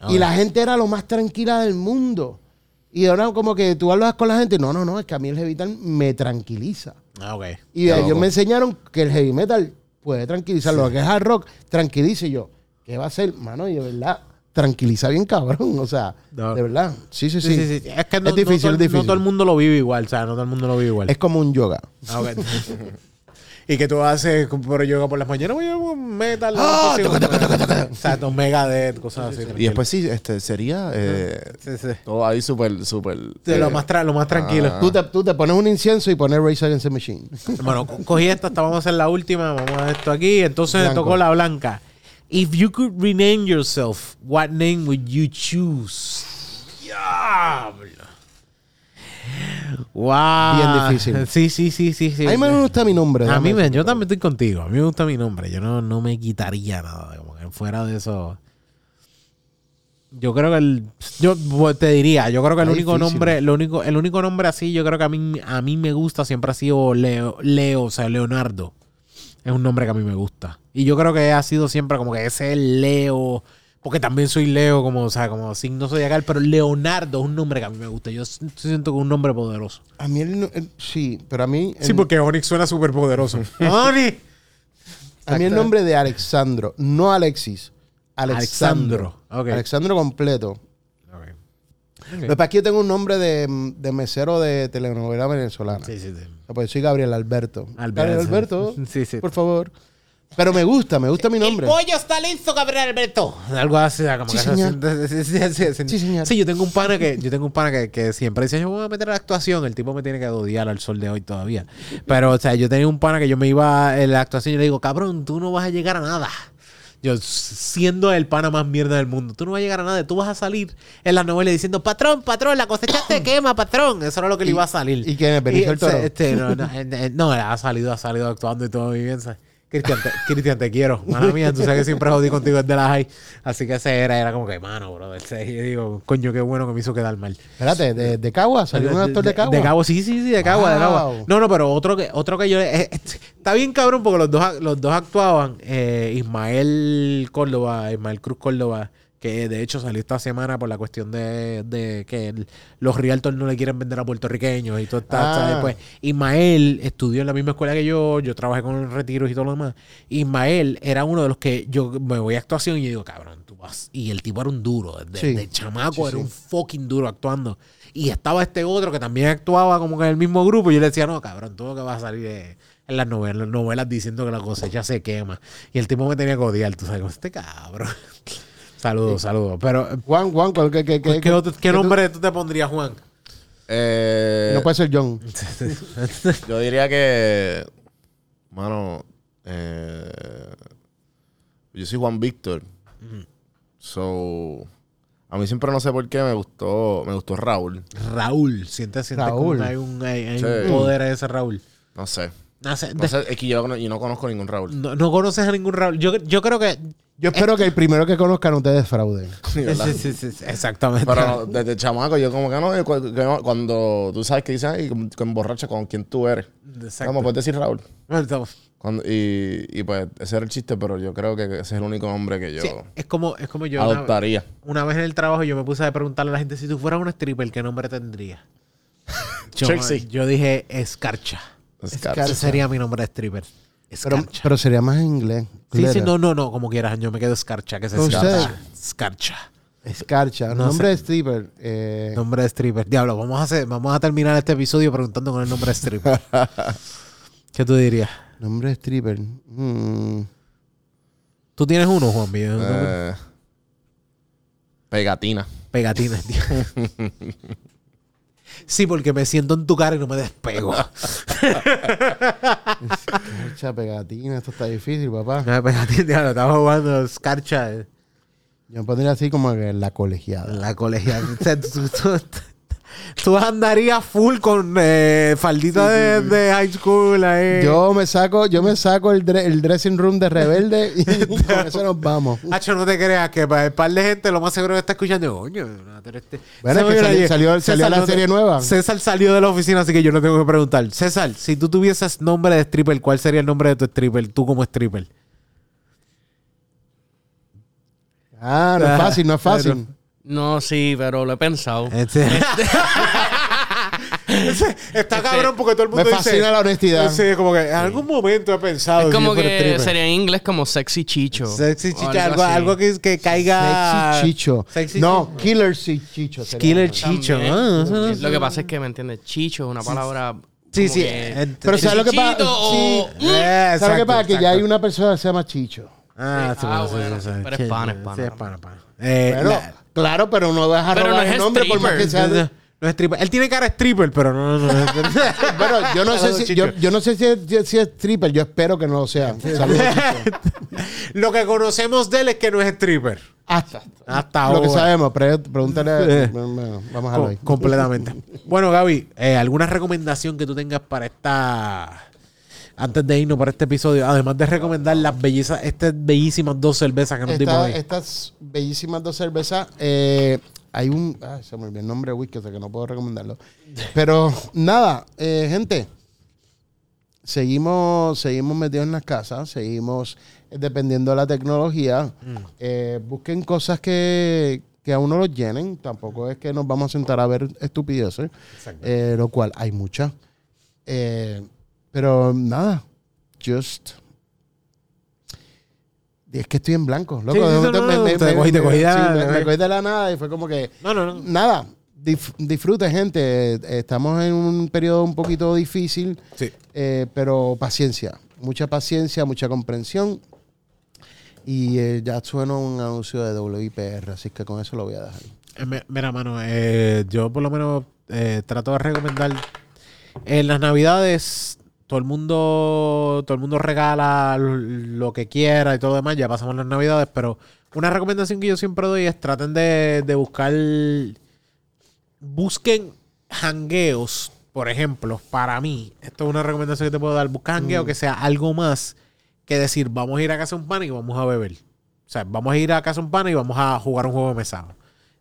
Ah, y la gente era lo más tranquila del mundo. Y ahora como que tú hablas con la gente, no, no, no, es que a mí el heavy metal me tranquiliza. Ah, ok. Y Qué ellos loco. me enseñaron que el heavy metal puede tranquilizar. Lo que es hard rock, tranquilice Y yo. ¿Qué va a hacer? Mano, y de verdad, tranquiliza bien cabrón. O sea, No. de verdad. Sí, sí, sí. Sí, sí, sí. Es que no, Es difícil, no, todo, difícil. no todo el mundo lo vive igual, o sea, no todo el mundo lo vive igual. Es como un yoga. Ah, ok. y que tú haces por yoga por las mañanas, voy a un metal. Ah, toca, toca. Exacto, Megadeth, cosas así. Y después sí, este sería eh, Sí, sí. todo ahí súper, súper. Sí, eh, lo, más tra- lo más tranquilo. Tú te, tú te pones un incienso y pones Race Against the Machine. Bueno, co- cogí esta, hasta vamos a hacer la última, vamos a esto aquí. Entonces Blanco. tocó la blanca. If you could rename yourself, what name would you choose? Diablo. Wow. Bien difícil. Sí, sí, sí, sí. sí. A mí me gusta mi nombre. A mí me, yo también estoy contigo. A mí me gusta mi nombre. Yo no, no me quitaría nada. Como que fuera de eso. Yo creo que el. Yo pues, te diría, yo creo que el único difícil. nombre, lo único, el único nombre así, yo creo que a mí, a mí me gusta, siempre ha sido Leo, Leo, o sea, Leonardo. Es un nombre que a mí me gusta. Y yo creo que ha sido siempre como que ese es Leo. Porque también soy Leo, como, o sea, como signo zodiacal, pero Leonardo es un nombre que a mí me gusta. Yo siento que es un nombre poderoso. A mí, el- el- sí, pero a mí. el- Sí, porque Onyx suena súper poderoso. ¡Onyx! A mí el nombre de Alexandro, no Alexis. Alexandro. Alexandro, ok. Alexandro completo. Lo que pasa es que yo tengo un nombre de, de mesero de telenovela venezolana. Sí, sí, sí. O sea, pues soy Gabriel Alberto. Alberto. Gabriel Alberto, Sí, sí. por favor. Pero me gusta, me gusta mi nombre. está listo, Gabriel Alberto. Algo así, como Sí, que señor. Sí, sí, sí, sí. Sí, señor. Sí, yo tengo un pana que, yo tengo un pana que, que siempre dice, yo me voy a meter a la actuación. El tipo me tiene que odiar al sol de hoy todavía. Pero, o sea, yo tenía un pana que yo me iba en la actuación y le digo, cabrón, tú no vas a llegar a nada. Yo, siendo el pana más mierda del mundo, tú no vas a llegar a nada. Tú vas a salir en la novela diciendo, patrón, patrón, la cosecha te quema, patrón. Eso era lo que le iba a salir. y quién es? Benicio del este- Toro? este, no, no, eh, eh, no, ha salido, ha salido actuando y todo bien. ¿sabes? Cristian, te, Cristian, te quiero. Mano mía, tú sabes que siempre jodí contigo desde la high. Así que ese era, era como que, mano, bro. Ese, y digo, coño, qué bueno que me hizo quedar mal. Espérate, ¿de, de Cagua? ¿Salió un actor de Cagua? De Cabo, sí, sí, sí, de Cagua, de Cagua. No, no, pero otro que, otro que yo. eh, eh, está bien cabrón porque los dos, los dos actuaban. eh, Ismael Córdoba, Ismael Cruz Córdoba, que de hecho salió esta semana por la cuestión de, de que el- los realtors no le quieren vender a puertorriqueños y todo está, Ah. Pues Ismael estudió en la misma escuela que yo, yo trabajé con retiros y todo lo demás. Ismael era uno de los que yo me voy a actuación y yo digo, cabrón, tú vas. Y el tipo era un duro, de, Sí. de chamaco Sí, era un fucking duro actuando. Y estaba este otro que también actuaba como que en el mismo grupo. Y yo le decía, no, cabrón, tú lo que vas a salir de- en las novelas, novelas diciendo que la cosecha se quema. Y el tipo me tenía que odiar, tú sabes, este cabrón. saludos, saludos. Pero, Juan, Juan, ¿cuál- ¿qué, qué, ¿qué, qué- otro- qué qué tú- nombre tú te pondrías, Juan? Eh, No puede ser John. Yo diría que. Mano. eh, yo soy Juan Víctor. So. A mí siempre no sé por qué me gustó. Me gustó Raúl. Raúl. Siente, siente Raúl. como que hay un, hay, hay Sí. un poder a ese Raúl. No sé. No, sé, No de- sé, es que yo, no- yo no conozco ningún Raúl. no- no conoces a ningún Raúl. Yo, yo creo que... Yo espero que el primero que conozcan ustedes. Ni verdad. Sí, sí, sí, sí, exactamente. Pero desde chamaco yo como que no, cuando tú sabes que dicen, ay, que que emborracha con quien tú eres. Exacto. ¿Cómo puedes decir Raúl? Cuando- y, y pues ese era el chiste, pero yo creo que ese es el único nombre que yo sí, es como, es como yo... adoptaría. Una vez en el trabajo yo me puse a preguntarle a la gente si tú fueras un stripper, ¿qué nombre tendrías? Yo, yo dije Escarcha. Escarcha. Ese sería mi nombre de stripper. Pero, Escarcha. pero sería más en inglés. sí, sí, no, no, no, como quieras. Yo me quedo Escarcha, que es ¿Con Escarcha. Escarcha. Escarcha. No nombre sé. de stripper. Eh, Nombre de stripper. Diablo, vamos a hacer, vamos a terminar este episodio preguntando con el nombre de stripper. ¿Qué tú dirías? Nombre de stripper. Mm. ¿Tú tienes uno, Juan? Eh, pegatina. Pegatines, tío. Sí, porque me siento en tu cara y no me despego. Escarcha, pegatina. Esto está difícil, papá. No, Pegatines, diablo, estaba jugando Escarcha. eh. Yo me pondría así como que la colegiada. La colegial. Tú, andarías full con eh, faldita de, de high school. ahí. Yo me saco, yo me saco el, dre- el dressing room de rebelde y con eso nos vamos. Hacho, no te creas que para el par de gente lo más seguro que está escuchando, coño, este- Bueno, que salió- salió- salió la no te- serie nueva. César salió de la oficina, así que yo no tengo que preguntar. César, si tú tuvieses nombre de stripper, ¿cuál sería el nombre de tu stripper? Tú como stripper. Ah, no es fácil, no es fácil. No, sí, pero lo he pensado. Este- Ese- Está cabrón porque todo el mundo Me dice... fascina la honestidad. Sí, como que en algún momento he pensado... Es como que sería en inglés como sexy chicho. Sexy o chicha, algo, así. algo que, que caiga... Sexy Chicho. Sexy no, chicho. Killer si- Chicho. sería. Killer Chicho. También. ah, Lo que pasa es que, ¿me entiendes? Chicho es una palabra. Sí, como sí. que- ent- Pero ¿sabes lo que pasa? Chichito o- Sí. Eh, ¿Sabes lo que exacto, pasa? Que ya hay una persona que se llama Chicho. Ah, sí, Ah, bueno, sí, bueno, sí, sí. pero es Sí, pana, es sí, pana. es pana, pana. Eh, Pero, la- claro, pero no vas a Pero robar no es el nombre por más que sea. no, no es stripper. Él tiene cara de stripper, pero no, no, no. Bueno, yo no sé si, yo, yo no sé si es, si es stripper, yo espero que no lo sea. Saludos. Lo que conocemos de él es que no es stripper. Hasta Hasta lo ahora. que sabemos, pre- pregúntale. Eh. vamos a ahí. completamente. Bueno, Gaby, eh, ¿alguna recomendación que tú tengas para esta... Antes de irnos para este episodio, además de recomendar las bellezas, estas bellísimas dos cervezas que nos dimos Esta- ahí. estas bellísimas dos cervezas. eh, hay un. se me olvidó el nombre de whisky, o sea que no puedo recomendarlo. Pero nada, eh, gente. Seguimos, seguimos metidos en las casas, seguimos eh, dependiendo de la tecnología. Mm. Eh, busquen cosas que, que a uno los llenen. Tampoco es que nos vamos a sentar a ver estupideces, eh, lo cual hay muchas. Eh, pero nada, just. Es que estoy en blanco, loco. Sí, De no, momento no, me- no, me- te me- cogí- la- me- me cogí de la nada y fue como que. No, no, no. Nada, dif- disfrute, gente. Estamos en un periodo un poquito difícil, Sí. eh, pero paciencia. Mucha paciencia, mucha comprensión. Y eh, ya suena un anuncio de WIPR, así que con eso lo voy a dejar. Eh, mi- Mira, mano, eh, yo por lo menos eh, trato de recomendar en las navidades todo el mundo todo el mundo regala lo que quiera y todo lo demás, ya pasamos las navidades, pero una recomendación que yo siempre doy es traten de, de buscar busquen hangueos, por ejemplo, para mí, esto es una recomendación que te puedo dar, busca hangueo que sea algo más que decir, vamos a ir a casa de un pan y vamos a beber. O sea, vamos a ir a casa de un pan y vamos a jugar un juego de mesa.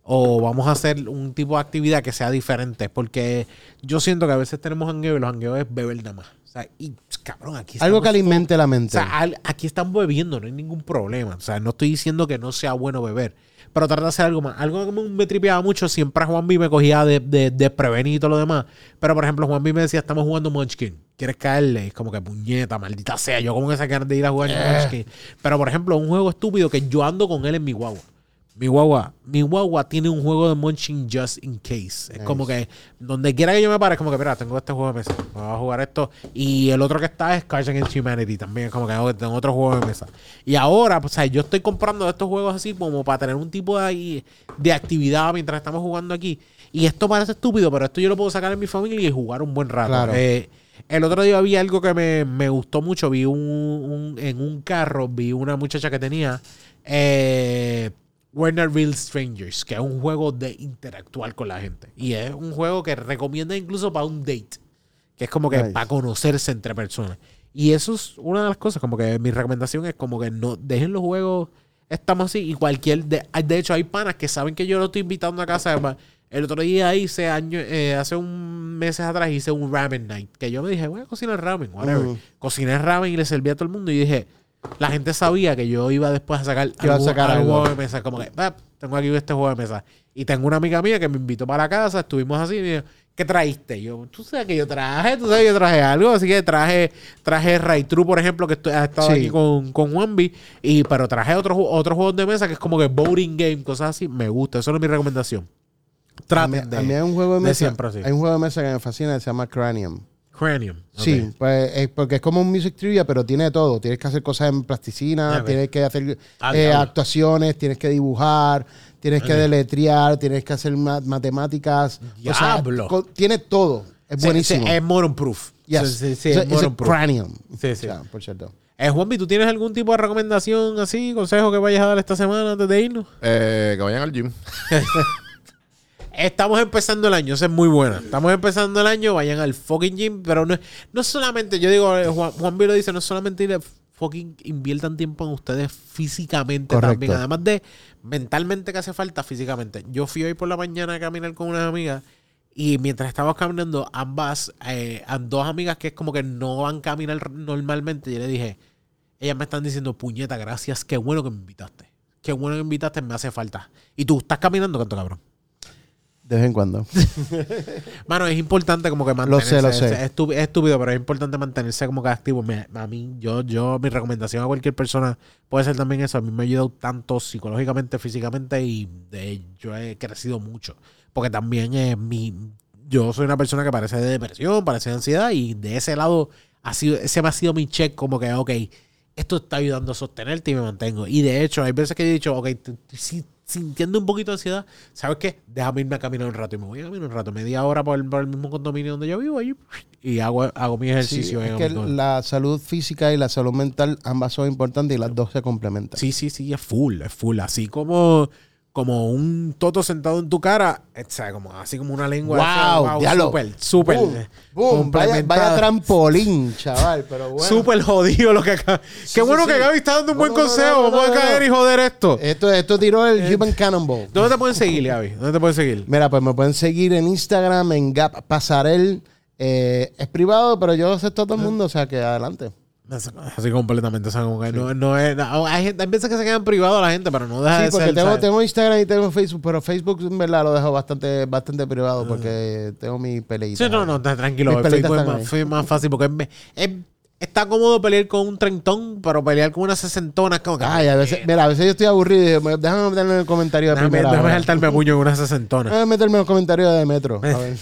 O vamos a hacer un tipo de actividad que sea diferente. Porque yo siento que a veces tenemos hangueo y los hangueos es beber nada más. O sea, y cabrón, aquí Algo que alimente la o mente. sea, al- aquí están bebiendo, no hay ningún problema. O sea, no estoy diciendo que no sea bueno beber. pero trata de hacer algo más. Algo que me tripeaba mucho, siempre a Juan B me cogía de, de, de prevenido y todo lo demás. Pero por ejemplo, Juan B me decía, estamos jugando Munchkin. ¿Quieres caerle? Es como que puñeta, maldita sea. Yo como que ganas de ir a jugar Munchkin. Pero por ejemplo, un juego estúpido que yo ando con él en mi guagua. Mi guagua, mi guagua tiene un juego de Munchkin just in case. Es como que donde quiera que yo me pare, es como que, mira, tengo este juego de mesa, voy a jugar esto. Y el otro que está es Cards Against Humanity también, es como que oh, tengo otro juego de mesa. Y ahora, pues, o sea, yo estoy comprando estos juegos así como para tener un tipo de, de actividad mientras estamos jugando aquí. Y esto parece estúpido, pero esto yo lo puedo sacar en mi familia y jugar un buen rato. Claro. Eh, el otro día vi algo que me, me gustó mucho. Vi un, un- en un carro, vi una muchacha que tenía eh, Werner Real Strangers, que es un juego de interactuar con la gente. Y es un juego que recomienda incluso para un date, que es como que Nice. para conocerse entre personas. Y eso es una de las cosas, como que mi recomendación es como que no dejen los juegos, estamos así, y cualquier, de, de hecho hay panas que saben que yo lo estoy invitando a casa. El otro día hice año, eh, hace un meses atrás hice un ramen night, que yo me dije, voy a cocinar ramen, whatever. Ujú. Cociné ramen y le serví a todo el mundo y dije, la gente sabía que yo iba después a sacar, iba a algún- sacar algún algo. juego de mesa, como que, "Ah, tengo aquí este juego de mesa. Y tengo una amiga mía que me invitó para la casa, estuvimos así, y me dijo, ¿qué traíste? Y yo, tú sabes que yo traje, tú sabes que yo traje algo, así que traje, traje Ray True, por ejemplo, que estoy, ha estado Sí. aquí con, con Juanvi, y, pero traje otros ju- otros juegos de mesa que es como que voting game, cosas así, me gusta, eso es mi recomendación. A mí, Traten de, a mí hay un juego de de mesa. siempre. Hay un juego de mesa que me fascina que se llama Cranium. Cranium. Sí, pues es porque es como un music trivia, pero tiene todo. Tienes que hacer cosas en plasticina, tienes que hacer Ah, eh, actuaciones, tienes que dibujar, tienes que deletrear, tienes que hacer ma- matemáticas. O sea, Diablo. tiene todo. Es buenísimo. sí, es moron proof. Yes. Sí, sí, es moron proof. Cranium. Sí, sí. O sea, por cierto. Eh, Juanvi, ¿tú tienes algún tipo de recomendación así, consejo que vayas a dar esta semana antes de irnos? Eh, que vayan al gym. Estamos empezando el año, esa es muy buena. Estamos empezando el año, vayan al fucking gym, pero no, no solamente, yo digo, eh, Juan, Juan B lo dice, no solamente ir a fucking inviertan tiempo en ustedes físicamente Correcto. también, además de mentalmente que hace falta físicamente. Yo fui hoy por la mañana a caminar con unas amigas y mientras estábamos caminando, ambas, eh, dos amigas que es como que no van a caminar normalmente, yo le dije, ellas me están diciendo, puñeta, gracias, qué bueno que me invitaste. Qué bueno que me invitaste, me hace falta. Y tú estás caminando, canto cabrón. De vez en cuando. Mano, es importante como que mantenerse. sé, lo sé. Es, estúpido, pero es importante mantenerse como que activo. Me- a mí, yo, yo, mi recomendación a cualquier persona puede ser también eso. A mí me ha ayudado tanto psicológicamente, físicamente y de, yo he crecido mucho. Porque también eh, mi, yo soy una persona que parece de depresión, parece de ansiedad y de ese lado ha sido, ese me ha sido mi check como que, ok, esto está ayudando a sostenerte y me mantengo. Y de hecho, hay veces que he dicho, ok, si sintiendo un poquito de ansiedad, ¿sabes qué? Déjame irme a caminar un rato y me voy a caminar un rato, media hora por el, por el mismo condominio donde yo vivo allí, y hago, hago mi Sí, ejercicio. es en que la salud física y la salud mental ambas son importantes y las dos se complementan. Sí, sí, sí, es full, es full. Así como, como un toto sentado en tu cara, o sea, como, así como una lengua. Wow, así, diablo. Súper, súper. Boom, eh, boom, vaya, trampolín, chaval, pero bueno. Súper jodido lo que acaba. Qué bueno sí. que Gaby está dando un buen no, no, consejo. no, Vamos a caer y joder esto. Esto, esto tiró el Human Cannonball. ¿Dónde te pueden seguir, Gaby? ¿Dónde te pueden seguir? Mira, pues me pueden seguir en Instagram, en Gap Pasarel. Eh, es privado, pero yo acepto a todo el mundo, o sea que adelante. Así completamente. O sea, como que no, no es. no, hay, gente- hay veces que se quedan privados la gente, pero no deja Sí, de porque ser. tengo, ¿sabes? tengo Instagram y tengo Facebook, pero Facebook en verdad lo dejo bastante, bastante privado porque tengo mi peleita. Sí, no, no, tranquilo. El Facebook es más, ahí. fue más fácil porque es, es- está cómodo pelear con un treintón, pero pelear con una sesentona es como que. Ay, a veces, mira, a veces yo estoy aburrido y digo, déjame meterme en el comentario de déjame, primera déjame saltarme a puño con una sesentona. Déjame meterme en los comentarios de Metro. A ver.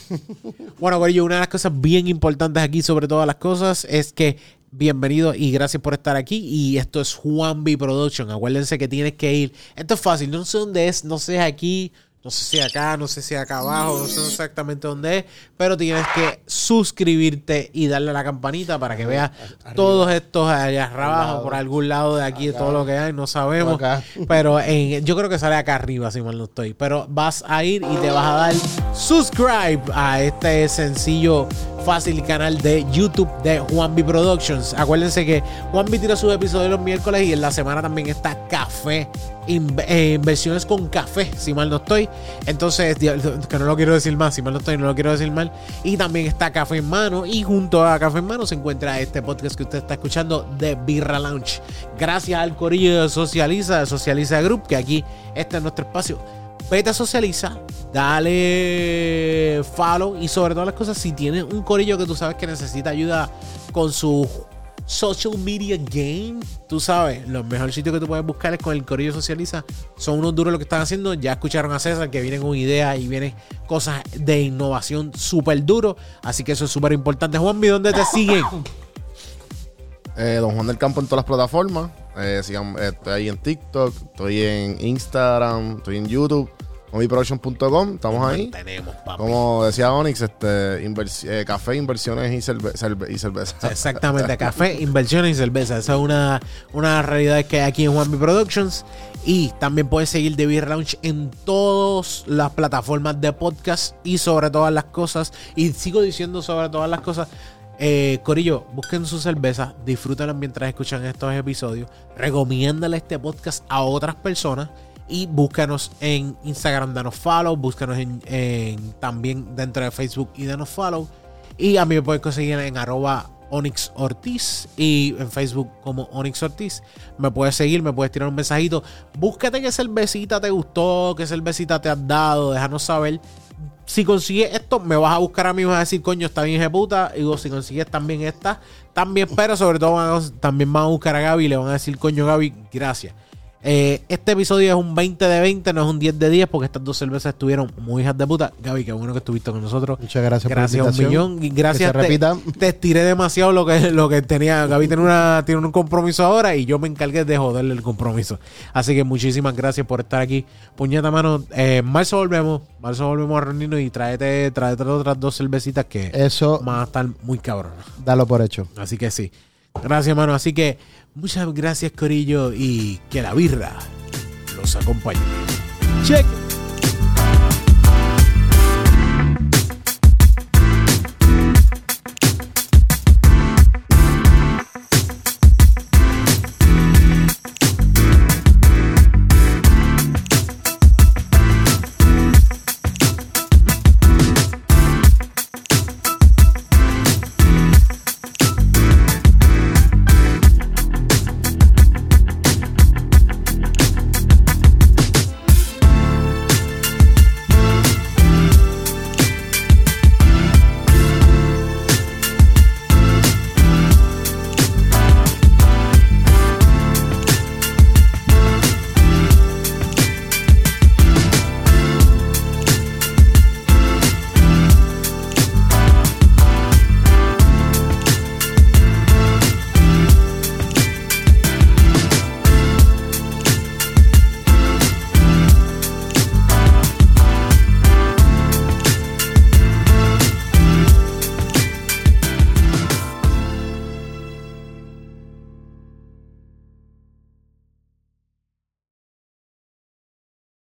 Bueno, Corillo, una de las cosas bien importantes aquí sobre todas las cosas es que bienvenido y gracias por estar aquí. Y esto es Juan B Production. Acuérdense que tienes que ir. Esto es fácil, no sé dónde es, no sé aquí, no sé si acá, no sé si acá abajo, no sé exactamente dónde es, pero tienes que suscribirte y darle a la campanita para que veas todos estos allá abajo, por algún lado de aquí, todo lo que hay, no sabemos. Acá. Pero en- yo creo que sale acá arriba, si mal no estoy. Pero vas a ir y te vas a dar subscribe a este sencillo fácil canal de YouTube de Juan B Productions. Acuérdense que Juan B tira sus episodios los miércoles y en la semana también está Café, eh, inversiones con café, si mal no estoy. Entonces, que no lo quiero decir más, si mal no estoy, no lo quiero decir mal. Y también está Café en Mano. Y junto a Café en Mano se encuentra este podcast que usted está escuchando de Birra Lounge. Gracias al corillo de Socializa, de Socializa Group, que aquí este es nuestro espacio. Vete a Socializa, dale follow y sobre todas las cosas, si tienes un corillo que tú sabes que necesita ayuda con su social media game, tú sabes, lo mejor sitio que tú puedes buscar es con el corillo Socializa. Son unos duros lo que están haciendo. Ya escucharon a César que vienen con ideas y vienen cosas de innovación súper duro. Así que eso es súper importante. Juanmi, ¿dónde te siguen? Eh, Don Juan del Campo en todas las plataformas. Eh, sigan- eh, estoy ahí en TikTok, estoy en Instagram, estoy en YouTube, moviproduction.com, estamos ahí. Tenemos, papi. Como decía Onyx, este, invers- eh, café, inversiones y, cerve- cerve- y cerveza. Exactamente, café, inversiones y cerveza. Esa es una, una realidad que hay aquí en Juanmi Productions. Y también puedes seguir The Beer Lounge en todas las plataformas de podcast y sobre todas las cosas. Y sigo diciendo sobre todas las cosas. Eh, Corillo, busquen su cerveza, disfrútenla mientras escuchan estos episodios. Recomiéndale este podcast a otras personas. Y búscanos en Instagram, danos follow. Búscanos en, también dentro de Facebook y danos follow. Y a mí me pueden conseguir en arroba Onyx Ortiz y en Facebook como Onyx Ortiz. Me puedes seguir, me puedes tirar un mensajito. Búscate qué cervecita te gustó, qué cervecita te has dado, déjanos saber. Si consigues esto, me vas a buscar a mí y vas a decir, coño, está bien puta. Y digo, si consigues también esta, también, pero sobre todo también van a buscar a Gaby y le van a decir, coño, Gaby, gracias. Eh, este episodio es un 20 de 20, no es un 10 de 10, porque estas dos cervezas estuvieron muy hijas de puta. Gaby, qué bueno que estuviste con nosotros. Muchas gracias, Gracias por un la invitación. millón. Y gracias. Que se te- repita. Te, estiré demasiado lo que, lo que tenía. Gaby tiene, una, tiene un compromiso ahora y yo me encargué de joderle el compromiso. Así que muchísimas gracias por estar aquí. Puñeta, mano. Eh, en marzo volvemos. En marzo volvemos a reunirnos y tráete, tráete otras dos cervecitas que Eso, van a estar muy cabronas. dalo por hecho. Así que sí. Gracias, mano. Así que muchas gracias, Corillo. Y que la birra los acompañe. Check.